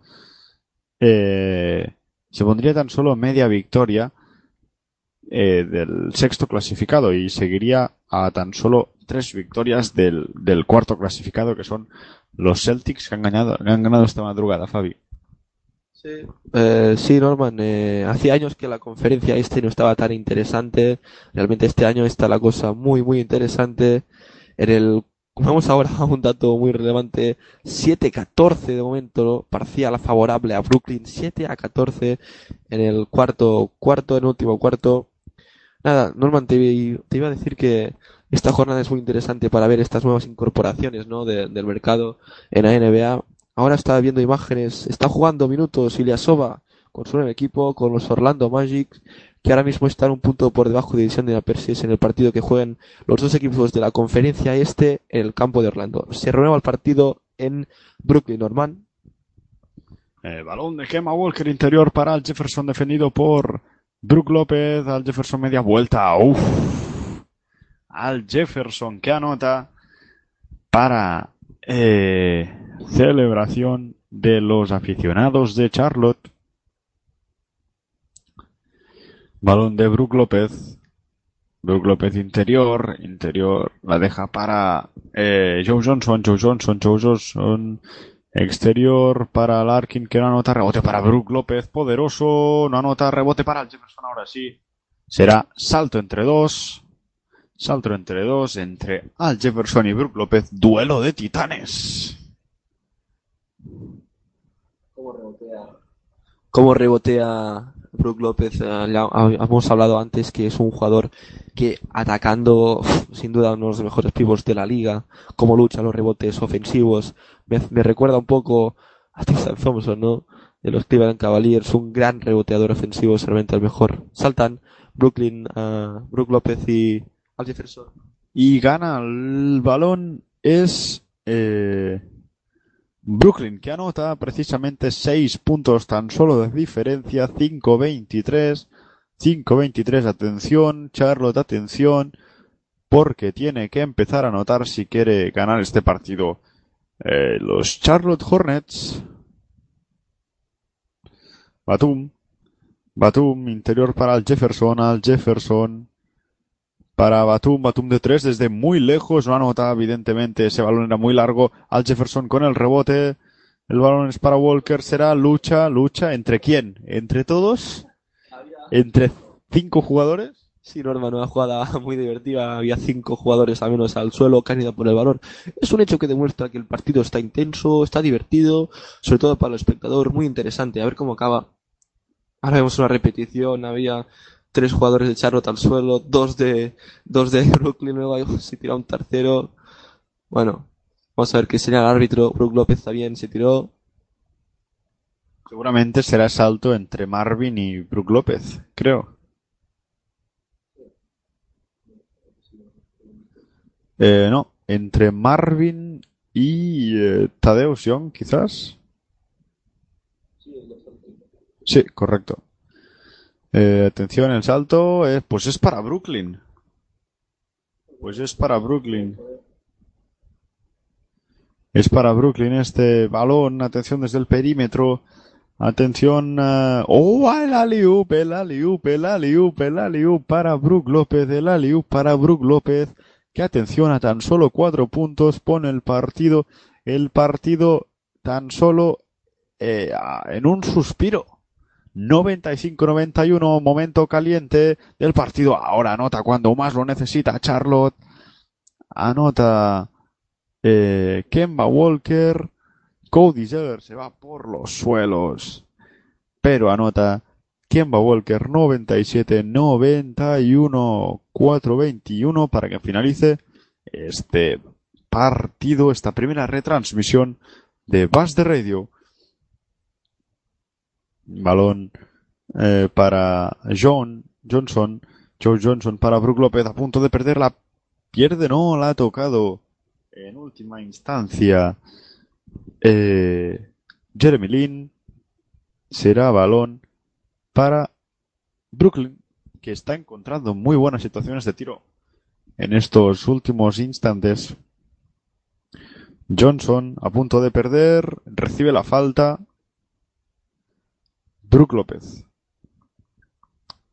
Eh, se pondría tan solo media victoria eh, del sexto clasificado y seguiría a tan solo tres victorias del, del cuarto clasificado, que son los Celtics que han ganado, han ganado esta madrugada, Fabi.
Eh, sí, Norman, eh, hacía años que la conferencia este no estaba tan interesante. Realmente este año está la cosa muy, muy interesante. En el, vamos ahora a un dato muy relevante, 7-14 de momento, parcial favorable a Brooklyn, 7 a 14 en el cuarto, cuarto, en el último cuarto. Nada, Norman, te, te iba a decir que esta jornada es muy interesante para ver estas nuevas incorporaciones, ¿no? de- del mercado en la NBA. Ahora está viendo imágenes, está jugando minutos Ilyasova con su nuevo equipo, con los Orlando Magic, que ahora mismo están un punto por debajo de división de la Persis en el partido que juegan los dos equipos de la conferencia este en el campo de Orlando. Se renueva el partido en Brooklyn, Norman.
Eh, balón de Kemba Walker interior para Al Jefferson defendido por Brook López. Al Jefferson media vuelta. Uf. Al Jefferson que anota para eh, celebración de los aficionados de Charlotte. Balón de Brook López. Brook López interior. Interior la deja para eh, Joe Johnson. Joe Johnson. Joe Johnson. Exterior para Larkin que no anota rebote para Brook López, poderoso, no anota rebote para el Jefferson ahora sí. Será salto entre dos, salto entre dos entre Al Jefferson y Brook López, duelo de titanes.
cómo rebotea Brook López. eh, ya ha- hemos hablado antes que es un jugador que atacando, sin duda, uno de los mejores pivots de la liga, cómo lucha los rebotes ofensivos. Me, recuerda un poco a Tristan Thompson, ¿no? De los Cleveland Cavaliers, un gran reboteador ofensivo, seguramente el mejor. Saltan Brooklyn, a Brook López y Al Jefferson.
Y gana el balón es eh, Brooklyn, que anota precisamente 6 puntos tan solo de diferencia, 5-23. 5-23, atención, Charlotte, atención, porque tiene que empezar a anotar si quiere ganar este partido. Eh, los Charlotte Hornets. Batum. Batum, interior para el Jefferson, al Jefferson. Para Batum, Batum de tres desde muy lejos, no anota evidentemente, ese balón era muy largo, al Jefferson con el rebote, el balón es para Walker, será lucha, lucha, ¿entre quién? ¿Entre todos? ¿Entre cinco jugadores?
Sí, Norma, una jugada muy divertida. Había cinco jugadores al menos al suelo que han ido por el balón. Es un hecho que demuestra que el partido está intenso, está divertido, sobre todo para el espectador, muy interesante. A ver cómo acaba. Ahora vemos una repetición. Había tres jugadores de Charlotte al suelo, dos de, dos de Brooklyn, luego se tira un tercero. Bueno, vamos a ver qué sería el árbitro. Brook López también se tiró.
Seguramente será salto entre Marvin y Brook López, creo. Eh, no, entre Marvin y eh, Tadeusz Young, quizás. Sí, correcto. Eh, atención, el salto, eh, pues es para Brooklyn. Pues es para Brooklyn. Es para Brooklyn este balón. Atención desde el perímetro. Atención. eh, oh, el alley-oop, el alley-oop, el alley-oop, el alley-oop para Brook López, el alley-oop para Brook López. Que atención a tan solo cuatro puntos pone el partido. El partido tan solo eh, en un suspiro. 95-91, momento caliente del partido. Ahora anota cuando más lo necesita Charlotte. Anota eh, Kemba Walker. Cody Zeller se va por los suelos. Pero anota Kemba Walker 97-91, 4-21 para que finalice este partido, esta primera retransmisión de Bass de Radio. Balón eh, para John Johnson. Joe Johnson para Brook López a punto de perderla. Pierde, no, la ha tocado en última instancia. Eh, Jeremy Lin será balón para Brooklyn, que está encontrando muy buenas situaciones de tiro en estos últimos instantes. Johnson a punto de perder, recibe la falta. Brook López.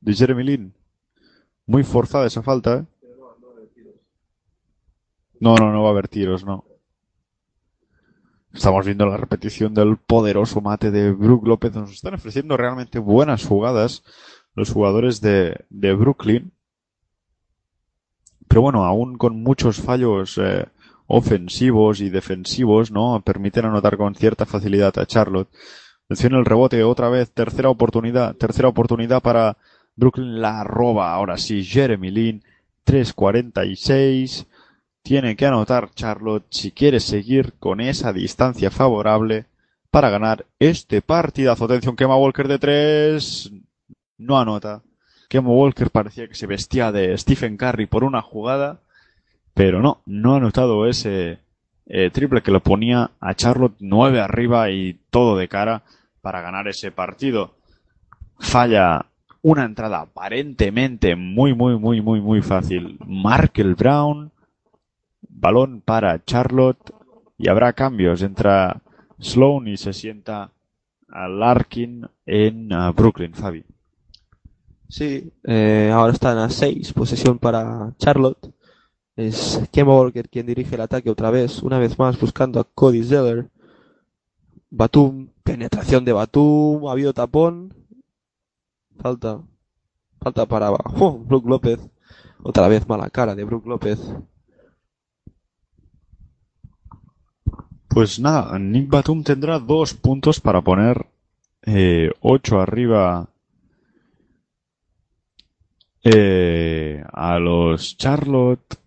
De Jeremy Lin. Muy forzada esa falta, ¿eh? No, no, no va a haber tiros, no. Estamos viendo la repetición del poderoso mate de Brook López. Nos están ofreciendo realmente buenas jugadas los jugadores de, de Brooklyn. Pero bueno, aún con muchos fallos eh, ofensivos y defensivos, ¿no? Permiten anotar con cierta facilidad a Charlotte. Atención el rebote, otra vez, tercera oportunidad, tercera oportunidad para Brooklyn la roba. Ahora sí, Jeremy Lin, 3.46. Tiene que anotar Charlotte si quiere seguir con esa distancia favorable para ganar este partidazo. Atención, Kemba Walker de 3. No anota. Kemba Walker parecía que se vestía de Stephen Curry por una jugada, pero no, no ha anotado ese eh, triple que lo ponía a Charlotte 9 arriba y todo de cara para ganar ese partido. Falla una entrada aparentemente muy, muy, muy, muy, muy fácil. Markel Brown, balón para Charlotte y habrá cambios. Entra Sloan y se sienta a Larkin en ah, Brooklyn, Fabi.
Sí, eh, ahora están a 6, posesión para Charlotte. Es Kemba Walker quien dirige el ataque otra vez, una vez más buscando a Cody Zeller. Batum, penetración de Batum, ha habido tapón. Falta, falta para oh, Brook López. Otra vez mala cara de Brook López.
Pues nada, Nick Batum tendrá dos puntos para poner eh, ocho arriba eh, a los Charlotte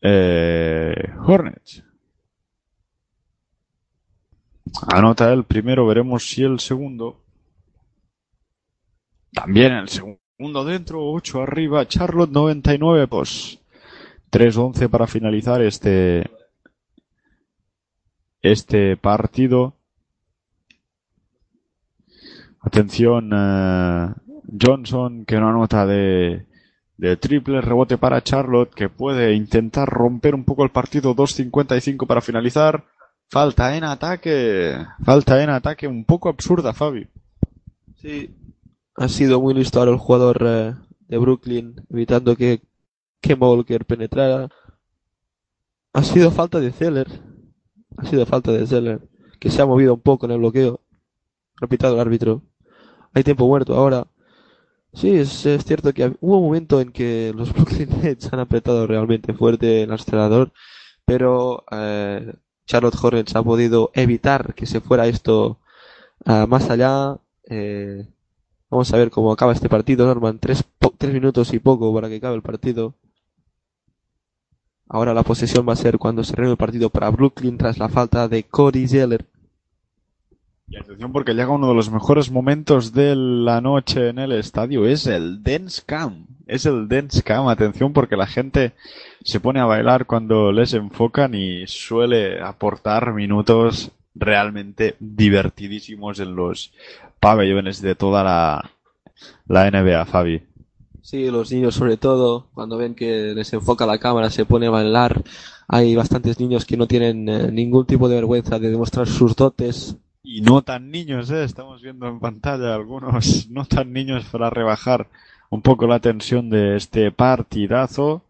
eh, Hornets. Anota el primero, veremos si el segundo. También el segundo dentro, 8 arriba, Charlotte 99, pues 3-11 para finalizar este este partido. Atención, eh, Johnson que no anota de, de triple, rebote para Charlotte que puede intentar romper un poco el partido 2.55 para finalizar. Falta en ataque, falta en ataque un poco absurda, Fabi.
Sí, ha sido muy listo ahora el jugador eh, de Brooklyn, evitando que Walker penetrara. Ha sido falta de Zeller. Ha sido falta de Zeller, que se ha movido un poco en el bloqueo. Repitado el árbitro. Hay tiempo muerto ahora. Sí, es, es cierto que hubo un momento en que los Brooklyn Nets han apretado realmente fuerte el acelerador, pero eh, Charlotte Hornets ha podido evitar que se fuera esto ah, más allá. Eh, vamos a ver cómo acaba este partido, Norman. Tres, tres minutos y poco para que acabe el partido. Ahora la posesión va a ser cuando se reúne el partido para Brooklyn tras la falta de Cody Zeller.
Y atención porque llega uno de los mejores momentos de la noche en el estadio, es el Dance Cam. Es el Dance Cam, atención porque la gente se pone a bailar cuando les enfocan y suele aportar minutos realmente divertidísimos en los pabellones de toda la, la NBA, Fabi.
Sí, los niños sobre todo, cuando ven que les enfoca la cámara, se pone a bailar. Hay bastantes niños que no tienen eh, ningún tipo de vergüenza de demostrar sus dotes.
Y no tan niños, ¿eh? Estamos viendo en pantalla algunos no tan niños para rebajar un poco la tensión de este partidazo.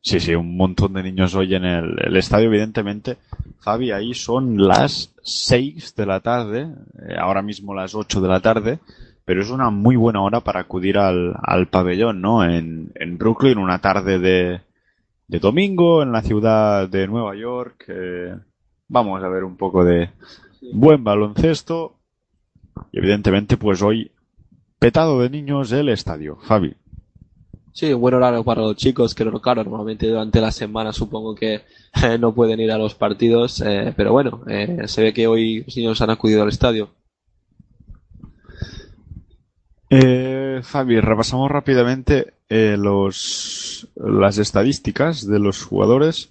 Sí, sí, un montón de niños hoy en el, el estadio, evidentemente. Fabi, ahí son las 6 de la tarde, eh, ahora mismo las 8 de la tarde, pero es una muy buena hora para acudir al, al pabellón, ¿no? En, en Brooklyn, una tarde de, de domingo, en la ciudad de Nueva York. eh, vamos a ver un poco de buen baloncesto. Y evidentemente, pues hoy, petado de niños el estadio. Fabi.
Sí, buen horario para los chicos, que claro, normalmente durante la semana supongo que eh, no pueden ir a los partidos, eh, pero bueno, eh, se ve que hoy los niños han acudido al estadio.
Fabi, repasamos rápidamente los, las estadísticas de los jugadores.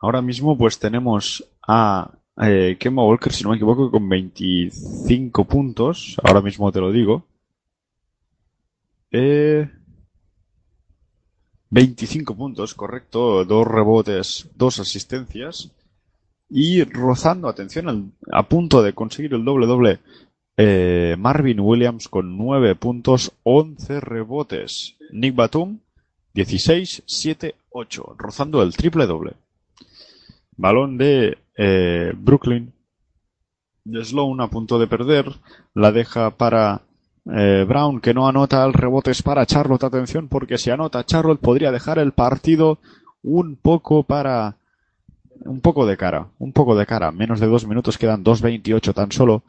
Ahora mismo pues tenemos a eh, Kemba Walker, si no me equivoco, con 25 puntos. Ahora mismo te lo digo. Eh, 25 puntos, correcto. Dos rebotes, dos asistencias. Y rozando, atención, al- a punto de conseguir el doble doble eh, Marvin Williams con 9 puntos, 11 rebotes. Nick Batum, 16, 7, 8, rozando el triple doble. Balón de eh, Brooklyn. De Sloan a punto de perder. La deja para eh, Brown, que no anota el rebote. Es para Charlotte. Atención, porque si anota Charlotte podría dejar el partido un poco para. Un poco de cara. Un poco de cara. Menos de dos minutos quedan 2.28 tan solo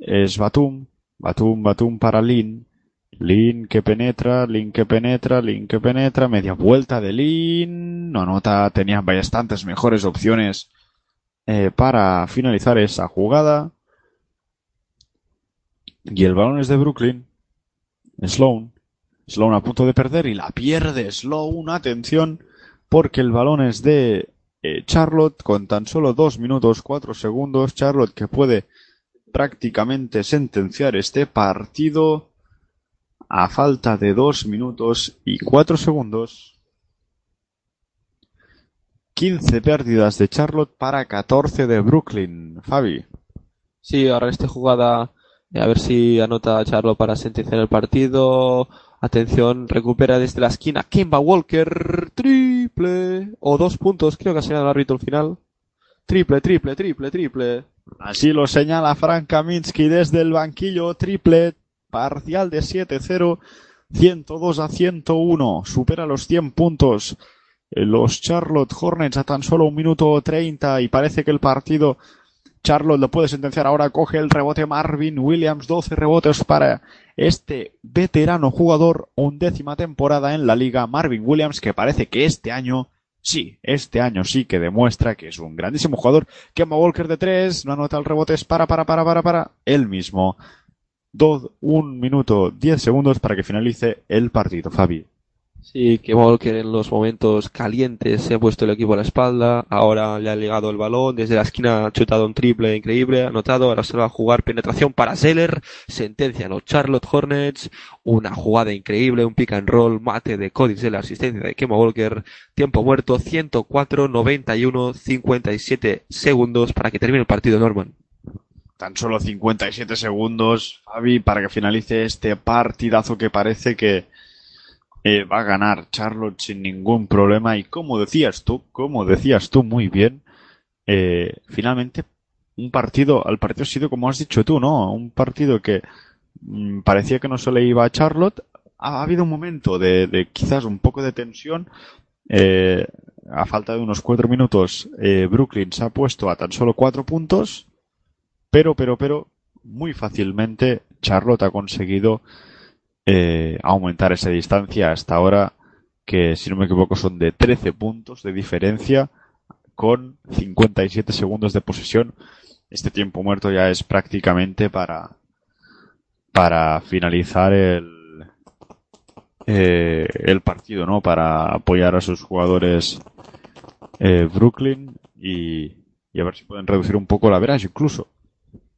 es Batum, Batum, Batum para Lin, Lin que penetra, Lin que penetra, Lin que penetra, media vuelta de Lin, no nota, tenía bastantes mejores opciones eh, para finalizar esa jugada. Y el balón es de Brooklyn, Sloan, Sloan a punto de perder y la pierde Sloan, atención, porque el balón es de eh, Charlotte con tan solo 2 minutos 4 segundos, Charlotte que puede prácticamente sentenciar este partido a falta de 2 minutos y 4 segundos. 15 pérdidas de Charlotte para 14 de Brooklyn. Fabi.
Sí, ahora esta jugada, eh, a ver si anota Charlo para sentenciar el partido. Atención, recupera desde la esquina Kimba Walker, triple, o dos puntos, creo que ha señalado el árbitro al final. Triple, triple, triple, triple.
Así lo señala Frank Kaminsky desde el banquillo. Triple parcial de 7-0. 102 a 101. Supera los 100 puntos. Eh, Los Charlotte Hornets a tan solo un minuto 30 y parece que el partido Charlotte lo puede sentenciar. Ahora coge el rebote Marvin Williams. 12 rebotes para este veterano jugador. Undécima temporada en la liga. Marvin Williams que parece que este año Sí, este año sí que demuestra que es un grandísimo jugador. Kemba Walker de tres, no anota el rebote, es para, para, para, para, para. Él mismo. Dos, un minuto, diez segundos para que finalice el partido, Fabi.
Sí, que Walker en los momentos calientes se ha puesto el equipo a la espalda, ahora le ha llegado el balón, desde la esquina ha chutado un triple increíble, anotado, ahora se va a jugar penetración para Zeller, sentencia a los Charlotte Hornets, una jugada increíble, un pick and roll, mate de Cody Zeller, asistencia de Kemba Walker, tiempo muerto, 104, 91, 57 segundos para que termine el partido Norman.
Tan solo 57 segundos, Fabi, para que finalice este partidazo que parece que va a ganar Charlotte sin ningún problema. Y como decías tú, como decías tú muy bien, eh, finalmente un partido, al partido ha sido como has dicho tú, ¿no? Un partido que mm, parecía que no se le iba a Charlotte. Ha, ha habido un momento de, de quizás un poco de tensión. Eh, a falta de unos cuatro minutos, eh, Brooklyn se ha puesto a tan solo cuatro puntos. Pero, pero, pero, muy fácilmente Charlotte ha conseguido eh, aumentar esa distancia hasta ahora, que si no me equivoco son de 13 puntos de diferencia con 57 segundos de posesión. Este tiempo muerto ya es prácticamente para, para finalizar el, eh, el partido, ¿no? Para apoyar a sus jugadores eh, Brooklyn y, y a ver si pueden reducir un poco la veras incluso.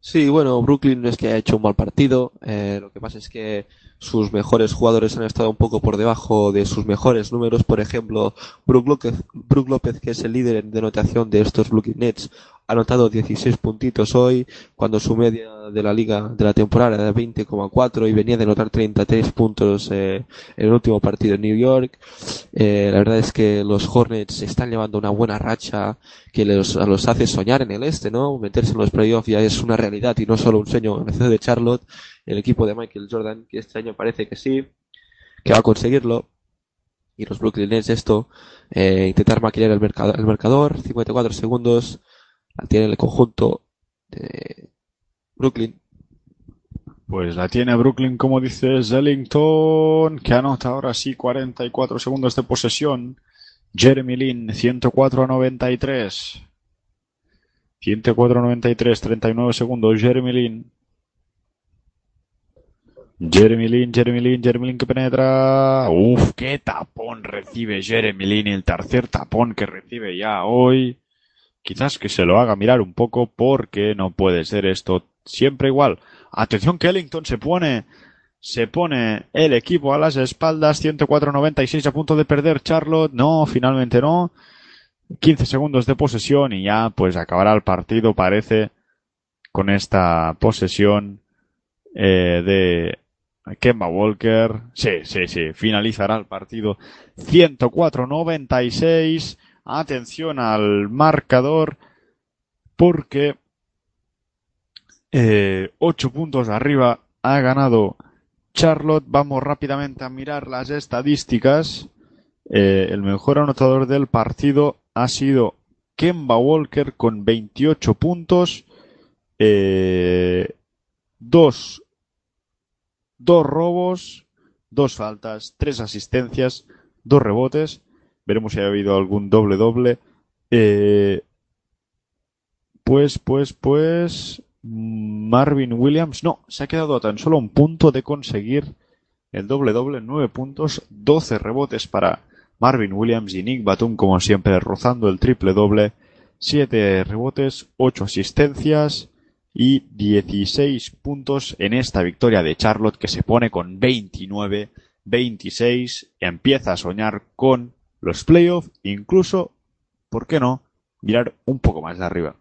Sí, bueno, Brooklyn no es que haya hecho un mal partido, eh, lo que pasa es que sus mejores jugadores han estado un poco por debajo de sus mejores números, por ejemplo, Brook López, Brook López que es el líder en denotación de estos Brooklyn Nets, ha anotado 16 puntitos hoy, cuando su media de la liga de la temporada era de 20,4 y venía de anotar 33 puntos eh, en el último partido en New York. Eh, la verdad es que los Hornets están llevando una buena racha que los, los hace soñar en el este, ¿no? Meterse en los playoffs ya es una realidad y no solo un sueño en ciudad de Charlotte. El equipo de Michael Jordan, que este año parece que sí, que va a conseguirlo. Y los Brooklyn Nets esto, eh, intentar maquillar el mercador, el marcador, 54 segundos, la tiene el conjunto de Brooklyn.
Pues la tiene Brooklyn, como dice Zellington, que anota ahora sí 44 segundos de posesión. Jeremy Lin, 104 a 93. 104 a 93, 39 segundos. Jeremy Lin. Jeremy Lin, Jeremy Lin, Jeremy Lin que penetra. Uf, qué tapón recibe Jeremy Lin. El tercer tapón que recibe ya hoy. Quizás que se lo haga mirar un poco porque no puede ser esto siempre igual. Atención que Ellington se pone, se pone el equipo a las espaldas, 104-96 a punto de perder Charlotte. No, finalmente no. 15 segundos de posesión y ya pues acabará el partido parece con esta posesión eh, de Kemba Walker. Sí, sí, sí, finalizará el partido 104-96. Atención al marcador porque eh, 8 puntos arriba ha ganado Charlotte. Vamos rápidamente a mirar las estadísticas. Eh, el mejor anotador del partido ha sido Kemba Walker con 28 puntos. Eh, dos, dos robos, dos faltas, tres asistencias, dos rebotes. Veremos si ha habido algún doble doble. Eh, pues, pues, pues. Marvin Williams, no, se ha quedado a tan solo un punto de conseguir el doble doble, 9 puntos, 12 rebotes para Marvin Williams y Nick Batum, como siempre, rozando el triple doble, 7 rebotes, 8 asistencias y 16 puntos en esta victoria de Charlotte que se pone con 29, 26, empieza a soñar con los playoffs, incluso, ¿por qué no?, mirar un poco más de arriba.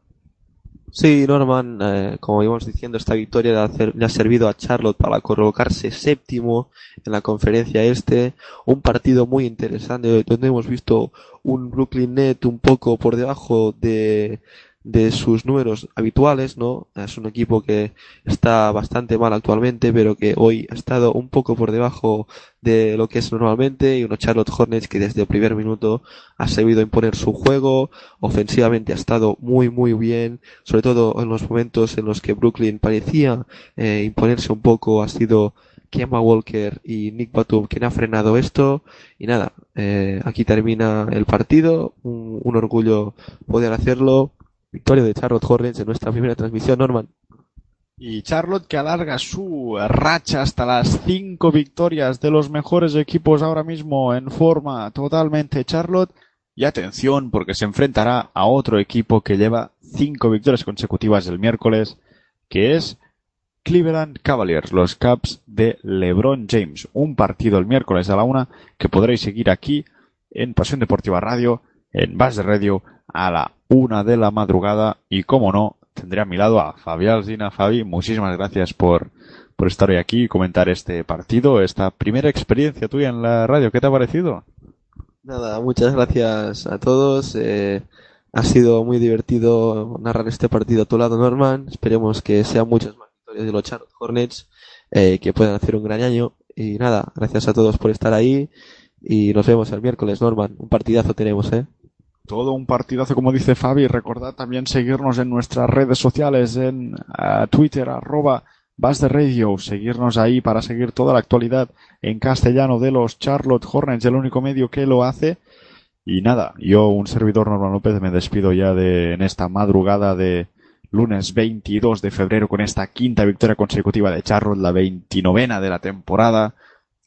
Sí, Norman, eh, como íbamos diciendo, esta victoria le ha, servido a Charlotte para colocarse séptimo en la conferencia este. Un partido muy interesante donde hemos visto un Brooklyn Net un poco por debajo de, de sus números habituales, ¿no? Es un equipo que está bastante mal actualmente, pero que hoy ha estado un poco por debajo de lo que es normalmente y unos Charlotte Hornets que desde el primer minuto ha sabido imponer su juego, ofensivamente ha estado muy muy bien, sobre todo en los momentos en los que Brooklyn parecía eh, imponerse un poco, ha sido Kemba Walker y Nick Batum quien ha frenado esto y nada, eh, aquí termina el partido, un, un orgullo poder hacerlo, victoria de Charlotte Hornets en nuestra primera transmisión, Norman.
Y Charlotte que alarga su racha hasta las cinco victorias de los mejores equipos ahora mismo en forma totalmente Charlotte. Y atención porque se enfrentará a otro equipo que lleva cinco victorias consecutivas el miércoles, que es Cleveland Cavaliers, los Cubs de LeBron James. Un partido el miércoles a la una que podréis seguir aquí en Pasión Deportiva Radio, en Bas de Radio, a la una de la madrugada. Y como no, tendré a mi lado a Fabi Alsina. Fabi, muchísimas gracias por, por estar hoy aquí y comentar este partido, esta primera experiencia tuya en la radio. ¿Qué te ha parecido?
Nada, muchas gracias a todos. eh, ha sido muy divertido narrar este partido a tu lado, Norman. Esperemos que sean muchas más victorias de los Charlotte Hornets, eh, que puedan hacer un gran año. Y nada, gracias a todos por estar ahí. Y nos vemos el miércoles, Norman. Un partidazo tenemos, ¿eh?
Todo un partidazo, como dice Fabi. Recordad también seguirnos en nuestras redes sociales, en eh, Twitter, arroba Bas de Radio. Seguirnos ahí para seguir toda la actualidad en castellano de los Charlotte Hornets, el único medio que lo hace. Y nada, yo, un servidor Norman López, me despido ya de, en esta madrugada de lunes 22 de febrero con esta quinta victoria consecutiva de Charlotte, la 29 de la temporada,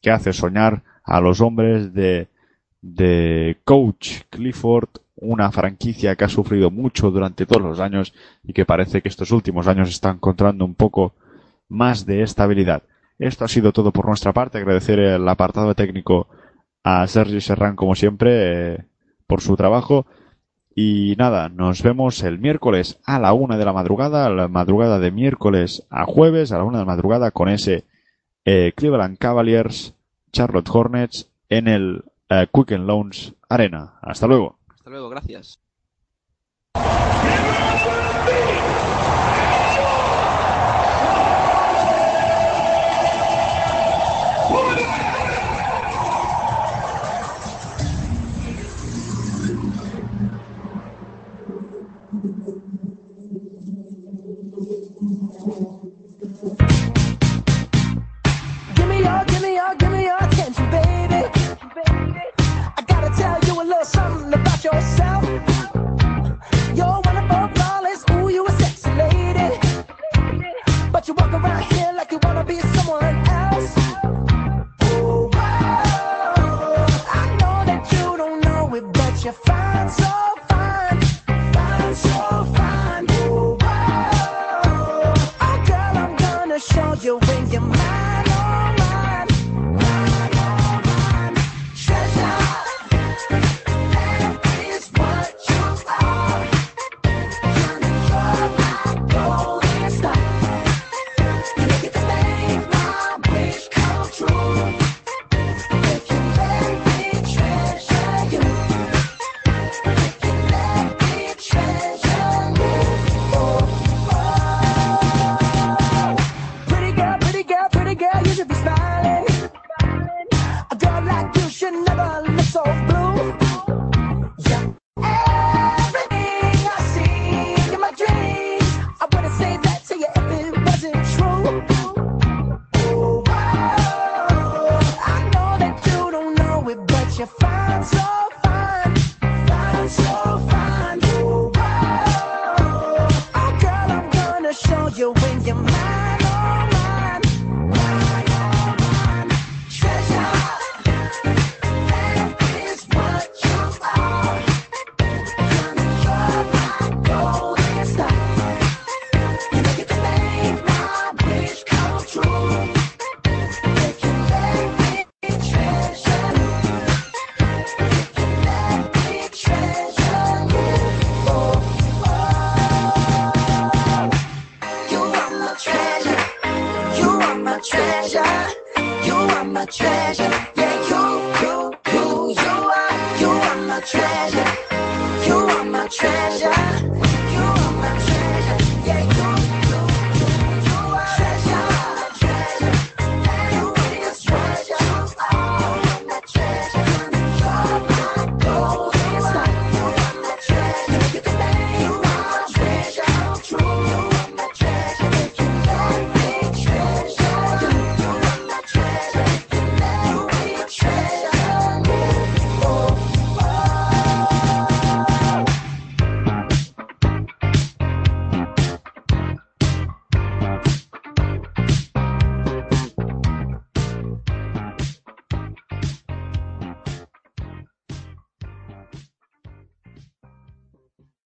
que hace soñar a los hombres de, de Coach Clifford, una franquicia que ha sufrido mucho durante todos los años y que parece que estos últimos años está encontrando un poco más de estabilidad. Esto ha sido todo por nuestra parte. Agradecer el apartado técnico a Sergio Serrán, como siempre, eh, por su trabajo. Y nada, nos vemos el miércoles a la una de la madrugada, a la madrugada de miércoles a jueves, a la una de la madrugada, con ese eh, Cleveland Cavaliers, Charlotte Hornets en el eh, Quicken Loans Arena. Hasta luego.
Hasta luego, gracias.
Be someone